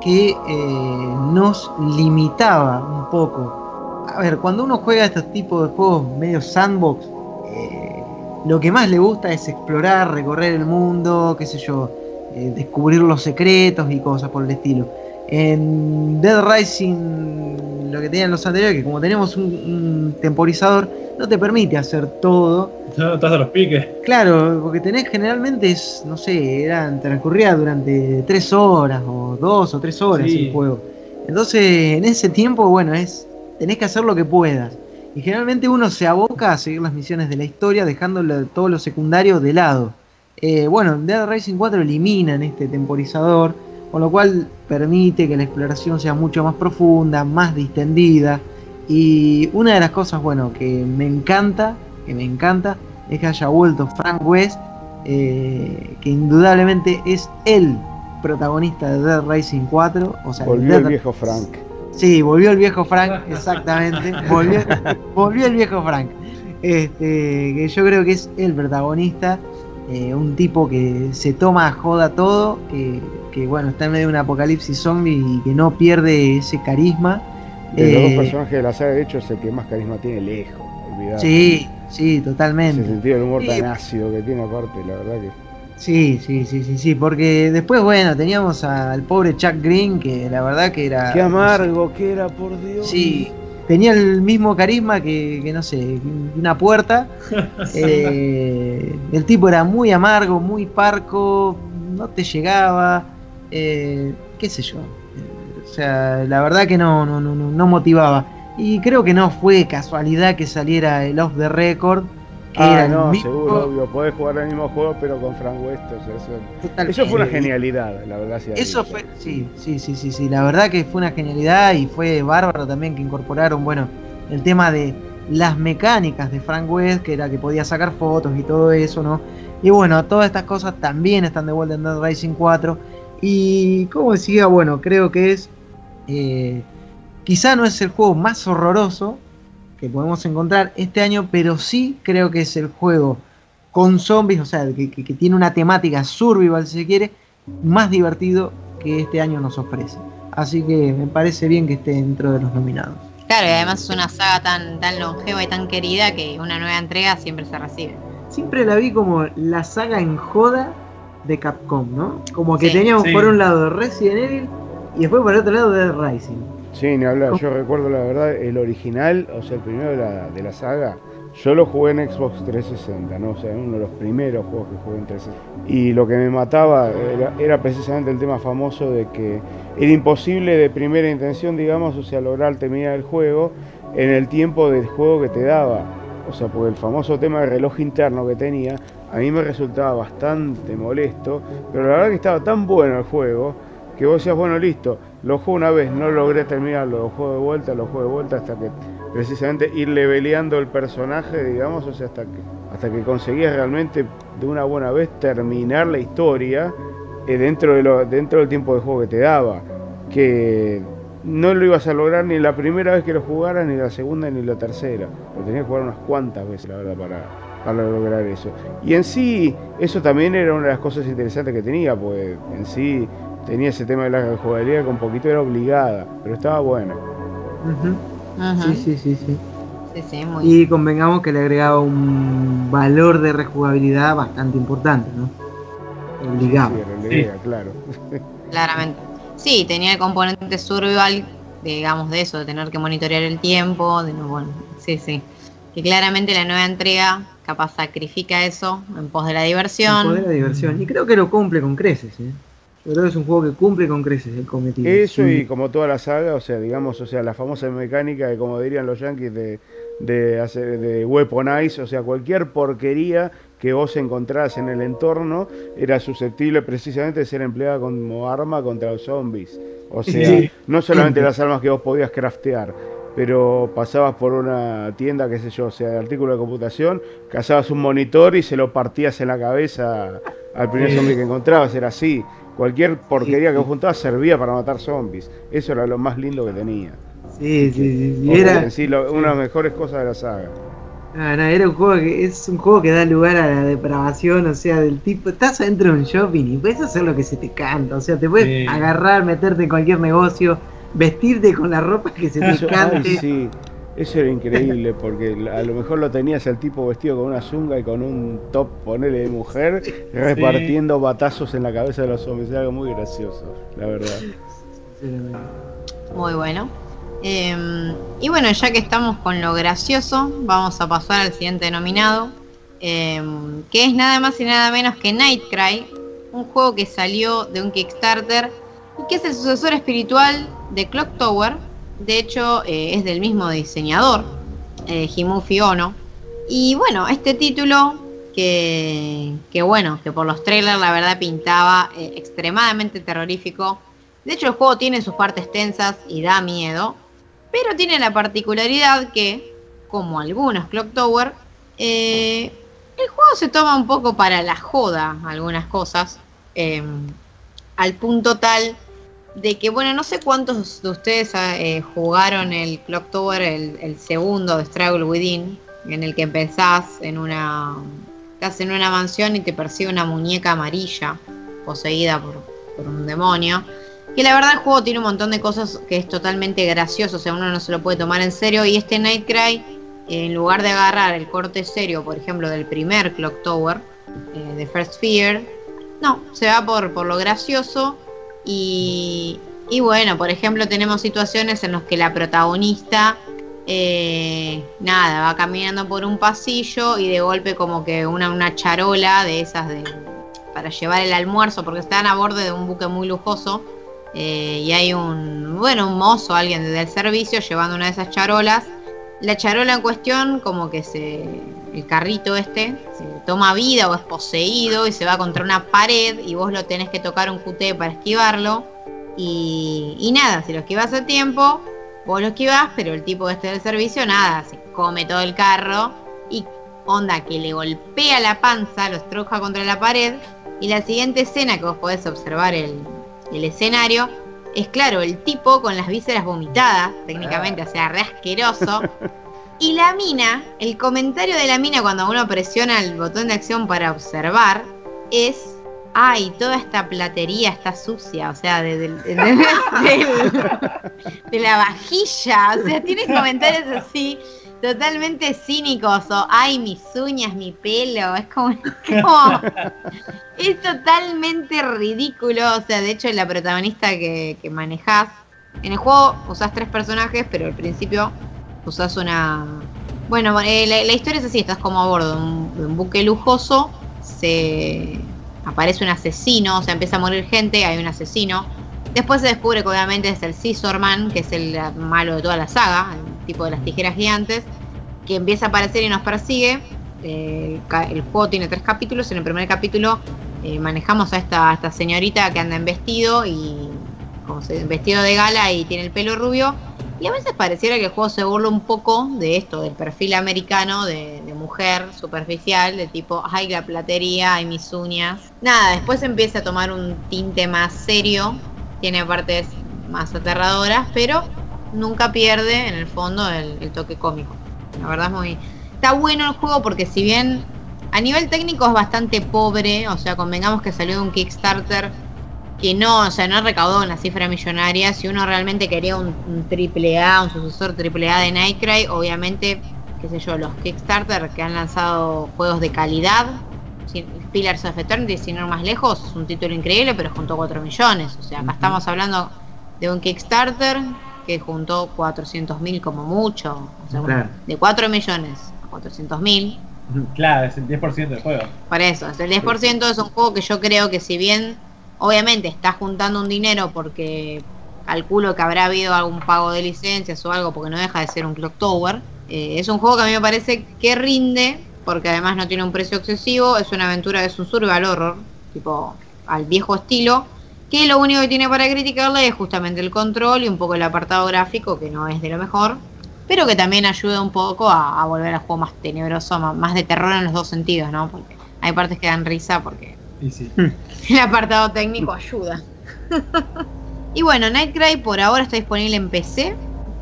que eh, nos limitaba un poco. A ver, cuando uno juega estos tipos de juegos medio sandbox, eh, lo que más le gusta es explorar, recorrer el mundo, qué sé yo, eh, descubrir los secretos y cosas por el estilo. En Dead Rising, lo que tenían los anteriores, que como tenemos un, un temporizador, no te permite hacer todo. No, estás a los piques. Claro, porque tenés generalmente, es, no sé, eran, transcurría durante tres horas o dos o tres horas Sí. el juego. Entonces, en ese tiempo, bueno, es tenés que hacer lo que puedas. Y generalmente uno se aboca a seguir las misiones de la historia, dejando todo lo secundario de lado. Eh, bueno, Dead Rising 4 eliminan este temporizador, con lo cual permite que la exploración sea mucho más profunda, más distendida. Y una de las cosas, bueno, que me encanta, que me encanta, es que haya vuelto Frank West, eh, que indudablemente es el protagonista de Dead Rising 4. O sea, Volvió Dead- el viejo Frank. Sí, volvió el viejo Frank, exactamente. Volvió, volvió el viejo Frank. Este, que yo creo que es el protagonista. Eh, un tipo que se toma a joda todo. Que, que, bueno, está en medio de un apocalipsis zombie y que no pierde ese carisma. De los Eh, dos personajes de la saga, de hecho, es el que más carisma tiene lejos. Olvidate. Sí, sí, Ese totalmente. sentido del humor Sí. tan ácido que tiene aparte, la verdad que. Sí, sí, sí, sí, sí. Porque después, bueno, teníamos al pobre Chuck Green, que la verdad que era. Qué no sé, amargo que era, por Dios. Sí, tenía el mismo carisma que, que, no sé, una puerta. Eh, el tipo era muy amargo, muy parco, no te llegaba, eh, qué sé yo. Eh, o sea, la verdad que no, no, no, no no motivaba. Y creo que no fue casualidad que saliera el off the record. Ah, no, mismo- seguro, obvio. Podés jugar el mismo juego, pero con Frank West. o sea, eso, eso fue una genialidad, la verdad. sea Eso fue, sí, sí, sí, sí, sí. La verdad que fue una genialidad y fue bárbaro también que incorporaron, bueno, el tema de las mecánicas de Frank West, que era que podía sacar fotos y todo eso, ¿no? Y bueno, todas estas cosas también están de vuelta en Dead Rising 4. Y como decía, bueno, creo que es. eh, quizá no es el juego más horroroso, que podemos encontrar este año, pero sí creo que es el juego con zombies, o sea, que, que- que tiene una temática survival, si se quiere, más divertido que este año nos ofrece. Así que me parece bien que esté dentro de los nominados. Claro, y además es una saga tan, tan longeva y tan querida que una nueva entrega siempre se recibe. Siempre la vi como la saga en joda de Capcom, ¿no? Como que Sí. teníamos Sí. por un lado Resident Evil y después por el otro lado Dead Rising. Sí, ni hablar. Yo recuerdo la verdad, el original, o sea, el primero de la, de la saga, yo lo jugué en Xbox 360, ¿no? O sea, uno de los primeros juegos que jugué en 360. Y lo que me mataba era, era precisamente el tema famoso de que era imposible de primera intención, digamos, o sea, lograr terminar el juego en el tiempo del juego que te daba. O sea, porque el famoso tema del reloj interno que tenía, a mí me resultaba bastante molesto, pero la verdad que estaba tan bueno el juego que vos decías, bueno, listo, lo juego una vez, no logré terminarlo, lo juego de vuelta, lo juego de vuelta hasta que precisamente ir leveleando el personaje, digamos, o sea, hasta que, hasta que conseguías realmente de una buena vez terminar la historia eh, dentro, de dentro del tiempo de juego que te daba. Que no lo ibas a lograr ni la primera vez que lo jugaras, ni la segunda, ni la tercera. Lo tenías que jugar unas cuantas veces, la verdad, para, para lograr eso. Y en sí, eso también era una de las cosas interesantes que tenía, pues en sí tenía ese tema de la jugabilidad que un poquito era obligada, pero estaba buena. Ujú. Sí, sí, sí, sí. Sí, sí, muy Y convengamos que le agregaba un valor de rejugabilidad bastante importante, ¿no? Obligado. Sí, claro. claramente. Sí, tenía el componente survival, digamos, de eso, de tener que monitorear el tiempo, de no, bueno, sí, sí. Que claramente la nueva entrega capaz sacrifica eso en pos de la diversión. Poder la diversión. Y creo que lo cumple con creces, ¿eh? Yo creo que es un juego que cumple con creces el cometido. Eso y como toda la saga, o sea, digamos, o sea, la famosa mecánica de, como dirían los yankees, de, de, hacer, de weaponize, o sea, cualquier porquería que vos encontrás en el entorno era susceptible precisamente de ser empleada como arma contra los zombies. O sea, Sí. no solamente las armas que vos podías craftear, pero pasabas por una tienda, qué sé yo, o sea, de artículos de computación, cazabas un monitor y se lo partías en la cabeza al primer zombie que encontrabas, era así. Cualquier porquería que vos juntabas servía para matar zombies. Eso era lo más lindo que tenía. Sí, sí, sí. Era, en sí, lo- una de las mejores cosas de la saga. Ah, no, era un juego que es un juego que da lugar a la depravación, o sea, del tipo, estás adentro de un shopping y puedes hacer lo que se te canta, o sea, te puedes Sí. agarrar, meterte en cualquier negocio, vestirte con la ropa que se te Eso, ay, cante. sí, eso era increíble porque a lo mejor lo tenías al tipo vestido con una zunga y con un top, ponele de mujer, repartiendo batazos en la cabeza de los zombies. Era algo muy gracioso, la verdad. Muy bueno. Eh, y bueno, ya que estamos con lo gracioso, vamos a pasar al siguiente nominado, eh, que es nada más y nada menos que Nightcry, un juego que salió de un Kickstarter y que es el sucesor espiritual de Clock Tower. De hecho, eh, es del mismo diseñador, eh, Himufi Ono. Y bueno, este título que, que bueno, que por los trailers la verdad pintaba eh, extremadamente terrorífico. De hecho, el juego tiene sus partes tensas y da miedo, pero tiene la particularidad que, como algunos Clock Tower, eh, el juego se toma un poco para la joda algunas cosas, eh, al punto tal de que, bueno, no sé cuántos de ustedes eh, jugaron el Clock Tower, el, segundo de Struggle Within, en el que empezás en una, estás en una mansión y te persigue una muñeca amarilla poseída por, por un demonio. Que la verdad el juego tiene un montón de cosas que es totalmente gracioso, o sea, uno no se lo puede tomar en serio. Y este Nightcry, en lugar de agarrar el corte serio, por ejemplo, del primer Clock Tower, eh, de First Fear, no, se va por, por lo gracioso. Y, y bueno, por ejemplo, tenemos situaciones en las que la protagonista, eh, nada, va caminando por un pasillo y de golpe como que una, una charola de esas de para llevar el almuerzo, porque están a borde de un buque muy lujoso. Eh, y hay un, bueno, un mozo, alguien del servicio llevando una de esas charolas. La charola en cuestión, como que se, el carrito este, se toma vida o es poseído y se va contra una pared y vos lo tenés que tocar un QT para esquivarlo. Y, y nada, si lo esquivas a tiempo, vos lo esquivás, pero el tipo este del servicio, nada, se come todo el carro y onda que le golpea la panza, lo estruja contra la pared. Y la siguiente escena que vos podés observar el, el escenario es claro, el tipo con las vísceras vomitadas, técnicamente, o sea, re asqueroso. Y la mina, el comentario de la mina cuando uno presiona el botón de acción para observar es, ay, toda esta platería está sucia, o sea, de, de- de- de- de la vajilla, o sea, tiene comentarios así totalmente cínicos o, ay, mis uñas, mi pelo, es como, como- es totalmente ridículo, o sea, de hecho la protagonista que, que manejás, en el juego usás tres personajes, pero al principio usás una... Bueno, eh, la, la historia es así, estás como a bordo de un, de un buque lujoso, se aparece un asesino, o sea, empieza a morir gente, hay un asesino. Después se descubre que obviamente es el Scissorman, que es el malo de toda la saga, tipo de las tijeras gigantes, que empieza a aparecer y nos persigue. Eh, el, juego tiene tres capítulos, en el primer capítulo eh, manejamos a esta, esta señorita que anda en vestido y como se, vestido de gala y tiene el pelo rubio. Y a veces pareciera que el juego se burla un poco de esto, del perfil americano de, de mujer superficial, de tipo, ay, la platería, ay, mis uñas. Nada, después empieza a tomar un tinte más serio, tiene partes más aterradoras, pero nunca pierde en el fondo el, el toque cómico. La verdad es muy... Está bueno el juego porque si bien a nivel técnico es bastante pobre, o sea, convengamos que salió de un Kickstarter que no, o sea, no recaudó una cifra millonaria. Si uno realmente quería un, un triple A, un sucesor triple A de Nightcry, obviamente, qué sé yo, los Kickstarter que han lanzado juegos de calidad, Pillars of Eternity, sin ir más lejos, es un título increíble, pero juntó 4 millones. O sea, acá estamos hablando de un Kickstarter que juntó 400 mil como mucho. O sea, Claro. de 4 millones a 400 mil. Claro, es el 10% del juego. Por eso, es el 10% es un juego que yo creo que si bien obviamente está juntando un dinero porque calculo que habrá habido algún pago de licencias o algo porque no deja de ser un Clock Tower, eh, es un juego que a mí me parece que rinde porque además no tiene un precio excesivo, es una aventura, es un survival horror, tipo al viejo estilo, que lo único que tiene para criticarle es justamente el control y un poco el apartado gráfico que no es de lo mejor, pero que también ayuda un poco a, a volver al juego más tenebroso, más de terror en los dos sentidos, ¿no? Porque hay partes que dan risa porque sí. el apartado técnico ayuda. y bueno, Nightcry por ahora está disponible en PC,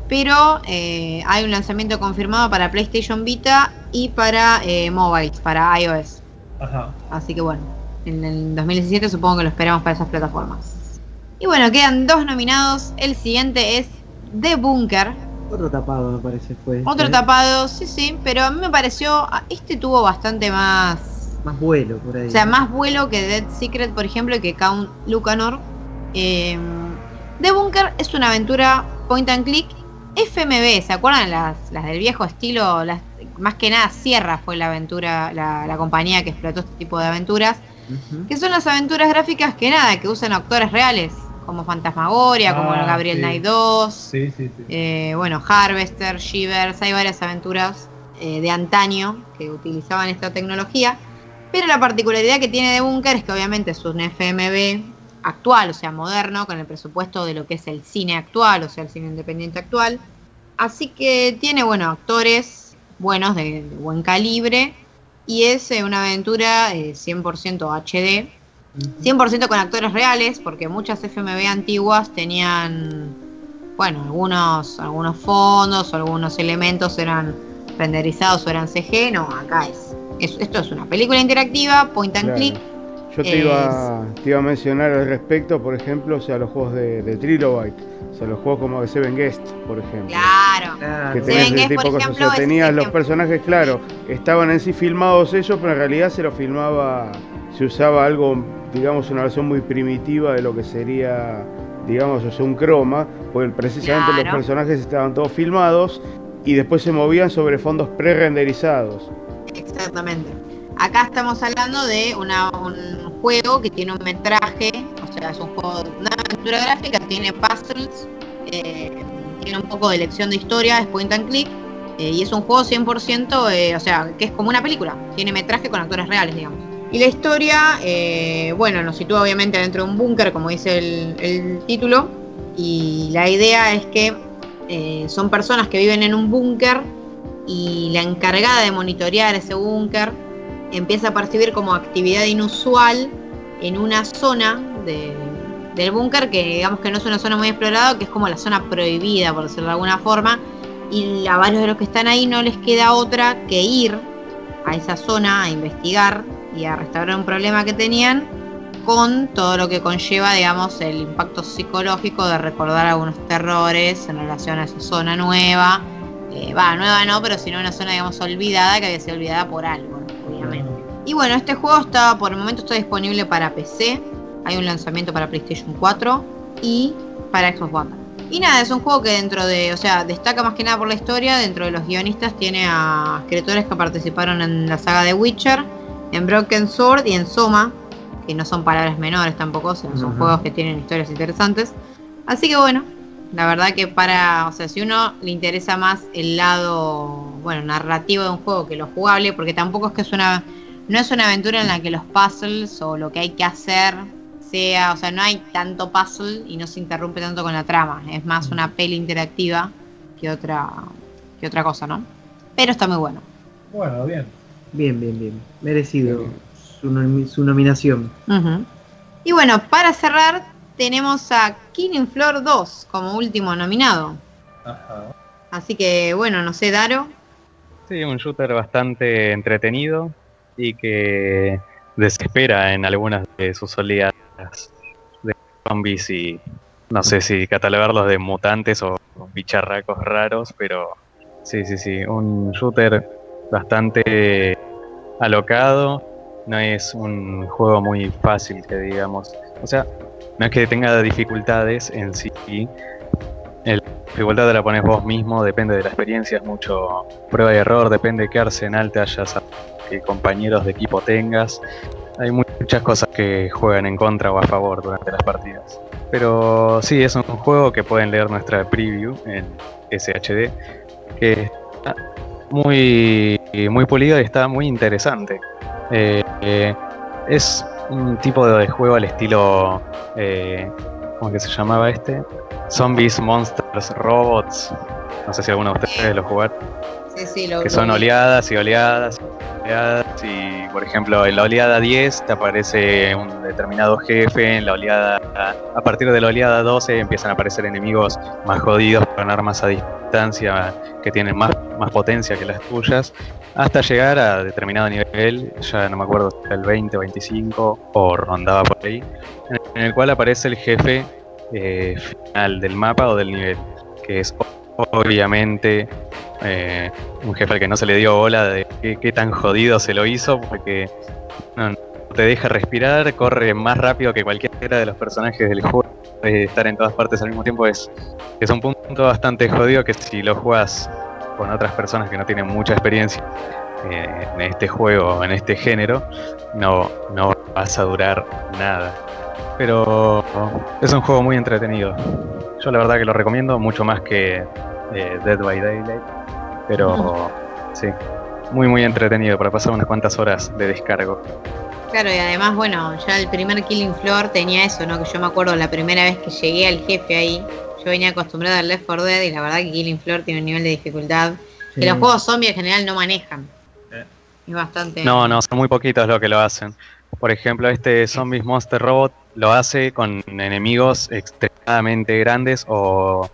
pero eh, hay un lanzamiento confirmado para PlayStation Vita y para eh, mobiles, para iOS. Ajá. Así que bueno, en el 2017 supongo que lo esperamos para esas plataformas. Y bueno, quedan dos nominados. El siguiente es The Bunker. Otro tapado me parece fue. Otro ¿eh? tapado, sí, sí, pero a mí me pareció, este tuvo bastante más Más vuelo por ahí. O sea, más vuelo que Dead Secret, por ejemplo, y que Count Lucanor. Eh, The Bunker es una aventura point and click FMV, ¿se acuerdan las, las del viejo estilo? Las, más que nada Sierra fue la aventura, la, la compañía que explotó este tipo de aventuras, Que son las aventuras gráficas que nada, que usan actores reales, como Fantasmagoria, como Ah, Gabriel sí. Knight 2, Sí, sí, sí. eh, bueno, Harvester, Shivers, hay varias aventuras eh, de antaño que utilizaban esta tecnología. Pero la particularidad que tiene de Bunker es que obviamente es un FMV actual, o sea, moderno, con el presupuesto de lo que es el cine actual, o sea, el cine independiente actual. Así que tiene, bueno, actores buenos, de, de buen calibre, y es eh, una aventura eh, 100% HD, 100% con actores reales, porque muchas FMV antiguas tenían, bueno, algunos, algunos fondos o algunos elementos eran renderizados o eran CG. No, acá es. es- esto es una película interactiva, point and Claro. click. Yo te iba, te iba a mencionar al respecto, por ejemplo, o sea, los juegos de, de Trilobyte, o sea, los juegos como de Seven Guest, por ejemplo. Claro. Claro. Que Seven tenés ese Guest, tipo cosas. ejemplo, o sea, es tenías los personajes, claro, estaban en sí filmados ellos, pero en realidad se los filmaba, se usaba algo, digamos, una versión muy primitiva de lo que sería, digamos, o sea, un croma, porque precisamente los personajes estaban todos filmados y después se movían sobre fondos pre-renderizados. Exactamente. Acá estamos hablando de un juego que tiene un metraje, o sea, es un juego, una aventura gráfica, tiene puzzles, eh, tiene un poco de lección de historia, es point and click, eh, y es un juego 100%, eh, o sea, que es como una película, tiene metraje con actores reales, digamos. Y la historia, eh, bueno, nos sitúa obviamente dentro de un búnker, como dice el, título, y la idea es que son personas que viven en un búnker y la encargada de monitorear ese búnker empieza a percibir como actividad inusual en una zona de- del búnker que digamos que no es una zona muy explorada, que es como la zona prohibida, por decirlo de alguna forma, y a varios de los que están ahí no les queda otra que ir a esa zona a investigar y a restaurar un problema que tenían con todo lo que conlleva, digamos, el impacto psicológico de recordar algunos terrores en relación a esa zona nueva. Eh, Va, nueva no, pero sino una zona, digamos, olvidada, que había sido olvidada por algo. Y bueno, este juego está, por el momento está disponible para PC, hay un lanzamiento para PlayStation 4 y para Xbox One. Y nada, es un juego que dentro de, o sea, destaca más que nada por la historia, dentro de los guionistas tiene a escritores que participaron en la saga de Witcher, en Broken Sword y en Soma, que no son palabras menores tampoco, sino son juegos que tienen historias interesantes. Así que bueno, la verdad que para, o sea, si uno le interesa más el lado, bueno, narrativo de un juego que lo jugable, porque tampoco es que es una, no es una aventura en la que los puzzles o lo que hay que hacer sea, o sea, no hay tanto puzzle y no se interrumpe tanto con la trama, es más una peli interactiva que otra, que otra cosa, ¿no? Pero está muy bueno. Bueno, bien. Bien, bien, bien. Merecido su, nomi- su nominación. Y bueno, para cerrar, tenemos a Killing Floor 2 como último nominado. Ajá. Así que bueno, no sé, Daro. Sí, un shooter bastante entretenido y que desespera en algunas de sus oleadas de zombies y no sé si catalogarlos de mutantes o bicharracos raros, pero sí, sí, sí, un shooter bastante alocado, no es un juego muy fácil que digamos, o sea, no es que tenga dificultades en sí, la dificultad la pones vos mismo, depende de la experiencia, es mucho prueba y error, depende de qué arsenal te hayas, qué compañeros de equipo tengas. Hay mu- muchas cosas que juegan en contra o a favor durante las partidas. Pero sí, es un juego que pueden leer nuestra preview en SHD, que está muy, muy pulido y está muy interesante. Eh, eh, es un tipo de juego al estilo, eh, ¿cómo que se llamaba este? Zombies, Monsters, Robots. No sé si alguno de ustedes lo jugaron. Sí, sí, lo Que son oleadas y oleadas y oleadas. Y por ejemplo, en la oleada 10 te aparece un determinado jefe. En la oleada. A partir de la oleada 12 empiezan a aparecer enemigos más jodidos con armas a distancia que tienen más, más potencia que las tuyas. Hasta llegar a determinado nivel, ya no me acuerdo si era el 20 o 25 o rondaba por ahí, en el cual aparece el jefe eh, final del mapa o del nivel, que es obviamente eh, un jefe al que no se le dio bola de qué, tan jodido se lo hizo, porque no, no te deja respirar, corre más rápido que cualquiera de los personajes del juego, eh, estar en todas partes al mismo tiempo es, es un punto bastante jodido que si lo juegas con otras personas que no tienen mucha experiencia eh, en este juego, en este género, no, no vas a durar nada. Pero es un juego muy entretenido. Yo la verdad que lo recomiendo mucho más que eh, Dead by Daylight. Pero sí, muy muy entretenido para pasar unas cuantas horas de descargo. Claro, y además, bueno, ya el primer Killing Floor tenía eso, ¿no? Que yo me acuerdo la primera vez que llegué al jefe ahí, yo venía acostumbrada al Left 4 Dead y la verdad que Killing Floor tiene un nivel de dificultad que los juegos zombies en general no manejan. Eh. Es bastante... No, no, son muy poquitos los que lo hacen. Por ejemplo, este Zombies Monster Robot lo hace con enemigos extremadamente grandes o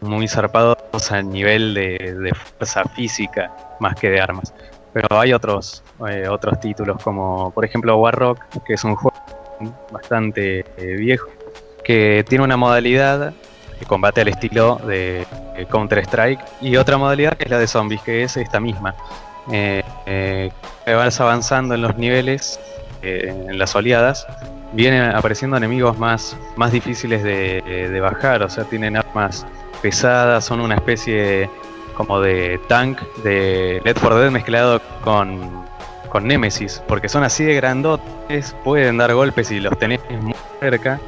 muy zarpados a nivel de, fuerza física más que de armas. Pero hay otros, eh, otros títulos como por ejemplo Warrock, que es un juego bastante eh, viejo, que tiene una modalidad de combate al estilo de Counter-Strike y otra modalidad que es la de zombies, que es esta misma. Eh, eh, que vas avanzando en los niveles, eh, en las oleadas, vienen apareciendo enemigos más, más difíciles de, de bajar, o sea, tienen armas pesadas, son una especie como de tank de Left 4 Dead mezclado con, con Nemesis, porque son así de grandotes, pueden dar golpes y los tenés muy cerca,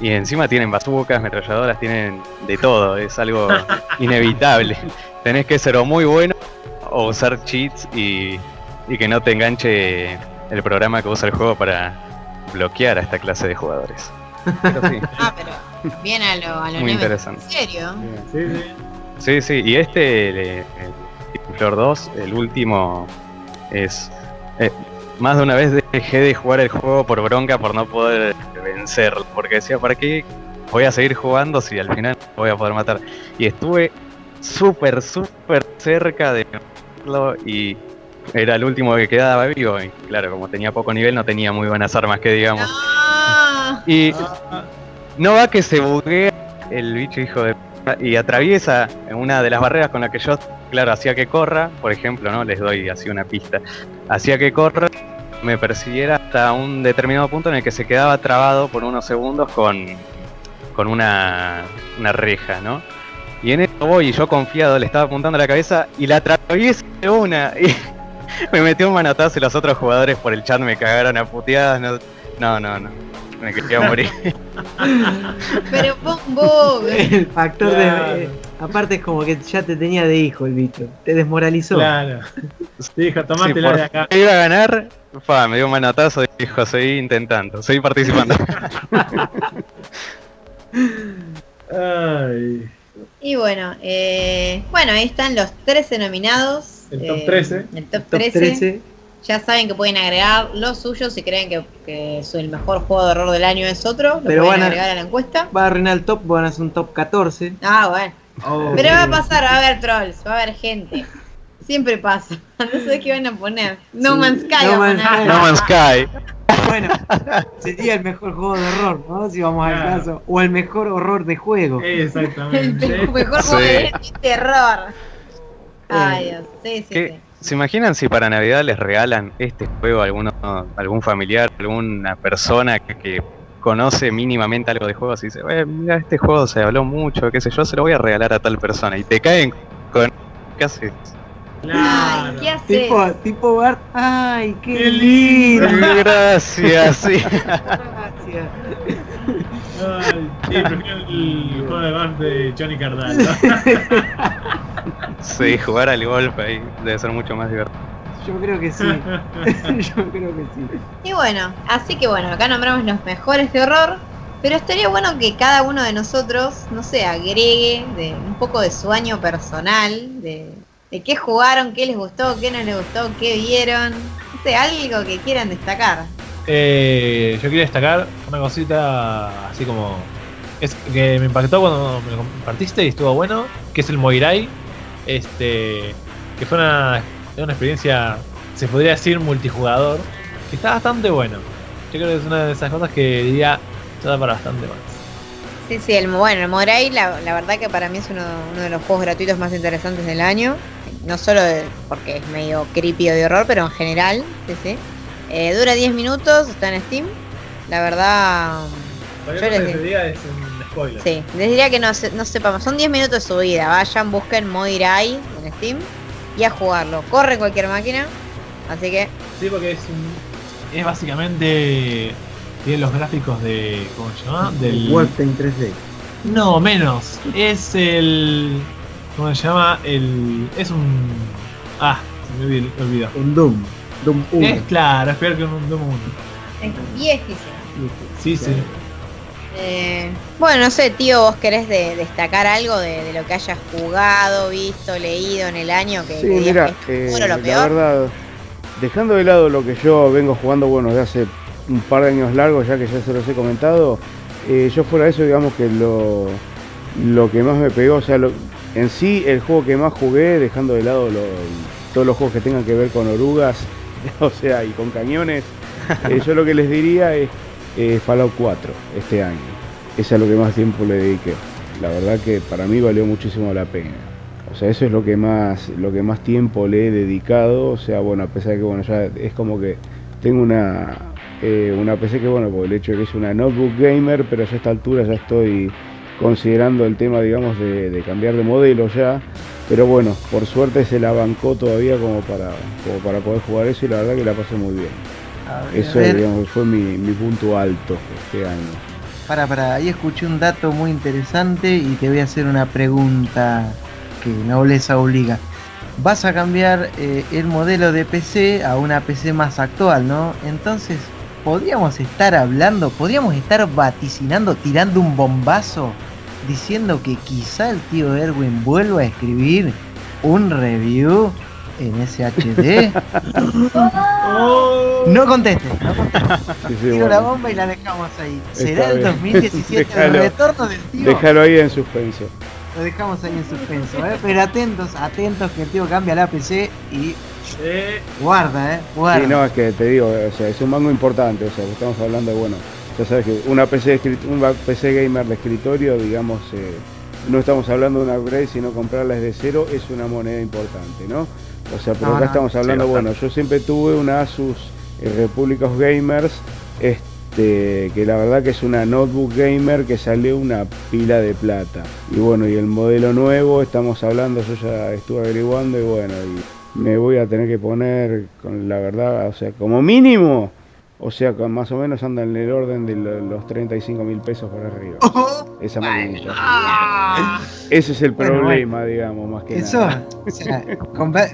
y encima tienen bazucas, metralladoras, tienen de todo, es algo inevitable. Tenés que ser o muy bueno o usar cheats y, y que no te enganche el programa que usa el juego para bloquear a esta clase de jugadores. Pero sí, Ah, pero bien a lo, a lo muy interesante. ¿En serio? Sí, sí. Sí, sí, y este, el, el Flor 2, el último, es... eh, más de una vez dejé de jugar el juego por bronca, por no poder vencerlo, porque decía, ¿para qué voy a seguir jugando si al final voy a poder matar? Y estuve súper, súper cerca de verlo y era el último que quedaba vivo. Y claro, como tenía poco nivel, no tenía muy buenas armas que digamos. No. Y Ah, no va que se buguea el bicho hijo de p- y atraviesa una de las barreras con las que yo, claro, hacía que corra, por ejemplo, ¿no? Les doy así una pista. Hacía que corra, me persiguiera hasta un determinado punto en el que se quedaba trabado por unos segundos con, con una, una reja, ¿no? Y en eso voy y yo confiado le estaba apuntando a la cabeza y la atraviesa de una y me metió un manotazo y los otros jugadores por el chat me cagaron a puteadas. No, no, no. no. Me quería morir. Pero fue un bug. El factor Claro. de. eh, aparte es como que ya te tenía de hijo el bicho. Te desmoralizó. Claro. Dijo, Sí, tomátela por de acá. iba a ganar, fa, me dio un manotazo y dijo, seguí intentando, seguí participando. Ay. Y bueno, eh, bueno, ahí están los 13 nominados. El top Eh, 13. El top Top 13. 13. Ya saben que pueden agregar los suyos si creen que, que es el mejor juego de horror del año es otro. Lo Pero pueden van a- agregar a la encuesta. Va a arruinar el top, van a hacer un top 14. Ah, bueno. Oh, Pero va a sí. pasar, va a haber trolls, va a haber gente. Siempre pasa. No sé qué van a poner. No Sí, Man's Sky No va a Man's poner. Sky. no Man's Sky. Bueno, sería el mejor juego de horror, ¿no? Si vamos al caso. O el mejor horror de juego. El Exactamente. mejor Sí. juego de terror. Ay, Dios. Sí, sí, ¿Qué- sí. ¿Se imaginan si para Navidad les regalan este juego a alguno, algún familiar, alguna persona que, que conoce mínimamente algo de juegos y dice, "Eh, mira, este juego se habló mucho, qué sé yo, se lo voy a regalar a tal persona y te caen con... ¿Qué haces? Claro. Ay, ¿qué haces? Tipo, tipo Bart. ¡Ay, qué, Qué lindo! Gracias, sí. Gracias. Ay, sí, prefiero el juego de Bart de Johnny Cardano. Sí, jugar al golf ahí debe ser mucho más divertido. Yo creo que sí. Yo creo que sí. Y bueno, así que bueno, acá nombramos los mejores de horror. Pero estaría bueno que cada uno de nosotros, no sé, agregue de, un poco de su año personal, de, de qué jugaron, qué les gustó, qué no les gustó, qué vieron. No sé, algo que quieran destacar. Eh, yo quiero destacar una cosita así como. Es que me impactó cuando me compartiste y estuvo bueno. Que es el Moirai. Este. Que fue una, una experiencia. Se podría decir multijugador. Que está bastante bueno. Yo creo que es una de esas cosas que diría. Se da para bastante más. Sí, sí, el, bueno, el Moray, la, la verdad que para mí es uno, de los juegos gratuitos más interesantes del año. No solo porque es medio creepy de horror, pero en general, sí, sí. Eh, dura 10 minutos, está en Steam. La verdad, Yo les que se diga es un spoiler. sí. Les diría que no, se- no sepamos, son 10 minutos de subida. Vayan, busquen Moirai en Steam y a jugarlo. Corre cualquier máquina, así que Sí, porque es un. Es básicamente. Tiene los gráficos de. ¿Cómo se llama? Del. Wolfenstein 3D. No, menos. Es el. ¿Cómo se llama? El. Es un. Ah, se me olvidó. Un Doom. Doom 1. Es claro, es peor que un Doom 1. es viejísimo. Sí, sí. Eh, bueno, no sé, tío, vos querés de- destacar algo de, de lo que hayas jugado, visto, leído en el año que, Sí, que mira, que es eh, bueno, lo la peor. verdad, dejando de lado lo que yo vengo jugando, bueno, de hace un par de años largos, ya que ya se los he comentado, eh, yo fuera de eso, digamos que lo, lo que más me pegó, o sea, lo- en sí, el juego que más jugué, dejando de lado lo- todos los juegos que tengan que ver con orugas, o sea, y con cañones, eh, yo lo que les diría es eh, Fallout 4 este año. Eso es lo que más tiempo le dediqué. La verdad que para mí valió muchísimo la pena. O sea, eso es lo que más, lo que más tiempo le he dedicado. O sea, bueno, a pesar de que bueno, ya es como que tengo una, eh, una PC que bueno, por el hecho de que es una notebook gamer, pero ya a esta altura ya estoy considerando el tema, digamos, de, de cambiar de modelo ya. Pero bueno, por suerte se la bancó todavía como para, como para poder jugar eso y la verdad que la pasé muy bien. Ver, Eso digamos, fue mi, mi punto alto este año. Para, para, ahí escuché un dato muy interesante y te voy a hacer una pregunta que nobleza obliga. Vas a cambiar eh, el modelo de PC a una PC más actual, ¿no? Entonces, ¿podríamos estar hablando, podríamos estar vaticinando, tirando un bombazo, diciendo que quizá el tío Erwin vuelva a escribir un review en SHD? No contestes, no. Sí, sí, Tiro bueno. la bomba y la dejamos ahí. ¿Será el bien. 2017 el Déjalo. retorno del tío? Déjalo ahí en suspenso. lo dejamos ahí en suspenso, ¿eh? Pero atentos, atentos que el tío cambia la PC y guarda, ¿eh? Guarda. Sí, no, es que te digo, o sea, es un mango importante, o sea, estamos hablando de, bueno, ya sabes que una PC, una PC gamer de escritorio, digamos, eh, no estamos hablando de una upgrade, sino comprarla desde cero, es una moneda importante, ¿no? O sea, pero No, acá no. estamos hablando, Sí, bueno, yo siempre tuve una Asus eh, Republic of Gamers, este, que la verdad que es una notebook gamer que salió una pila de plata. Y bueno, y el modelo nuevo, estamos hablando, yo ya estuve averiguando y bueno, y me voy a tener que poner con la verdad, o sea, como mínimo, o sea, más o menos anda en el orden de lo- los 35 mil pesos por arriba. Esa maquinita. Ese es el Bueno, problema, digamos, más que Eso, nada. o sea,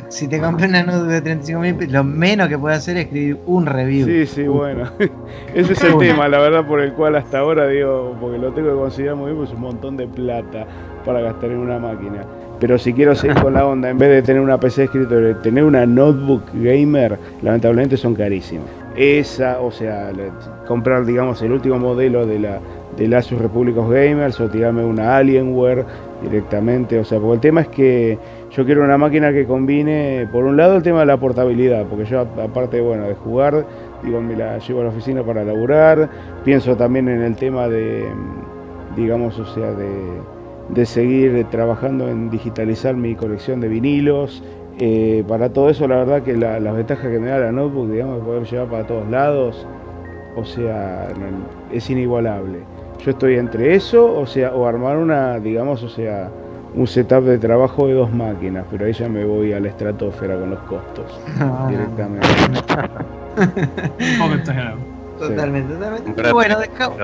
si te compras una notebook de 35 mil, lo menos que puedes hacer es escribir un review. Sí, sí, bueno. Ese es el tema, la verdad, por el cual hasta ahora digo, porque lo tengo que considerar muy bien, pues un montón de plata para gastar en una máquina. Pero si quiero seguir con la onda, en vez de tener una PC de escritorio, tener una notebook gamer, lamentablemente son carísimas. Esa, o sea, comprar, digamos, el último modelo de la del Asus Republic of Gamers o tirarme una Alienware directamente, o sea, porque el tema es que yo quiero una máquina que combine, por un lado, el tema de la portabilidad, porque yo, aparte, bueno, de jugar, digo, me la llevo a la oficina para laburar, pienso también en el tema de, digamos, o sea, de, de seguir trabajando en digitalizar mi colección de vinilos. Eh, para todo eso, la verdad que la- las ventajas que me da la notebook, digamos, de poder llevar para todos lados, o sea, es inigualable. Yo estoy entre eso, o sea, o armar una, digamos, o sea, un setup de trabajo de dos máquinas, pero ahí ya me voy a la estratosfera con los costos directamente. Totalmente, totalmente. Bueno, dejamos,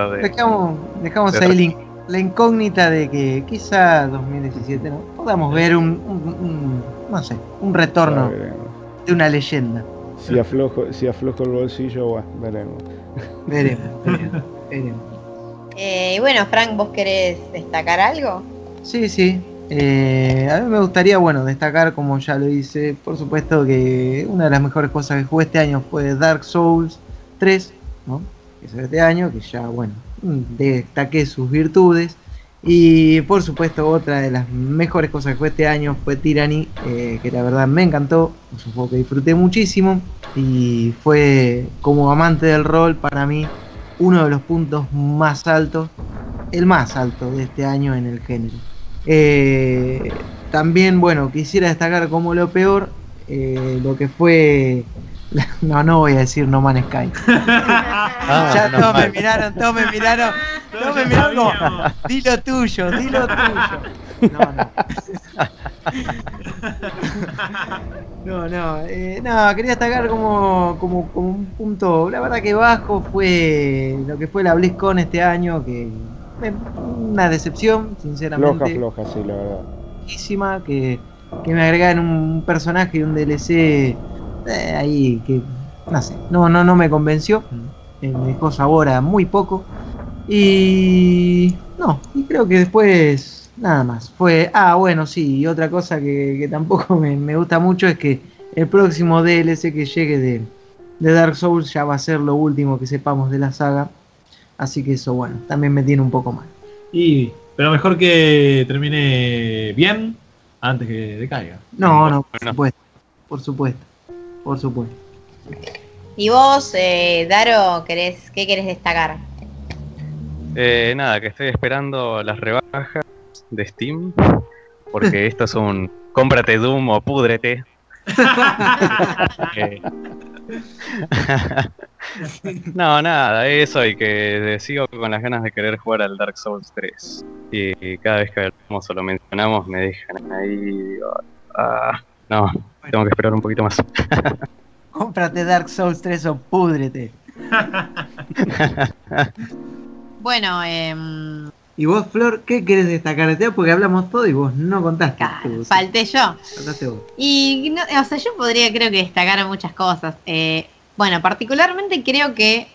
dejamos de ahí re- la, in- la incógnita de que quizá 2017 ¿no? podamos ver un, un- un- no sé, un retorno de una leyenda. Si aflojo, si aflojo el bolsillo, bueno, veremos. Veremos, veremos, veremos. Eh, y bueno, Frank, ¿vos querés destacar algo? Sí, sí. Eh, a mí me gustaría, bueno, destacar, como ya lo hice, por supuesto que una de las mejores cosas que jugué este año fue Dark Souls 3, ¿no? Que salió este año, que ya, bueno, destaqué sus virtudes. Y por supuesto, otra de las mejores cosas que jugué este año fue Tyranny, eh, que la verdad me encantó, es que disfruté muchísimo y fue como amante del rol para mí uno de los puntos más altos, el más alto de este año en el género. Eh, también, bueno, quisiera destacar como lo peor eh, lo que fue. No, no voy a decir No Man's Sky. Ah, ya no, todos me miraron, todos me miraron, todos me miraron como, di lo tuyo, di lo tuyo. No, no. No, no, eh, no, quería destacar como, como, como un punto, la verdad que bajo fue lo que fue la BlizzCon este año, que una decepción, sinceramente Floja, floja, sí, la verdad. muchísima que, que me agregaron un personaje y un DLC eh, ahí que no sé, no, no, no me convenció. eh, me dejó sabor a muy poco. Y no, y creo que después nada más. Fue, ah, bueno, sí, y otra cosa que, que tampoco me, me gusta mucho es que el próximo DLC que llegue de, de Dark Souls ya va a ser lo último que sepamos de la saga. Así que eso, bueno, también me tiene un poco mal. Y, pero mejor que termine bien antes que decaiga. No, no, por supuesto, por supuesto, por supuesto. ¿Y vos, eh, Daro, querés, qué querés destacar? Eh, nada, que estoy esperando las rebajas de Steam. Porque esto es un cómprate Doom o púdrete. Eh, no, nada, eso y que sigo con las ganas de querer jugar al Dark Souls 3. Y cada vez que hablamos o lo mencionamos me dejan ahí. ah, no, tengo que esperar un poquito más. Cómprate Dark Souls 3 o púdrete. Bueno, em, ¿Y vos, Flor, qué querés destacar de? Porque hablamos todo y vos no contaste. Tú, sí, falté yo. contaste vos. Y, no- o sea, yo podría creo que destacar muchas cosas. Eh, bueno, particularmente creo que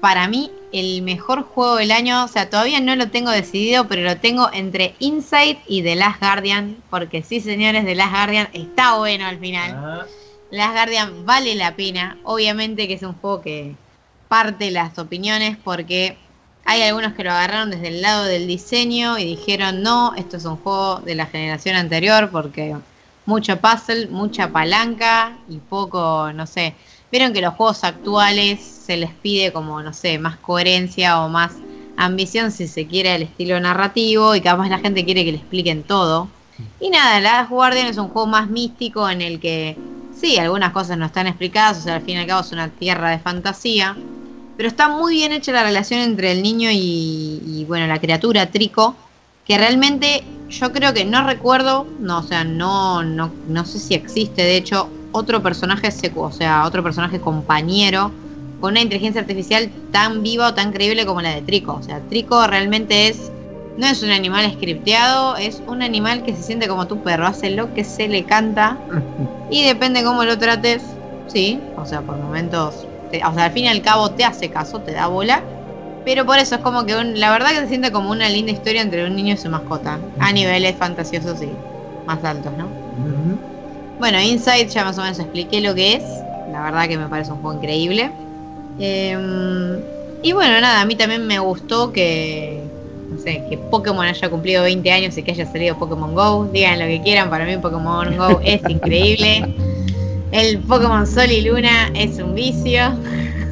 para mí el mejor juego del año, o sea, todavía no lo tengo decidido, pero lo tengo entre Inside y The Last Guardian, porque sí, señores, The Last Guardian está bueno al final. Ah, Last Guardian vale la pena. Obviamente que es un juego que parte las opiniones porque Hay algunos que lo agarraron desde el lado del diseño y dijeron, no, esto es un juego de la generación anterior porque mucho puzzle, mucha palanca y poco, no sé. Vieron que los juegos actuales se les pide como, no sé, más coherencia o más ambición si se quiere el estilo narrativo y capaz la gente quiere que le expliquen todo. Y nada, Last Guardian es un juego más místico en el que sí, algunas cosas no están explicadas, o sea, al fin y al cabo es una tierra de fantasía, pero está muy bien hecha la relación entre el niño y, y, bueno, la criatura Trico, que realmente yo creo que no recuerdo, no, o sea, no, no, no sé si existe, de hecho, otro personaje secu, o sea, otro personaje compañero con una inteligencia artificial tan viva o tan creíble como la de Trico. O sea, Trico realmente es no es un animal scripteado, es un animal que se siente como tu perro, hace lo que se le canta y depende cómo lo trates, sí, o sea, por momentos, te- o sea, al fin y al cabo te hace caso, te da bola, pero por eso es como que un- la verdad que se siente como una linda historia entre un niño y su mascota, a niveles fantasiosos y más altos, ¿no? Ujú. Bueno, Inside ya más o menos expliqué lo que es. La verdad que me parece un juego increíble. Em, y bueno, nada, a mí también me gustó que, no sé, que Pokémon haya cumplido 20 años y que haya salido Pokémon Go. Digan lo que quieran, para mí Pokémon Go es increíble. El Pokémon Sol y Luna es un vicio.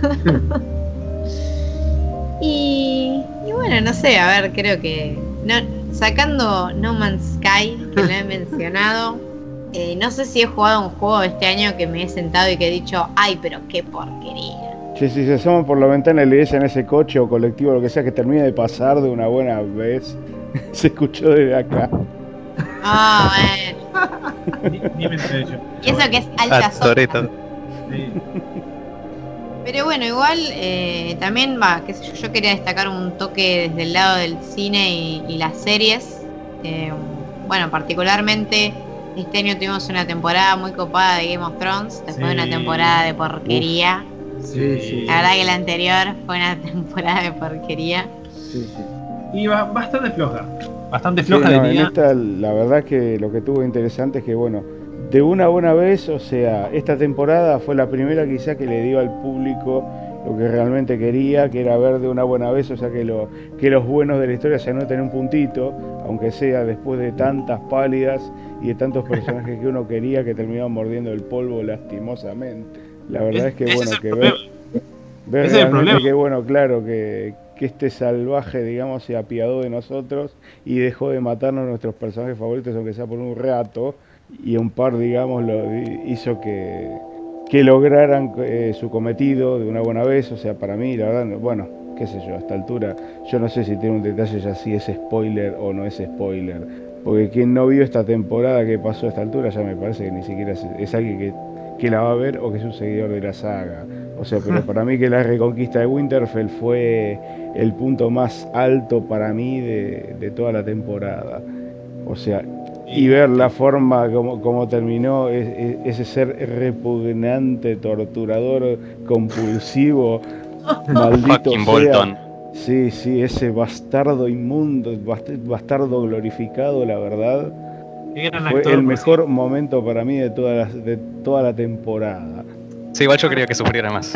y, y bueno, no sé, a ver, creo que no, sacando No Man's Sky, que lo he mencionado, eh, no sé si he jugado un juego este año que me he sentado y que he dicho, ay, pero qué porquería. Che, si se asoma por la ventana y le dicen ese coche o colectivo, lo que sea, que termine de pasar de una buena vez, se escuchó desde acá. Ah, bueno. Ni, ni me yo. Y eso que es alta. Toretto. Sí. Pero bueno, igual eh, también va, qué sé yo, yo quería destacar un toque desde el lado del cine y, y las series. Eh, bueno, particularmente este año tuvimos una temporada muy copada de Game of Thrones, después de una temporada de porquería. Sí, sí. La verdad que la anterior fue una temporada de porquería. Sí, sí. Y ba- bastante floja. Bastante Sí, floja no, en diría. esta, la verdad que lo que tuvo interesante es que, bueno, de una buena vez, o sea, esta temporada fue la primera quizá que le dio al público lo que realmente quería, que era ver de una buena vez, o sea, que, lo, que los buenos de la historia se anoten un puntito, aunque sea después de tantas pálidas y de tantos personajes que uno quería que terminaban mordiendo el polvo lastimosamente. La verdad es, que, ese bueno, es que ver, ver es el problema. que, bueno, claro, que, que este salvaje, digamos, se apiadó de nosotros y dejó de matarnos nuestros personajes favoritos, aunque sea por un rato, y un par, digamos, lo hizo que, que lograran eh, su cometido de una buena vez. O sea, para mí, la verdad, no- bueno, qué sé yo, a esta altura, yo no sé si tiene un detalle ya si es spoiler o no es spoiler. Porque quien no vio esta temporada que pasó a esta altura, ya me parece que ni siquiera es, es alguien que, que la va a ver o que es un seguidor de la saga. O sea, pero para mí que la reconquista de Winterfell fue el punto más alto para mí de, de toda la temporada. O sea, y ver la forma como, como terminó es- es- ese ser repugnante, torturador, compulsivo, maldito Fucking sea. Bolton. Sí, sí, ese bastardo inmundo, bast- bastardo glorificado, la verdad. Fue actor, el por mejor momento para mí de toda la, de toda la temporada. Sí, igual yo quería que sufriera más.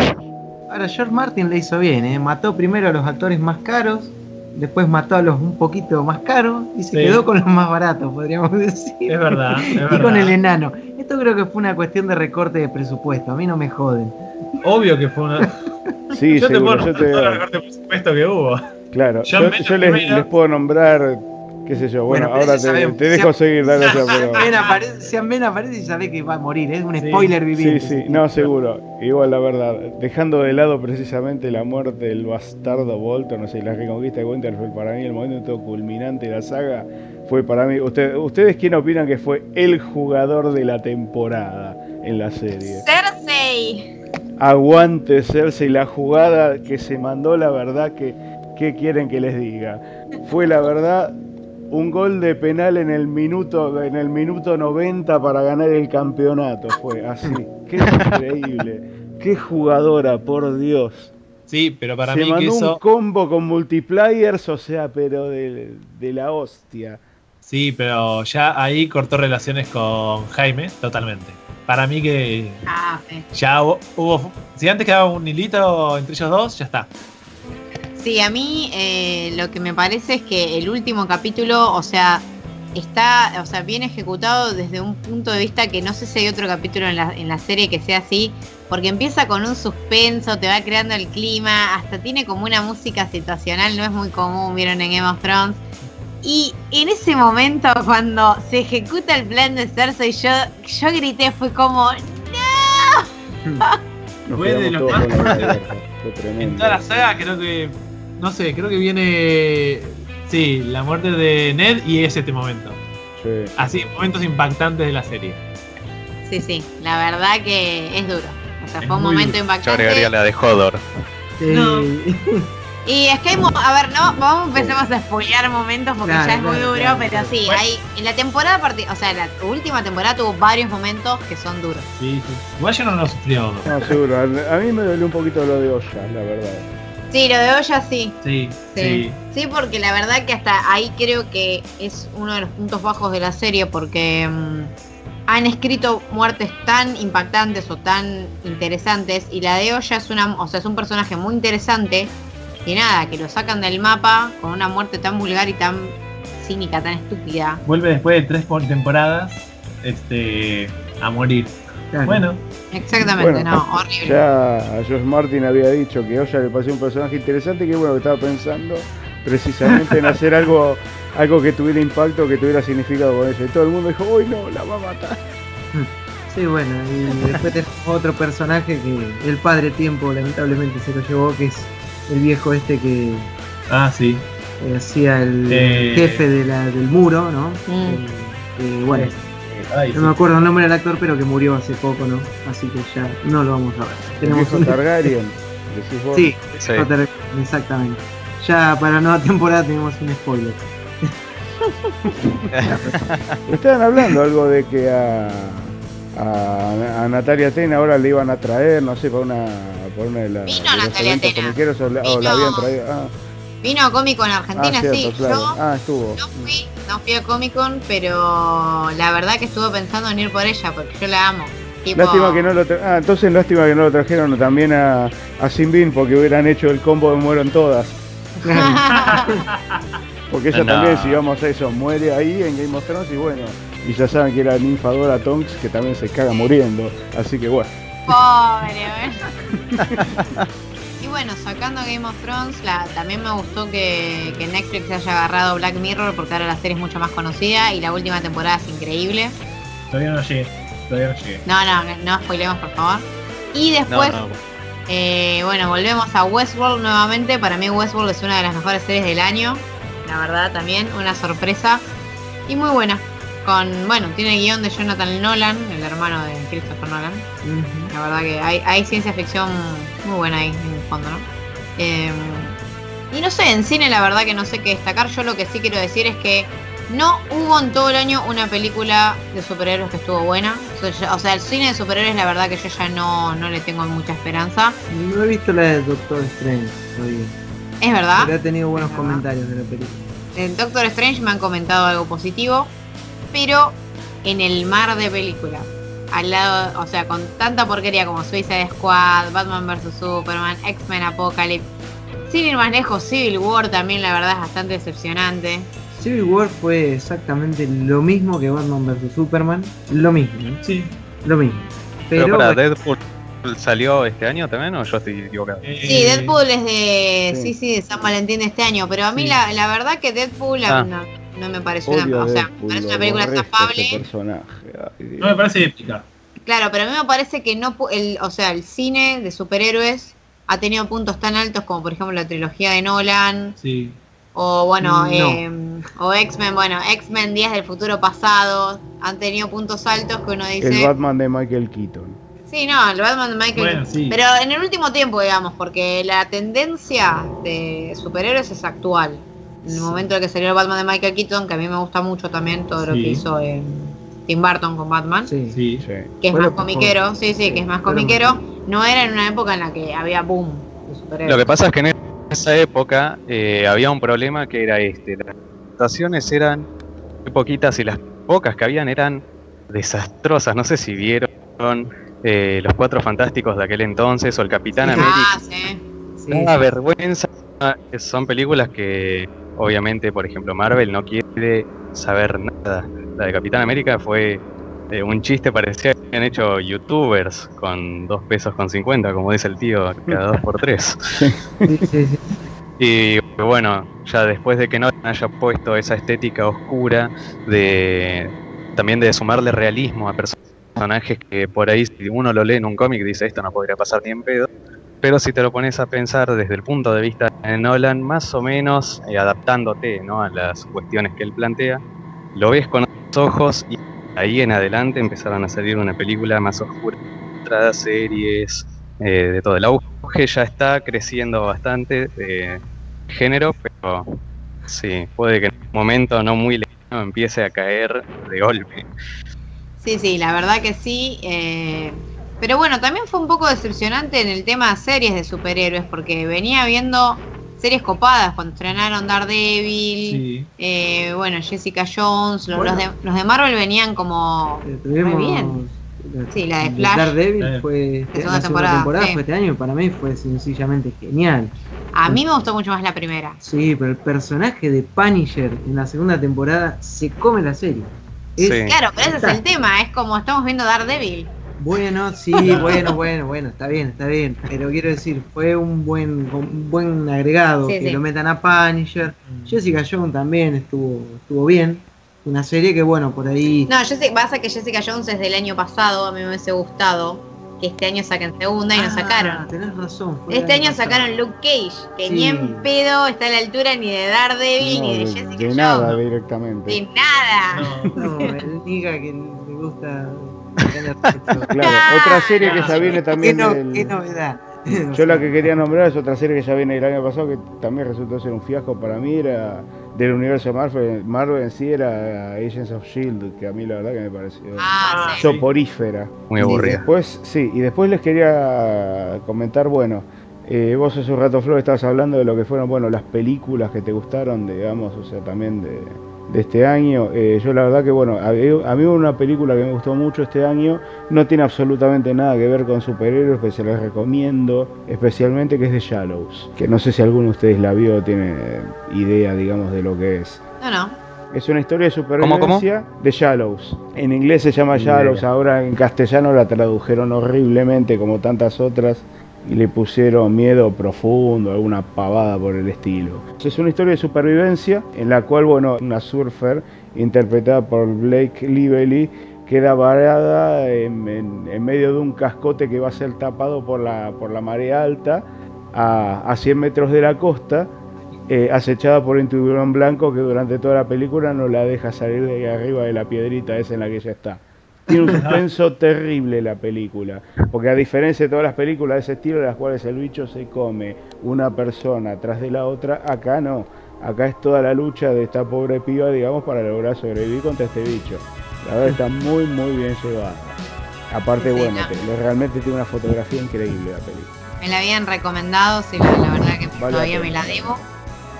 Ahora, George Martin le hizo bien, ¿eh? mató primero a los actores más caros, después mató a los un poquito más caros y se Sí. quedó con los más baratos, podríamos decir. Es verdad, es y verdad. con el enano. Esto creo que fue una cuestión de recorte de presupuesto, a mí no me joden. Obvio que fue una. Sí, yo te seguro, puedo yo nombrar te... todo el recorte de presupuesto que hubo. Claro, John yo, les puedo nombrar, qué sé yo, bueno, ahora te, sabemos. te dejo Si- seguir, dale, o sea, pero... Ben aparece, Sean Ben aparece y sabe que va a morir, es un Sí. spoiler Sí, viviente. sí, no, seguro. Igual la verdad, dejando de lado precisamente la muerte del bastardo Bolton, no sé, la reconquista de Winterfell, para mí el momento culminante de la saga fue para mí. Usted, ¿Ustedes quién opinan que fue el jugador de la temporada en la serie? Cersei. Aguante Cersei, la jugada que se mandó, la verdad que, ¿qué quieren que les diga? Fue la verdad un gol de penal en el minuto, en el minuto 90 para ganar el campeonato, fue así. Qué increíble, qué jugadora, por Dios. Sí, pero para se mí que mandó eso. un combo con multiplayers, o sea, pero de, de la hostia. Sí, pero ya ahí cortó relaciones con Jaime, totalmente. Para mí que Ah, sí. ya hubo, hubo- Si antes quedaba un hilito entre ellos dos, ya está. Sí, a mí eh, lo que me parece es que el último capítulo, o sea, está, o sea, bien ejecutado desde un punto de vista que no sé si hay otro capítulo en la, en la serie que sea así, porque empieza con un suspenso, te va creando el clima, hasta tiene como una música situacional, no es muy común, vieron en Game of Thrones. Y en ese momento, cuando se ejecuta el plan de Cersei, yo, yo grité, fue como, Nos Fue de lo más- En toda la saga creo que. No sé, creo que viene. Sí, la muerte de Ned y es este momento. Sí. Así, momentos impactantes de la serie. sí, sí, la verdad que es duro. O sea, Es fue un momento duro. Yo impactante. agregaría la de Hodor. No. Y es que hay, a ver, no, vamos empecemos a spoilear momentos porque Claro, ya es muy duro, claro, pero claro. sí, Bueno. hay, en la temporada, parti- o sea, la última temporada tuvo varios momentos que son duros. Sí, sí. Igual yo no lo sufrió. No, seguro. A a mí me dolió un poquito lo de Olla, la verdad. Sí, lo de Olla sí. Sí, Sí. sí. Sí, porque la verdad que hasta ahí creo que es uno de los puntos bajos de la serie porque mm, han escrito muertes tan impactantes o tan interesantes y la de Olla es una, o sea, es un personaje muy interesante y nada, que lo sacan del mapa con una muerte tan vulgar y tan cínica, tan estúpida. Vuelve después de tres por- temporadas este, a morir. Claro. Bueno, Exactamente, Bueno, no, horrible. Ya George Martin había dicho que Olla le pareció un personaje interesante que bueno que estaba pensando precisamente en hacer algo algo que tuviera impacto, que tuviera significado con ella. Y todo el mundo dijo, uy no, la va a matar. Sí, bueno, y después tenemos otro personaje que el padre tiempo lamentablemente se lo llevó, que es el viejo este que ah, sí. hacía el Eh. jefe de la, del muro, ¿no? Mm. Eh, bueno, Ay, no me acuerdo el nombre del actor, pero que murió hace poco, ¿no? Así que ya no lo vamos a ver. Tenemos un... Targaryen, decís vos. Sí, Sí. Potter- exactamente. Ya para la nueva temporada tenemos un spoiler. Estaban hablando algo de que a, a, a Natalia Tena ahora le iban a traer, no sé, para una, para una de, las Vino de los Natalia Tena. comiqueros o, la, o la Vino- habían traído. Ah, Vino a Comic Con ah, Argentina, cierto, sí. claro. Yo Ah, estuvo. no fui, no fui a Comic Con, pero la verdad que estuve pensando en ir por ella porque yo la amo. Tipo, Lástima que no lo tra- ah, entonces lástima que no lo trajeron también a, a Sinbin porque hubieran hecho el combo de mueron todas. Porque ella No. también, si vamos a eso, muere ahí en Game of Thrones y bueno, y ya saben que era ninfadora Tonks que también se caga muriendo. Así que bueno, Pobre, bueno, sacando Game of Thrones, la, también me gustó que, que Netflix haya agarrado Black Mirror porque ahora la serie es mucho más conocida y la última temporada es increíble. Todavía no llegué. Todavía no llegué. No, no, no spoilemos por favor. Y No, después, no. eh, bueno, volvemos a Westworld nuevamente. Para mí Westworld es una de las mejores series del año. La verdad también, una sorpresa. Y muy buena. Con, bueno, tiene el guion de Jonathan Nolan, el hermano de Christopher Nolan. La verdad que hay, hay ciencia ficción muy buena ahí en el fondo, ¿no? Eh, y no sé, en cine la verdad que no sé qué destacar. Yo lo que sí quiero decir es que no hubo en todo el año una película de superhéroes que estuvo buena. O sea, el cine de superhéroes la verdad que yo ya no, no le tengo mucha esperanza. No he visto la de Doctor Strange todavía, Es verdad. pero he tenido buenos comentarios de la película. Doctor Strange me han comentado algo positivo, pero en el mar de películas, al lado, o sea, con tanta porquería como Suicide Squad, Batman vs Superman, X-Men Apocalypse, sin ir más lejos, Civil War también la verdad es bastante decepcionante. Civil War fue exactamente lo mismo que Batman vs Superman, lo mismo, ¿no? Sí. lo mismo. Pero, Pero, para Deadpool salió este año también o yo estoy equivocado. Eh, Sí, Deadpool es de, sí. sí, sí, de San Valentín de este año, pero a mí Sí. la, la verdad que Deadpool Ah. no, no me pareció odio una, o sea, me parece una película estafable. No me parece épica. Claro, pero a mí me parece que no, el, o sea, el cine de superhéroes ha tenido puntos tan altos como por ejemplo la trilogía de Nolan Sí. o bueno, No. eh, o X-Men, bueno, X-Men Días del Futuro Pasado han tenido puntos altos que uno El dice, Batman de Michael Keaton. sí, no, el Batman de Michael, Bueno, sí. pero en el último tiempo, digamos, porque la tendencia de superhéroes es actual. En el momento en que salió el Batman de Michael Keaton, que a mí me gusta mucho también todo lo Sí. que hizo eh, Tim Burton con Batman sí. Sí. Que es más comiquero, sí, sí, que es más comiquero, no era en una época en la que había boom de superhéroes. Lo que pasa es que en esa época eh, había un problema que era este. Las adaptaciones eran muy poquitas y las pocas que habían eran desastrosas. No sé si vieron eh, Los Cuatro Fantásticos de aquel entonces o El Capitán Sí. América. Ah, sí. sí, Daba vergüenza son películas que obviamente, por ejemplo, Marvel no quiere saber nada. La de Capitán América fue eh, un chiste, parecía que han hecho youtubers con dos pesos con 50, como dice el tío, cada dos por tres. Y bueno, ya después de que no haya puesto esa estética oscura, de también de sumarle realismo a personajes que por ahí si uno lo lee en un cómic dice esto no podría pasar ni en pedo, pero si te lo pones a pensar desde el punto de vista de Nolan, más o menos eh, adaptándote ¿no? a las cuestiones que él plantea, lo ves con otros ojos y ahí en adelante empezaron a salir una película más oscura, series, eh, de todo el auge ya está creciendo bastante de género, pero sí, puede que en un momento no muy lejano empiece a caer de golpe. Sí, sí, la verdad que sí. eh, pero bueno, también fue un poco decepcionante en el tema de series de superhéroes, porque venía viendo series copadas cuando estrenaron Daredevil, Sí. eh, bueno, Jessica Jones, los, Bueno. los de, los de Marvel venían como Eh, muy bien. la- Sí, la de Flash. Daredevil fue este- segunda la segunda temporada, temporada, sí. fue este año y para mí fue sencillamente genial. A mí me gustó mucho más la primera. Sí, pero el personaje de Punisher en la segunda temporada se come la serie. Es Sí. Claro, pero ese es el tema, es como estamos viendo Daredevil. Bueno, sí, bueno, bueno, bueno, está bien, está bien. Pero quiero decir, fue un buen, un buen agregado Sí, que sí. lo metan a Punisher. Jessica Jones también estuvo, estuvo bien. Una serie que bueno, por ahí. No, yo sé, pasa que Jessica Jones es del año pasado, a mí me hubiese gustado que este año saquen segunda y no Ah, sacaron. Tenés razón. el Este año pasado. sacaron Luke Cage, que Sí. ni en pedo está a la altura ni de Daredevil No, ni de, de, Jessica de Jones. nada directamente. De nada. No. No, el que le gusta. Claro, otra serie que ya viene ¿Qué, también no- del- qué novedad? Yo la que quería nombrar es otra serie que ya viene el año pasado que también resultó ser un fiasco para mí, era del universo de Marvel, Marvel en sí era Agents of Shield, que a mí la verdad que me pareció Ah, sí. soporífera. Muy Sí, Y aburrida. después, sí, y después les quería comentar, bueno, eh, vos hace un rato, Flor, estabas hablando de lo que fueron, bueno, las películas que te gustaron, digamos, o sea, también de, de este año. Eh, yo la verdad que, bueno, a, a mí una película que me gustó mucho este año, no tiene absolutamente nada que ver con superhéroes, pero se les recomiendo, especialmente que es The Shallows, que no sé si alguno de ustedes la vio tiene eh, idea, digamos, de lo que es. No, no. Es una historia de ¿Cómo, cómo? supervivencia de Shallows. En inglés se llama Shallows, ahora en castellano la tradujeron horriblemente como tantas otras y le pusieron miedo profundo, alguna pavada por el estilo. Es una historia de supervivencia en la cual, bueno, una surfer interpretada por Blake Lively queda varada en, medio de un cascote que va a ser tapado por la, por la marea alta a, a 100 metros de la costa eh, acechada por un tiburón blanco que durante toda la película no la deja salir de arriba de la piedrita esa en la que ella está. Tiene un suspenso terrible la película, porque a diferencia de todas las películas de ese estilo, en las cuales el bicho se come una persona tras de la otra, acá no. Acá es toda la lucha de esta pobre piba, digamos, para lograr sobrevivir contra este bicho. La verdad está muy, muy bien llevada. Aparte, Sí, bueno, no. te- realmente tiene una fotografía increíble la película. Me la habían recomendado, sí, la, la verdad que Vale todavía la me la debo.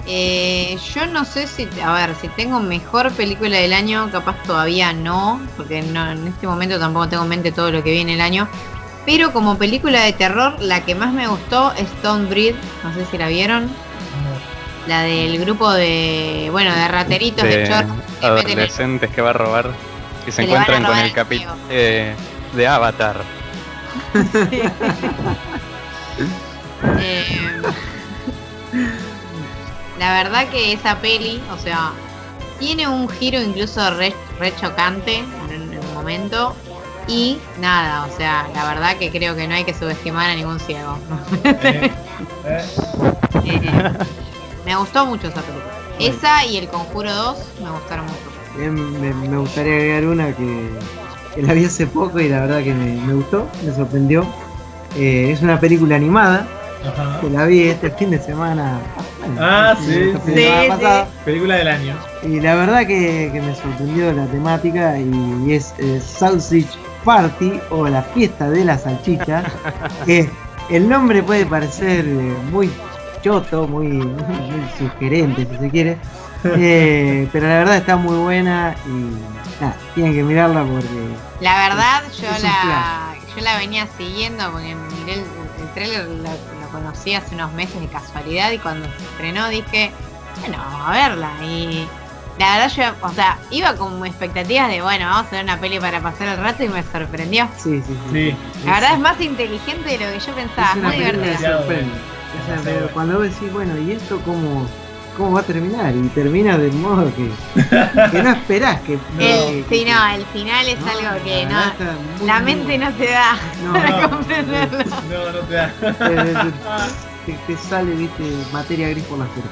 Eh, yo no sé si, a ver, si tengo mejor película del año, capaz todavía no, porque no, en este momento tampoco tengo en mente todo lo que viene el año. Pero como película de terror, la que más me gustó es Stone Breed, no sé si la vieron, la del grupo de, bueno, de rateritos de, de chorros que adolescentes que va a robar y se Que a encuentran con el capitán de, de Avatar. Eh, la verdad que esa peli, o sea, tiene un giro incluso re, re chocante en, un- en un momento. Y nada, o sea, la verdad que creo que no hay que subestimar a ningún ciego. Eh, eh, Eh, me gustó mucho esa película. Esa y El Conjuro 2 me gustaron mucho. Bien, me, me gustaría agregar una que, que la vi hace poco y la verdad que me, me gustó, me sorprendió. Eh, es una película animada ajá. que la vi este fin de semana. bueno, Ah, sí, de sí. Película del año. Y la verdad que, que me sorprendió la temática y es eh, Sausage Party o la fiesta de la salchicha. que el nombre puede parecer eh, muy choto, muy, muy sugerente si se quiere. Eh, pero la verdad está muy buena y nada, tienen que mirarla porque La verdad, yo Es la, yo la venía siguiendo porque miré el, el trailer, conocí hace unos meses de casualidad y cuando se estrenó dije, bueno, vamos a verla. Y la verdad yo, o sea, iba con expectativas de, bueno, vamos a ver una peli para pasar el rato y me sorprendió. Sí, sí, sí. Sí. La verdad es más inteligente de lo que yo pensaba, Es una muy divertida. Cuando vos decís, bueno, ¿y esto cómo, cómo va a terminar? Y termina de modo que, que no esperás que. El, que- sí, no, el final es No, algo que no, muy, la mente no te da No, para no. comprenderlo. No, no te da. te, sale, viste, materia gris por la cerca.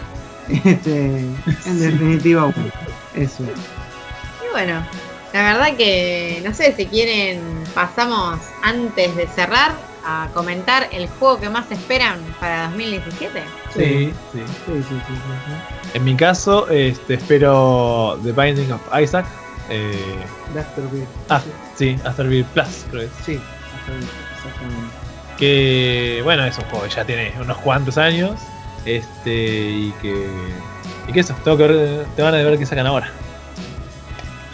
Este, en definitiva, bueno, eso. Y bueno, la verdad que no sé si quieren, pasamos antes de cerrar a comentar el juego que más esperan para 2017. Sí, sí. Sí, sí, sí. En mi caso, este, espero The Binding of Isaac. Eh, Afterbirth. ah, sí, Afterbirth Plus, creo es. Sí, exactamente. Que, bueno, es un juego que ya tiene unos cuantos años. Este, y que. Y que eso, tengo que ver, te van a ver qué sacan ahora.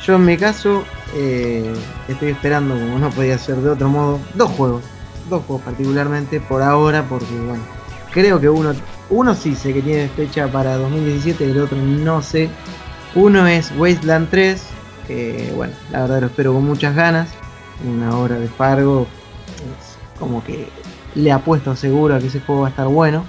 Yo en mi caso eh, estoy esperando, como no podía ser de otro modo, dos juegos. Dos juegos particularmente por ahora, porque bueno, creo que uno, uno sí sé que tiene fecha para 2017 y el otro no sé. Uno es Wasteland 3, que bueno, la verdad lo espero con muchas ganas. Una hora de Fargo, como que le apuesto seguro a que ese juego va a estar bueno.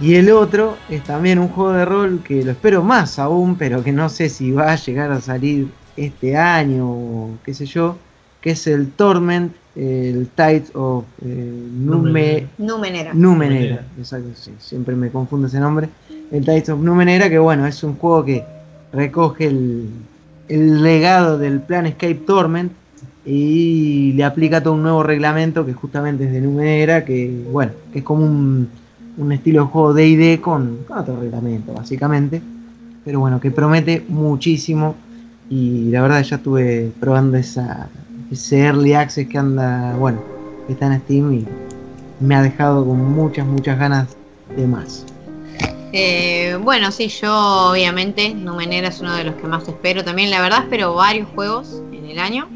Y el otro es también un juego de rol que lo espero más aún, pero que no sé si va a llegar a salir este año o qué sé yo, que es el Torment, el Tides of eh, Nume, Numenera. Numenera. Numenera. Exacto, sí, siempre me confundo ese nombre. El Tides of Numenera, que bueno, es un juego que recoge el, el legado del plan Escape Torment y le aplica todo un nuevo reglamento que justamente es de Numenera, que bueno, que es como un, un estilo de juego D&D con, con otro reglamento, básicamente. Pero bueno, que promete muchísimo y la verdad ya estuve probando esa, ese Early Access que anda, bueno, que está en Steam y me ha dejado con muchas, muchas ganas de más. Eh, bueno, sí, yo obviamente Numenera es uno de los que más espero. También, la verdad, espero varios juegos en el año.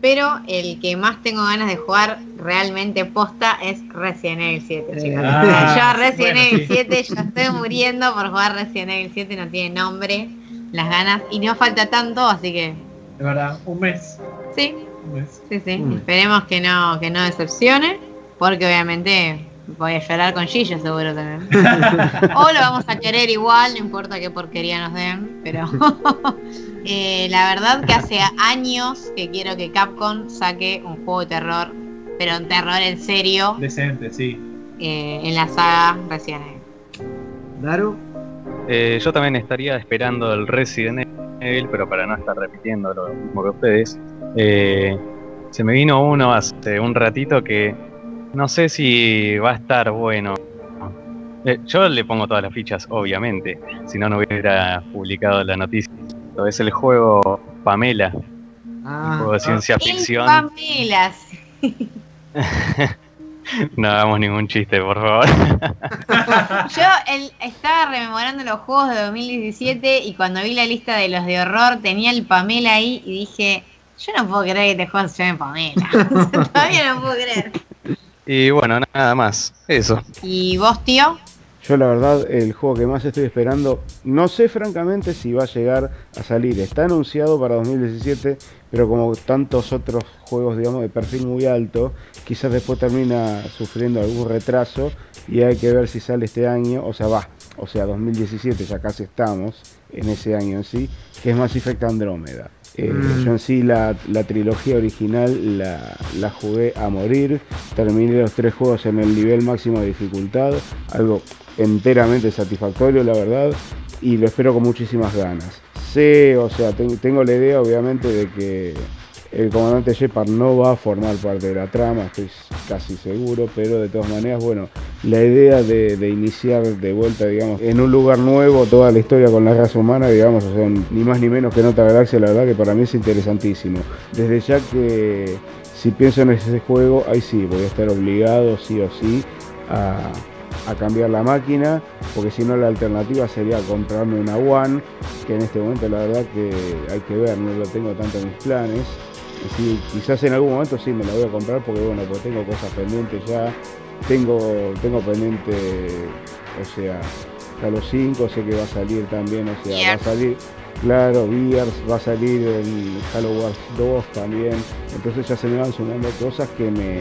Pero el que más tengo ganas de jugar realmente posta es Resident Evil 7, chicos. Ah, yo Resident bueno, Evil sí. 7, yo estoy muriendo por jugar Resident Evil 7, no tiene nombre, las ganas. Y no falta tanto, así que De verdad, un mes. sí, Un mes. sí, sí. Esperemos que no, que no decepcione. Porque obviamente voy a llorar con Gillo seguro también. O lo vamos a querer igual, no importa qué porquería nos den, pero eh, la verdad que hace años que quiero que Capcom saque un juego de terror, pero un terror en serio, Decente, sí. eh, en la saga Resident Evil. Daro, Eh, yo también estaría esperando el Resident Evil, pero para no estar repitiendo lo mismo que ustedes. Eh, se me vino uno hace un ratito que no sé si va a estar bueno. Eh, yo le pongo todas las fichas, obviamente, si no, no hubiera publicado la noticia. Es el juego Pamela, un ah, juego de ciencia El ficción. Pamela. No hagamos ningún chiste, por favor. Yo el- estaba rememorando los juegos de 2017 y cuando vi la lista de los de horror tenía el Pamela ahí y dije, yo no puedo creer que este juego se llame Pamela. Todavía no puedo creer. Y bueno, nada más. Eso. ¿Y vos, tío? Yo la verdad, el juego que más estoy esperando, no sé francamente si va a llegar a salir. Está anunciado para 2017, pero como tantos otros juegos, digamos, de perfil muy alto, quizás después termina sufriendo algún retraso y hay que ver si sale este año, o sea, va, o sea, 2017, ya casi estamos en ese año en sí, que es Mass Effect Andrómeda. Eh, Mm. Yo en sí la, la trilogía original la, la jugué a morir, terminé los tres juegos en el nivel máximo de dificultad, algo enteramente satisfactorio la verdad, y lo espero con muchísimas ganas. Sé, o sea, ten- tengo la idea obviamente de que el comandante Shepard no va a formar parte de la trama, estoy casi seguro, pero de todas maneras, bueno, la idea de, iniciar de vuelta, digamos, en un lugar nuevo toda la historia con la raza humana, digamos, o sea, ni más ni menos que en otra galaxia, la verdad que para mí es interesantísimo. Desde ya que si pienso en ese juego, ahí sí, voy a estar obligado, sí o sí, a, a cambiar la máquina, porque si no la alternativa sería comprarme una One, que en este momento la verdad que hay que ver, no lo tengo tanto en mis planes. Y sí, quizás en algún momento sí me la voy a comprar porque bueno, pues tengo cosas pendientes ya. Tengo, tengo pendiente, o sea, Halo 5 sé que va a salir también, o sea, va a salir, claro, Gears, va a salir el Halo Wars 2 también, entonces ya se me van sumando cosas que me,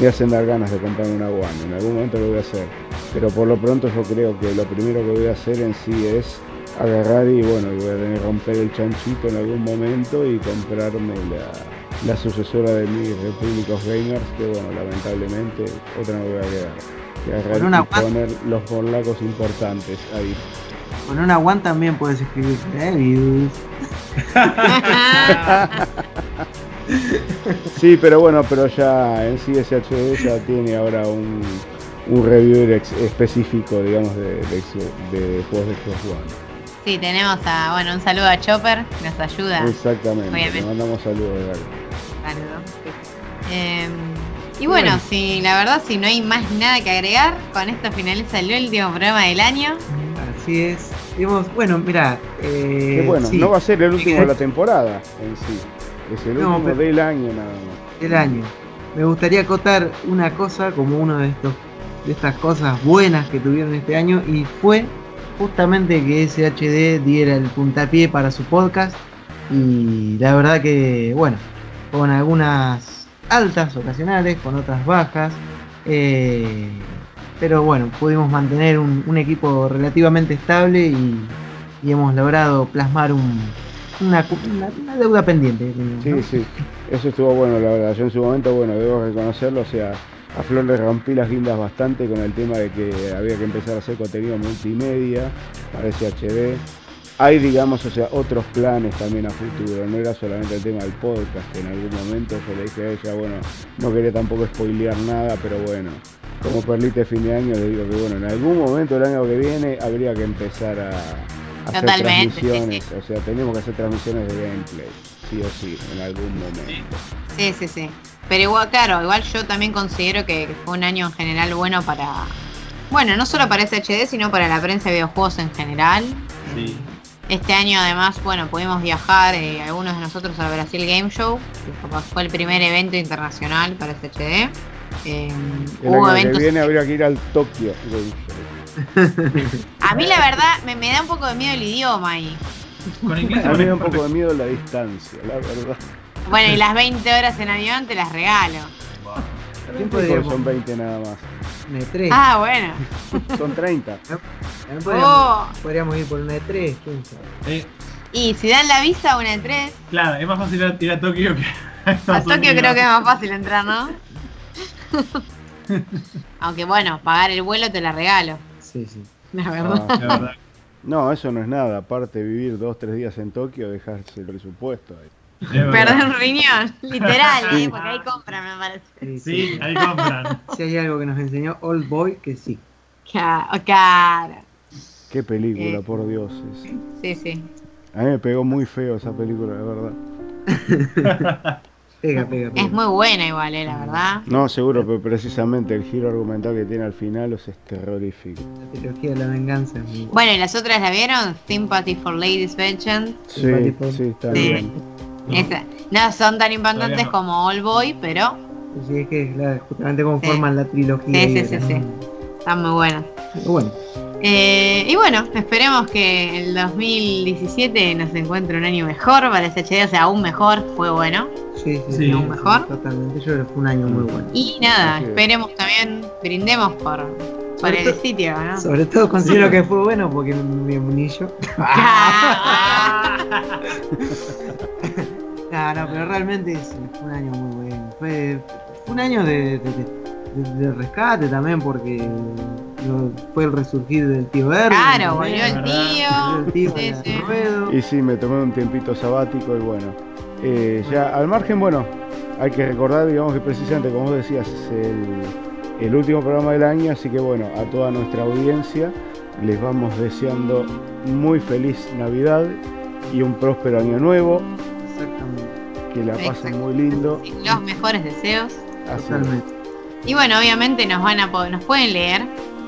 me hacen dar ganas de comprarme una One, en algún momento lo voy a hacer, pero por lo pronto yo creo que lo primero que voy a hacer en sí es agarrar y bueno, voy a tener que romper el chanchito en algún momento y comprarme la, la sucesora de mi Republic of Gamers, que bueno, lamentablemente otra no voy a quedar. Que una y One. poner los morlacos importantes ahí. Con una One también puedes escribir reviews. Sí, pero bueno, pero ya en sí SHD ya tiene ahora un, un reviewer específico, digamos, de, de juegos de Xbox One. Sí, tenemos a, bueno, un saludo a Chopper, que nos ayuda. Exactamente, obviamente. le mandamos saludos de verdad. Saludo. Eh, y bueno, Bueno. si la verdad, si no hay más nada que agregar, con esto finaliza el último programa del año. Así es. Digamos, bueno, mira. Eh, Que bueno, sí, no va a ser el último de la temporada en sí. Es el No, último pero- del año nada más. del año. Me gustaría acotar una cosa como uno de estos de estas cosas buenas que tuvieron este año y fue justamente que SHD diera el puntapié para su podcast y la verdad que bueno, con algunas altas ocasionales, con otras bajas, eh, pero bueno, pudimos mantener un, equipo relativamente estable y, y hemos logrado plasmar un, una, una- deuda pendiente. Sí, sí, eso estuvo bueno, la verdad. Yo en su momento, bueno, debo reconocerlo, o sea, a Flor le rompí las guindas bastante con el tema de que había que empezar a hacer contenido multimedia para SHD. Hay, digamos, o sea, otros planes también a futuro, no era solamente el tema del podcast, que en algún momento yo le dije a ella, bueno, no quería tampoco spoilear nada, pero bueno, como perlite fin de año, le digo que bueno, en algún momento del año que viene habría que empezar a, a hacer sí, transmisiones, o sea, tenemos que hacer transmisiones de gameplay, sí o sí, en algún momento. Sí, sí, sí. Pero igual, claro, igual yo también considero que, que fue un año en general bueno para. Bueno, no solo para SHD, sino para la prensa de videojuegos en general. Sí. Este año además, bueno, pudimos viajar eh, algunos de nosotros al Brasil Game Show, que fue el primer evento internacional para SHD. Eh, El hubo año que eventos. viene habría que ir al Tokio Game Show. A mí la verdad me, me da un poco de miedo el idioma ahí. Con inglés A mí me da un poco de miedo la distancia, la verdad. Bueno, y las 20 horas en avión te las regalo. Porque podríamos- son 20 nada más. Una E3. Ah, bueno. Son 30. También podríamos, Oh. podríamos ir por una E3, quién sabe. Eh, Y si dan la visa una de tres, claro, es más fácil ir a, ir a Tokio que a a Estados Tokio Unidos. creo que es más fácil entrar, ¿no? Aunque bueno, pagar el vuelo te la regalo, Sí, sí. la verdad. Ah, La verdad. No, eso no es nada. Aparte, vivir dos, tres días en Tokio, dejarse el presupuesto ahí. Un riñón, literal, ¿eh? porque ahí compran, me parece. Sí, Sí, ahí compran. Si hay algo que nos enseñó Old Boy, que sí. Ca- Cara. Qué película, Eh. por Dios. es- Sí, sí. A mí me pegó muy feo esa película, de verdad. Pega, pega, pega. Es muy buena igual, eh, la verdad. No, seguro, pero precisamente el giro argumental que tiene al final es terrorífico. La trilogía de la venganza es muy buena. Bueno, ¿y las otras la vieron? Sympathy for Ladies Vengeance. Sí, Simpático. sí, está Sí. bien. No. Son tan importantes no. como All Boy, pero Sí, es que claro, justamente como Sí. la trilogía. Sí, sí, sí, sí. están muy buenas. Bueno, Eh, y bueno, esperemos que el 2017 nos encuentre un año mejor para SHD, o sea, aún mejor, fue bueno. Sí, sí, Sí. ¿Aún mejor? Totalmente, yo creo que fue un año muy bueno. Y nada, esperemos también, brindemos por, por el sitio, ¿no? Sobre todo considero que fue bueno porque me uní yo. No, no, pero realmente sí, fue un año muy bueno. Fue, fue un año de, de- de- de rescate también porque lo- fue el resurgir del tío Erwin. Claro, volvió el tío. tío Sí, a sí. Ruedo. Y sí, me tomé un tiempito sabático y bueno. Eh, ya al margen, bueno, hay que recordar, digamos que precisamente como vos decías, es el, el último programa del año, así que bueno, a toda nuestra audiencia les vamos deseando muy feliz Navidad y un próspero año nuevo, Exactamente, que la pasen muy lindo. Sí, Los mejores deseos. Totalmente. Y bueno, obviamente nos van a nos pueden leer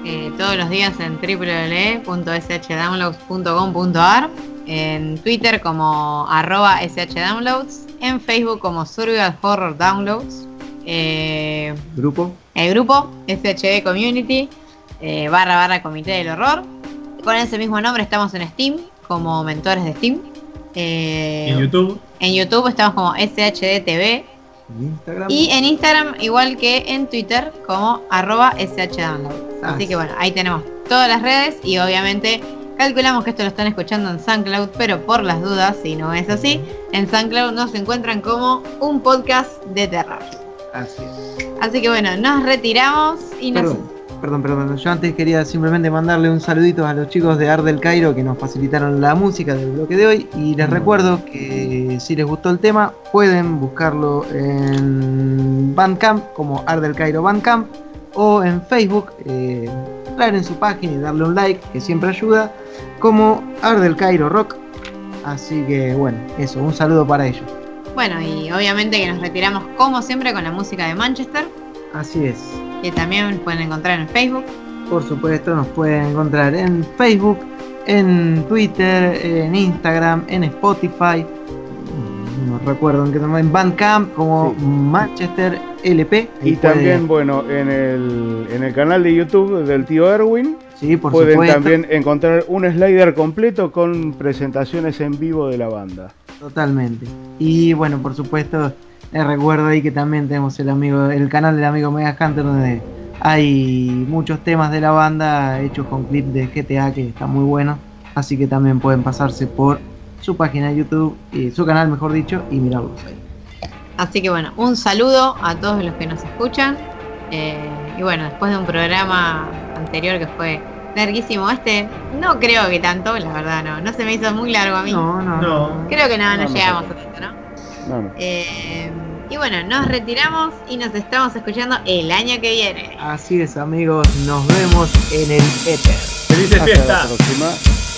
eh, todos los días en www.shdownloads.com.ar, en Twitter como arroba shdownloads, en Facebook como Survival Horror Downloads, eh, Grupo. el grupo SHD Community eh, barra barra Comité del Horror. Con ese mismo nombre estamos en Steam como mentores de Steam. Eh, En YouTube. en YouTube estamos como SHD TV en Instagram. y en Instagram igual que en Twitter como arroba SHDownload. Ah, Así sí. que bueno, ahí tenemos todas las redes y obviamente calculamos que esto lo están escuchando en SoundCloud, pero por las dudas, si no es así, en SoundCloud nos encuentran como un podcast de terror. Así es. Así que bueno, nos retiramos y nos... Perdón, perdón, perdón. Yo antes quería simplemente mandarle un saludito a los chicos de Art del Cairo que nos facilitaron la música del bloque de hoy. Y les recuerdo que si les gustó el tema, pueden buscarlo en Bandcamp como Art del Cairo Bandcamp o en Facebook, eh, entrar en su página y darle un like, que siempre ayuda, como Art del Cairo Rock. Así que bueno, eso, un saludo para ellos. Bueno, y obviamente que nos retiramos como siempre con la música de Manchester, Así es. que también pueden encontrar en Facebook. Por supuesto, nos pueden encontrar en Facebook, en Twitter, en Instagram, en Spotify. No recuerdo en qué nombre, en Bandcamp como Sí. Manchester LP. Y también, bueno, en el, en el canal de YouTube del tío Erwin sí, por pueden supuesto. también encontrar un slider completo con presentaciones en vivo de la banda. Totalmente. Y bueno, por supuesto, les recuerdo ahí que también tenemos el amigo, el canal del amigo Mega Hunter donde hay muchos temas de la banda hechos con clips de GTA que está muy bueno. Así que también pueden pasarse por su página de YouTube, y su canal mejor dicho, y mirarlos ahí. Así que bueno, un saludo a todos los que nos escuchan. Eh, y bueno, después de un programa anterior que fue larguísimo, este no creo que tanto, la verdad no, no se me hizo muy largo a mí. No, no, No. Creo que no, no, No, no llegamos a tanto, ¿no? No, no. Eh, y bueno, nos retiramos y nos estamos escuchando el año que viene. Así es, amigos. Nos vemos en el éter. ¡Felices Hasta fiestas! la próxima.